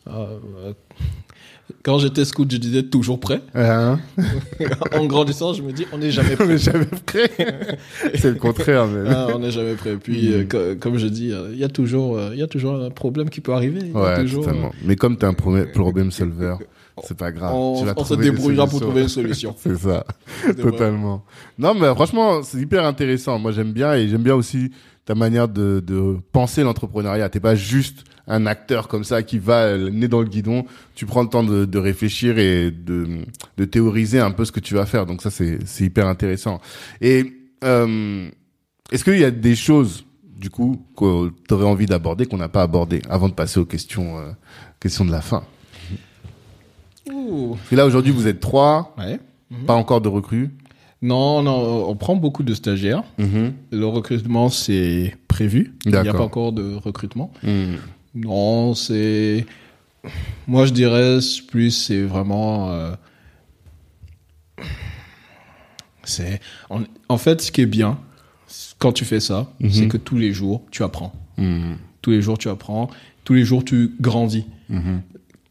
Euh, euh, quand j'étais scout, je disais toujours prêt. hein (laughs) en grandissant, je me dis, on n'est jamais (laughs) On prêt. n'est jamais prêt. (laughs) c'est le contraire. Mais... Ah, on n'est jamais prêt. Puis, euh, co- comme je dis, euh, il y a toujours, euh, il y a toujours un problème qui peut arriver. Ouais, toujours, totalement. Mais comme t'es un problème solver, c'est pas grave. on, Tu vas on se débrouillera pour trouver une solution. C'est ça, totalement. Non, mais franchement, c'est hyper intéressant. Moi, j'aime bien et j'aime bien aussi ta manière de, de penser l'entrepreneuriat. T'es pas juste un acteur comme ça qui va euh, nez dans le guidon. Tu prends le temps de, de réfléchir et de, de théoriser un peu ce que tu vas faire. Donc ça, c'est c'est hyper intéressant. Et euh, est-ce qu'il y a des choses du coup que tu aurais envie d'aborder qu'on n'a pas abordé avant de passer aux questions euh, questions de la fin? Ouh. Que là aujourd'hui, vous êtes trois, Ouais. pas encore de recrues. Non, non, on prend beaucoup de stagiaires. Mhm. Le recrutement, c'est prévu. Il n'y a pas encore de recrutement. Mhm. Non, c'est. Moi, je dirais plus, c'est vraiment. euh, C'est. En, en fait, ce qui est bien quand tu fais ça, Mhm. c'est que tous les jours, tu apprends. Tous les jours, tu apprends. Tous les jours, tu grandis.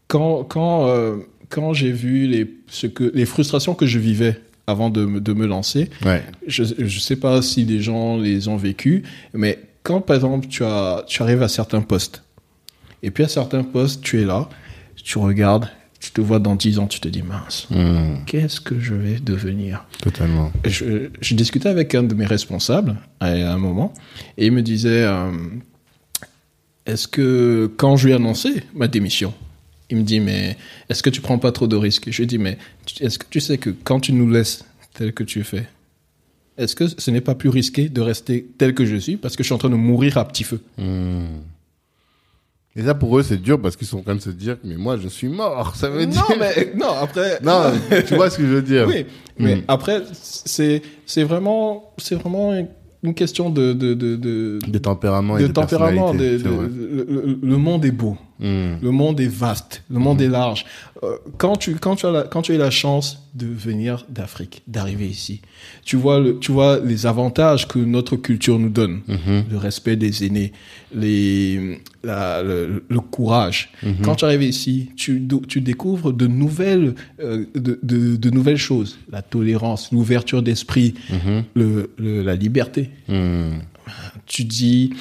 Quand, quand, euh, quand j'ai vu les, ce que, les frustrations que je vivais avant de, me- de me lancer, Ouais. je ne sais pas si les gens les ont vécus, mais quand par exemple tu, as, tu arrives à certains postes, et puis à certains postes, tu es là, tu regardes, tu te vois dans 10 ans, tu te dis mince, Mhm. qu'est-ce que je vais devenir? Totalement. Je discutais avec un de mes responsables à un moment, et il me disait euh, est-ce que quand je lui ai annoncé ma démission, il me dit mais est-ce que tu prends pas trop de risques? Je lui dit mais est-ce que tu sais que quand tu nous laisses tel que tu es fait, est-ce que ce n'est pas plus risqué de rester tel que je suis parce que je suis en train de mourir à petit feu? Et ça, pour eux, c'est dur parce qu'ils sont en train de se dire, mais moi, je suis mort. Ça veut dire. Non mais non après (laughs) Non, tu vois ce que je veux dire. Oui, mais Mm. après c'est c'est vraiment c'est vraiment une question de de de, de De tempérament et de de tempérament. vrai. le monde est beau. Mhm. Le monde est vaste. Le monde est large. Euh, quand tu quand tu as la, quand tu as la chance de venir d'Afrique, d'arriver ici, tu vois le, tu vois les avantages que notre culture nous donne. Mhm. Le respect des aînés, les la- le, le courage. Mhm. Quand tu arrives ici, tu tu découvres de nouvelles euh, de, de, de nouvelles choses. La tolérance, l'ouverture d'esprit, Mhm. le, la liberté Mhm. tu dis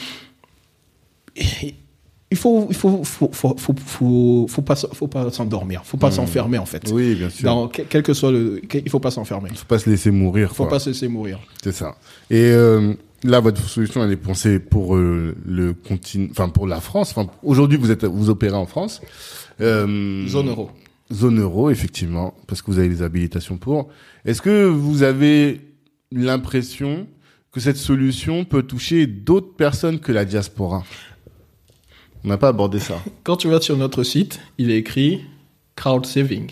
il faut il faut faut faut faut, faut, faut pas faut pas s'endormir faut pas s'enfermer en fait Oui, bien sûr. Dans, quel, quel que soit le il faut pas s'enfermer Faut pas se laisser mourir. faut quoi. pas se laisser mourir C'est ça. Et euh, là, votre solution, elle est pensée pour euh, le continent, enfin pour la France. Enfin, aujourd'hui, vous êtes, vous opérez en France. Euh, zone euro Zone euro, effectivement, parce que vous avez les habilitations pour. Est-ce que vous avez l'impression que cette solution peut toucher d'autres personnes que la diaspora? On n'a pas abordé ça. (laughs) quand tu vas sur notre site il est écrit crowd saving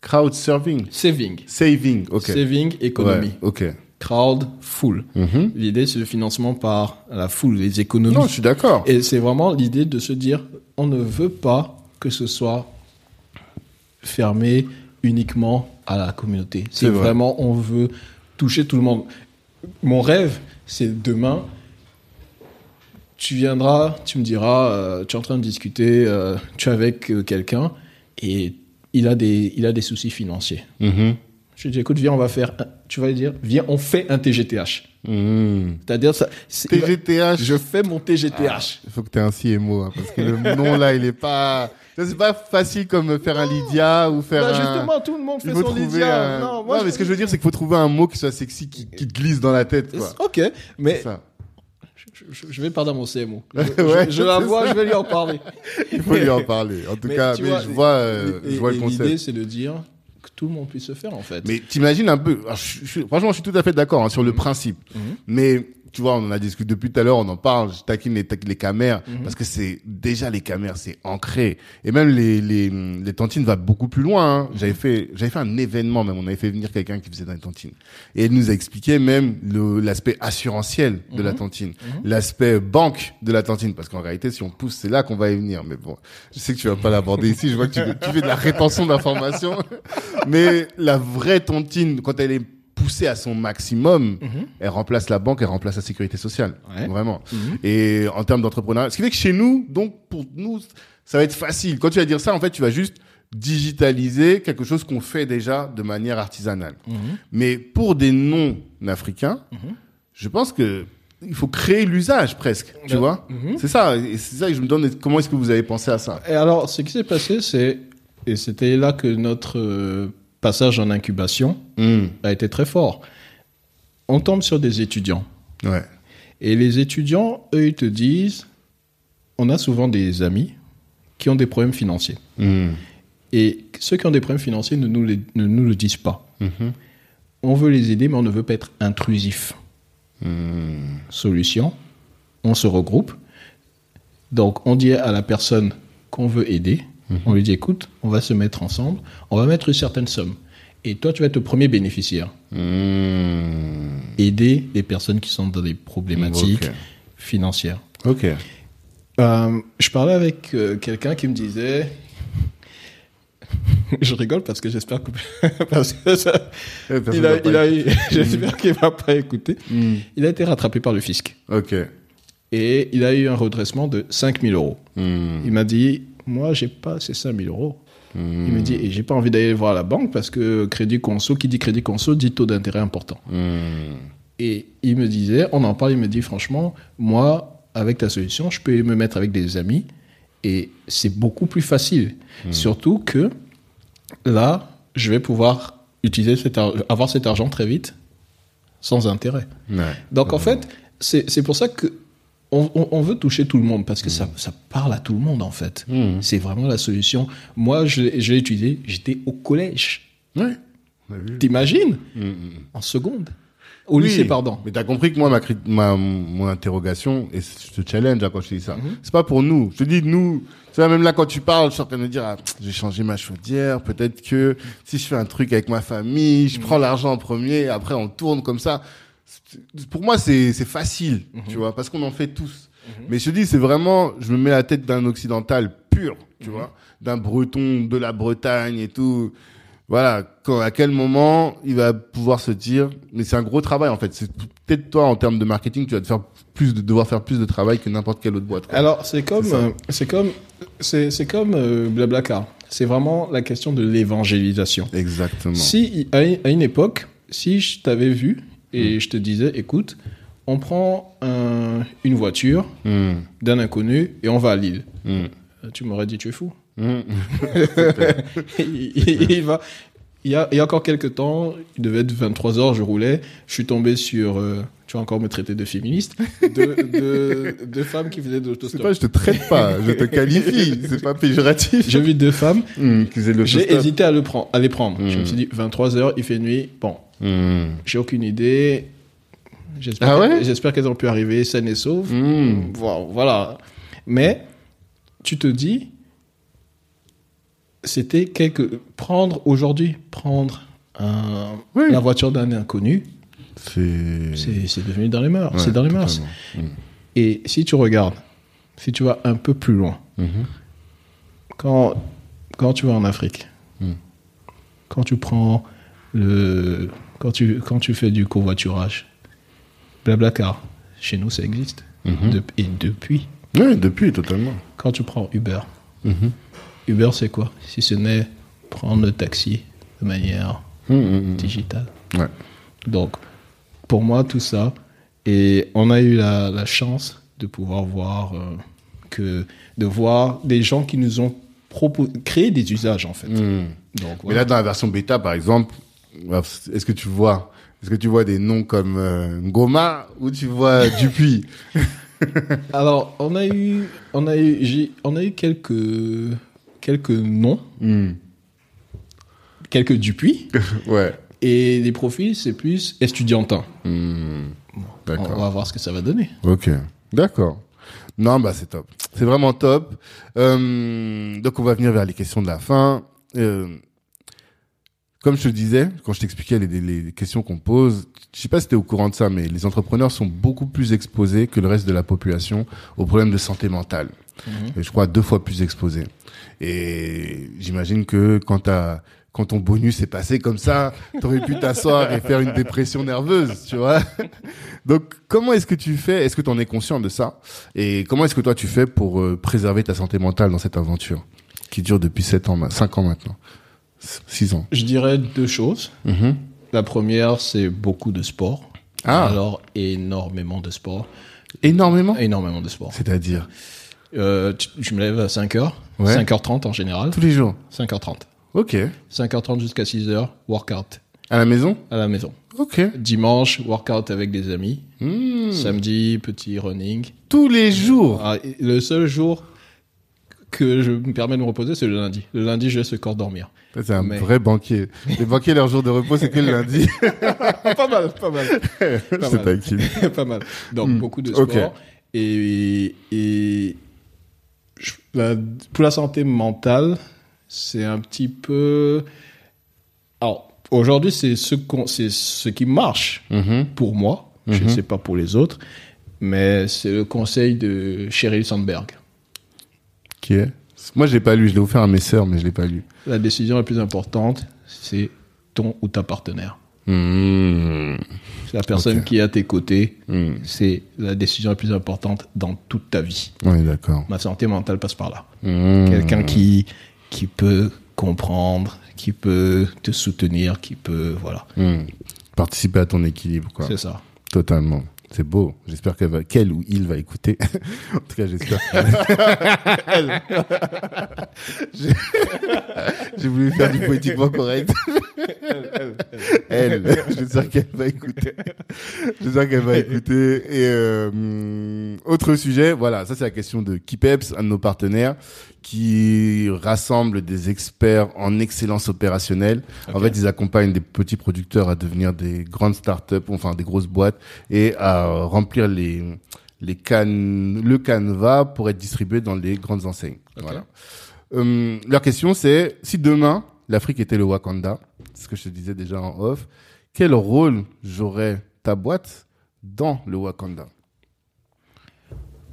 Crowd serving, saving saving, ok. saving économie Ouais, ok. crowd full Mhm. l'idée c'est le financement par la foule les économies Non, je suis d'accord. Et c'est vraiment l'idée de se dire, on ne veut pas que ce soit fermé uniquement à la communauté. C'est C'est vrai. vraiment, on veut toucher tout le monde. Mon rêve, c'est demain, tu viendras, tu me diras, euh, tu es en train de discuter, euh, tu es avec euh, quelqu'un et il a des, il a des soucis financiers. Mhm. Je dis, écoute, viens, on va faire, un- tu vas lui dire, viens, on fait un TGTH. Mhm. C'est-à-dire, ça, TGTH. je fais mon TGTH. Il faut que tu aies un CMO, hein, parce que le (laughs) nom là, il est pas. C'est pas facile comme faire un Lydia ou faire Bah, un. justement, tout le monde fait son Lydia. un. Non, moi, mais ce que je veux dire, c'est qu'il faut trouver un mot qui soit sexy, qui, qui te glisse dans la tête, quoi. Ok, mais C'est ça. Je, je- vais parler à mon CMO. (laughs) Je, Ouais, je- je la vois, ça. je vais lui en parler. (laughs) Il faut lui en parler. En tout Mais cas, mais vois, je vois, euh, Et- je vois le et concept. L'idée, c'est de dire que tout le monde puisse se faire, en fait. Mais t'imagines un peu. alors, franchement, je suis tout à fait d'accord hein, sur le principe. Mhm. Mais tu vois, on en a discuté depuis tout à l'heure, on en parle. Je taquine les, les caméras Mhm. parce que c'est déjà les caméras, c'est ancré. Et même les les les tantines va beaucoup plus loin. hein. Mhm. J'avais fait j'avais fait un événement même. On avait fait venir quelqu'un qui faisait dans les tantines et elle nous a expliqué même l'aspect assurantiel de Mhm. la tantine, l'aspect banque de la tantine. Parce qu'en réalité, si on pousse, c'est là qu'on va y venir. Mais bon, je sais que tu vas pas l'aborder ici. Je vois que tu, tu fais de la rétention d'informations. (laughs) Mais la vraie tontine, quand elle est poussée à son maximum, Mhm. elle remplace la banque, elle remplace la sécurité sociale. Ouais. Vraiment. Mhm. Et en termes d'entrepreneuriat, ce qui fait que chez nous, donc pour nous, ça va être facile. Quand tu vas dire ça, en fait, tu vas juste digitaliser quelque chose qu'on fait déjà de manière artisanale. Mhm. Mais pour des non-africains, je pense que il faut créer l'usage presque, tu Ben, vois. C'est ça, et c'est ça que je me demande comment est-ce que vous avez pensé à ça? Et alors, ce qui s'est passé, c'est, et c'était là que notre euh, passage en incubation Hmm. a été très fort. On tombe sur des étudiants. Ouais. Et les étudiants, eux, ils te disent, on a souvent des amis qui ont des problèmes financiers. Hmm. Et ceux qui ont des problèmes financiers ne nous, les- ne nous le disent pas. Mhm. On veut les aider, mais on ne veut pas être intrusif. Hmm. Solution, on se regroupe. Donc, on dit à la personne qu'on veut aider, on lui dit, écoute, on va se mettre ensemble, on va mettre une certaine somme. Et toi, tu vas être le premier bénéficiaire. Hmm. Aider les personnes qui sont dans des problématiques financières. Ok. Euh, je parlais avec euh, quelqu'un qui me disait. (laughs) je rigole parce que j'espère que. (laughs) parce que ça- personne il a, va pas il a écouter. eu- (laughs) J'espère qu'il va pas écouter. Hmm. Il a été rattrapé par le fisc. Ok. Et il a eu un redressement de 5000 euros. Hmm. Il m'a dit Moi, j'ai pas ces 5000 euros. Hmm. Il me dit Et j'ai pas envie d'aller voir la banque parce que crédit conso, qui dit crédit conso, dit taux d'intérêt important. Hmm. Et il me disait, on en parle, il me dit franchement, moi, avec ta solution, je peux me mettre avec des amis et c'est beaucoup plus facile. Surtout que là, je vais pouvoir utiliser cet avoir cet argent très vite sans intérêt. Ouais. Donc en fait, c'est pour ça que on, on- on veut toucher tout le monde parce que ça, ça parle à tout le monde en fait. Hmm. C'est vraiment la solution. Moi, je, l'ai- je l'ai utilisé, j'étais au collège. Ouais. Vu. T'imagines hmm. En seconde. Au Oui, lycée, pardon. Mais t'as compris que moi, ma, mon interrogation, et je te challenge hein, quand je te dis ça, c'est pas pour nous. Je te dis, nous, tu vois, même là, quand tu parles, je suis en train de me dire, ah, je vais changer ma chaudière, peut-être que si je fais un truc avec ma famille, je prends l'argent en premier, après on tourne comme ça. Pour moi, c'est facile, tu vois, parce qu'on en fait tous. Mais je te dis, c'est vraiment, je me mets la tête d'un occidental pur, tu vois, d'un breton de la Bretagne et tout. Voilà, quand, à quel moment il va pouvoir se dire, mais c'est un gros travail en fait. C'est peut-être toi en termes de marketing, tu vas te faire plus de devoir faire plus de travail que n'importe quelle autre boîte. quoi. Alors, c'est comme, C'est euh, comme, c'est, c'est comme euh, Blablacar. C'est vraiment la question de l'évangélisation. Exactement. Si, à une- époque, si je t'avais vu. Et je te disais, écoute, on prend un- une voiture Hmm, d'un inconnu et on va à Lille. hmm, Euh, Tu m'aurais dit, tu es fou. hmm. (laughs) il, il- il va. Il y, a, il y a encore quelques temps, il devait être 23 heures, je roulais, je suis tombé sur, euh, tu vas encore me traiter de féministe, de, de, de femmes qui faisaient de C'est l'autostop. pas, je te traite pas, je te qualifie. C'est pas péjoratif. J'ai vu deux femmes, Hmm, qui faisaient de j'ai hésité à, le prendre, à les prendre. Je me suis dit, 23 heures, il fait nuit, bon, Hmm, j'ai aucune idée. J'espère Ah ouais j'espère qu'elles ont pu arriver saines et sauves. hmm. Voilà. Mais tu te dis, c'était quelque prendre aujourd'hui, prendre un- Oui. la voiture d'un inconnu, C'est. devenu dans les mœurs. Ouais, c'est dans les mœurs. totalement. Et si tu regardes, si tu vas un peu plus loin, Hmm, mhm. quand, quand tu vas en Afrique, quand tu prends le. Quand tu, quand tu fais du covoiturage, Blablacar, chez nous ça existe. Mhm. De- et depuis, Ouais, depuis, totalement. quand tu prends Uber, Mhm. Uber c'est quoi? Si ce n'est prendre le taxi de manière hmm. digitale. Ouais. Donc, pour moi, tout ça, et on a eu la, la chance de pouvoir voir euh, que de voir des gens qui nous ont créé des usages en fait. Donc Mais là, dans la version bêta, par exemple, est-ce que tu vois, est-ce que tu vois des noms comme euh, Ngoma ou tu vois (laughs) Dupuis? Alors, on a eu, on a eu, j'ai- on a eu quelques quelques noms, Hmm. quelques Dupuis, (laughs) Ouais. et les profils c'est plus estudiantin. Hmm. On, D'accord. on va voir ce que ça va donner. Ok. D'accord. Non, bah c'est top. C'est vraiment top. Euh, donc on va venir vers les questions de la fin. Euh, comme je te disais, quand je t'expliquais les, les questions qu'on pose, je sais pas si tu es au courant de ça, mais les entrepreneurs sont beaucoup plus exposés que le reste de la population aux problèmes de santé mentale. Et je crois deux fois plus exposés. Et j'imagine que quand t'as quand ton bonus est passé comme ça, t'aurais pu t'asseoir et faire une dépression nerveuse, tu vois. (laughs) Donc, comment est-ce que tu fais Est-ce que tu en es conscient de ça? Et comment est-ce que toi tu fais pour euh, préserver ta santé mentale dans cette aventure qui dure depuis 7 ans, ma- 5 ans maintenant? 6 ans. Je dirais deux choses. Mhm. La première, c'est beaucoup de sport. Ah. Alors, énormément de sport. Énormément? Énormément de sport. C'est-à-dire? Euh, je me lève à 5h. Ouais. 5h30 en général. tous les jours 5h30. Ok. 5h30 jusqu'à 6h, workout À la maison? À la maison. Ok. Dimanche, workout avec des amis. Hmm. Samedi, petit running. Tous les jours Ah, le seul jour que je me permets de me reposer, c'est le lundi. Le lundi, je laisse le corps dormir. C'est un Mais- vrai banquier. Les banquiers, leur jour de repos, c'est que le lundi. (laughs) pas mal, pas mal. (laughs) Mal. taquine. (laughs) pas mal. Donc, Hmm. beaucoup de sport. Ok. Et, et je- la- pour la santé mentale, c'est un petit peu. Alors, aujourd'hui, c'est ce, qu'on- c'est ce qui marche Mhm. pour moi. Je ne Mhm. sais pas pour les autres. Mais c'est le conseil de Sheryl Sandberg. Qui est Moi, je l'ai pas lu. Je l'ai offert à mes sœurs, mais je l'ai pas lu. La décision la plus importante, c'est ton ou ta partenaire. Mmh. C'est la personne qui est à tes côtés. Mmh. C'est la décision la plus importante dans toute ta vie. Oui, d'accord. Ma santé mentale passe par là. Mmh. Quelqu'un qui, qui peut comprendre, qui peut te soutenir, qui peut, voilà. Participer à ton équilibre, quoi. C'est ça. Totalement. C'est beau. J'espère qu'elle va, qu'elle ou il va écouter. (laughs) en tout cas, j'espère. Elle. J'ai- (laughs) J'ai voulu faire du politiquement correct. (laughs) Elle. J'espère qu'elle va écouter. J'espère qu'elle va écouter. Et euh, autre sujet, voilà, ça c'est la question de Kipeps, un de nos partenaires, qui rassemble des experts en excellence opérationnelle. En fait, ils accompagnent des petits producteurs à devenir des grandes startups, enfin des grosses boîtes, et à remplir les les cannes, le canevas pour être distribué dans les grandes enseignes. Voilà. Hum, leur question c'est si demain l'Afrique était le Wakanda, ce que je te disais déjà en off, quel rôle jouerait ta boîte dans le Wakanda?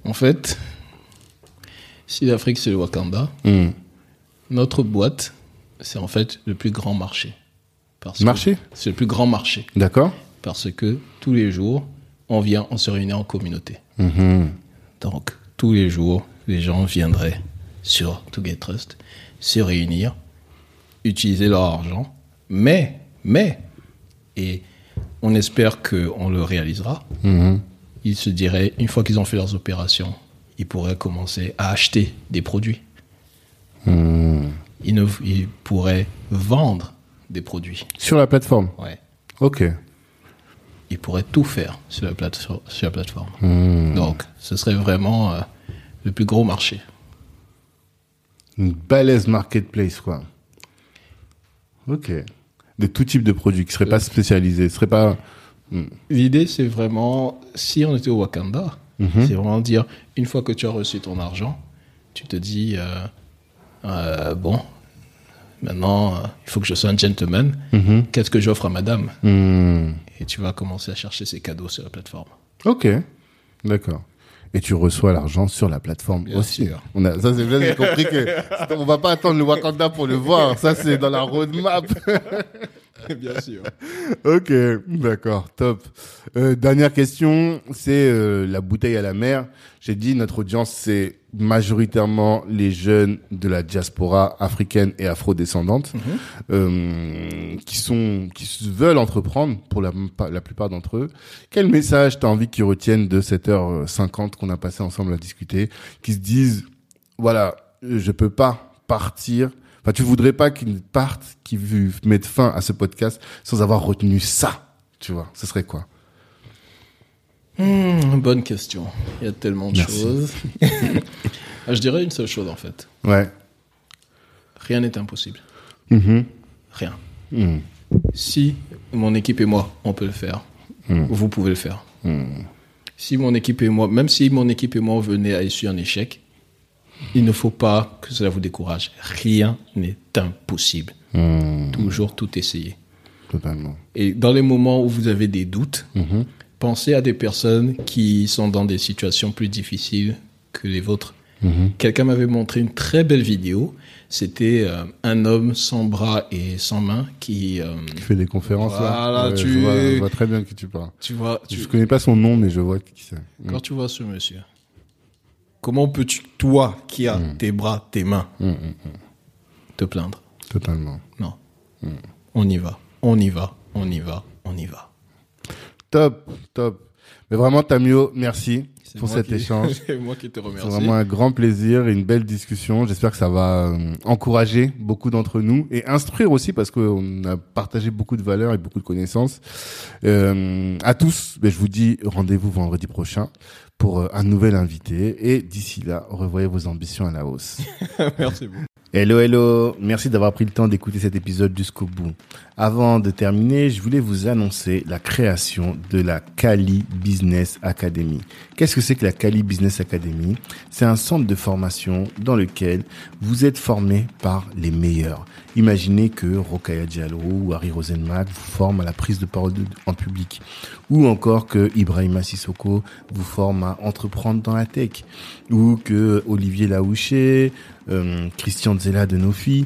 En fait, si l'Afrique c'est le Wakanda, Hum. notre boîte, c'est en fait le plus grand marché. Parce Marché C'est le plus grand marché. D'accord Parce que tous les jours, on vient, on se réunit en communauté. Mhm. Donc, tous les jours, les gens viendraient sur To Get Trust, se réunir, utiliser leur argent, mais, mais, et on espère qu'on le réalisera, Mhm. ils se diraient, une fois qu'ils ont fait leurs opérations, ils pourraient commencer à acheter des produits. Mhm. Ils, ne, ils pourraient vendre des produits. Sur la plateforme? Ouais. Ok. Ils pourraient tout faire sur la, plate- sur la plateforme. Mhm. Donc, ce serait vraiment euh, le plus gros marché. Une balèze marketplace, quoi. Ok. De tout type de produits qui seraient pas spécialisés, seraient pas. L'idée, c'est vraiment, si on était au Wakanda, Mhm. c'est vraiment dire, une fois que tu as reçu ton argent, tu te dis, euh, euh, bon, maintenant, euh, il faut que je sois un gentleman. Mhm. Qu'est-ce que j'offre à madame Mhm. Et tu vas commencer à chercher ses cadeaux sur la plateforme. Ok. D'accord. Et tu reçois l'argent sur la plateforme Bien aussi. sûr. On a, ça c'est bien, j'ai compris que (laughs) on va pas attendre le Wakanda pour le voir. Ça c'est dans la roadmap. (laughs) (laughs) Bien sûr. ok, d'accord, top. Euh, dernière question, c'est euh, la bouteille à la mer. J'ai dit notre audience c'est majoritairement les jeunes de la diaspora africaine et afro-descendante euh, qui sont qui veulent entreprendre pour la, la plupart d'entre eux. Quel message t'as envie qu'ils retiennent de cette heure 50 qu'on a passé ensemble à discuter, qui se disent voilà, je peux pas partir. Enfin, tu voudrais pas qu'ils partent, qu'ils mettent fin à ce podcast sans avoir retenu ça. Tu vois, ce serait quoi? Hmm, bonne question. Il y a tellement de Merci. choses. (laughs) Ah, je dirais une seule chose en fait. Ouais. Rien n'est impossible. Mhm. Rien. Mhm. Si mon équipe et moi, on peut le faire, vous pouvez le faire. Mhm. Si mon équipe et moi, même si mon équipe et moi venait à essuyer un échec, il ne faut pas que cela vous décourage. Rien n'est impossible. Mhm. Toujours tout essayer. Totalement. Et dans les moments où vous avez des doutes, Mhm. pensez à des personnes qui sont dans des situations plus difficiles que les vôtres. Mhm. Quelqu'un m'avait montré une très belle vidéo. C'était euh, un homme sans bras et sans mains qui, euh, Tu fais des conférences là. Ouais, tu- je, vois, je vois très bien qui tu parles. tu vois, tu- Je connais pas son nom, mais je vois qui c'est. Quand tu vois ce monsieur, comment peux-tu, toi qui as tes bras, tes mains, Mhm. te plaindre? Totalement. Non. On y va, on y va, on y va, on y va. Top, top. Mais vraiment, Tamio, merci C'est pour cet qui- échange. (laughs) C'est moi qui te C'est remercie. vraiment un grand plaisir et une belle discussion. J'espère que ça va euh, encourager beaucoup d'entre nous et instruire aussi parce qu'on a partagé beaucoup de valeurs et beaucoup de connaissances. Euh, à tous, je vous dis rendez-vous vendredi prochain pour euh, un nouvel invité et d'ici là, revoyez vos ambitions à la hausse. (laughs) Merci beaucoup. Hello, hello. Merci d'avoir pris le temps d'écouter cet épisode jusqu'au bout. Avant de terminer, je voulais vous annoncer la création de la Kali Business Academy. Qu'est-ce que c'est que la Kali Business Academy? C'est un centre de formation dans lequel vous êtes formé par les meilleurs. Imaginez que Rokaya Diallo ou Harry Rosenmack vous forment à la prise de parole en public. Ou encore que Ibrahima Sissoko vous forme à entreprendre dans la tech. Ou que Olivier Laouché, euh, Christian Zella de Nofi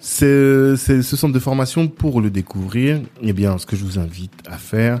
C'est ce centre de formation pour le découvrir. Eh bien, ce que je vous invite à faire,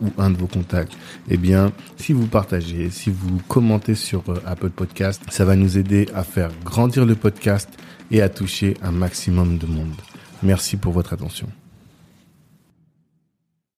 ou un de vos contacts. Eh bien, si vous partagez, si vous commentez sur euh, Apple Podcast, ça va nous aider à faire grandir le podcast et à toucher un maximum de monde. Merci pour votre attention.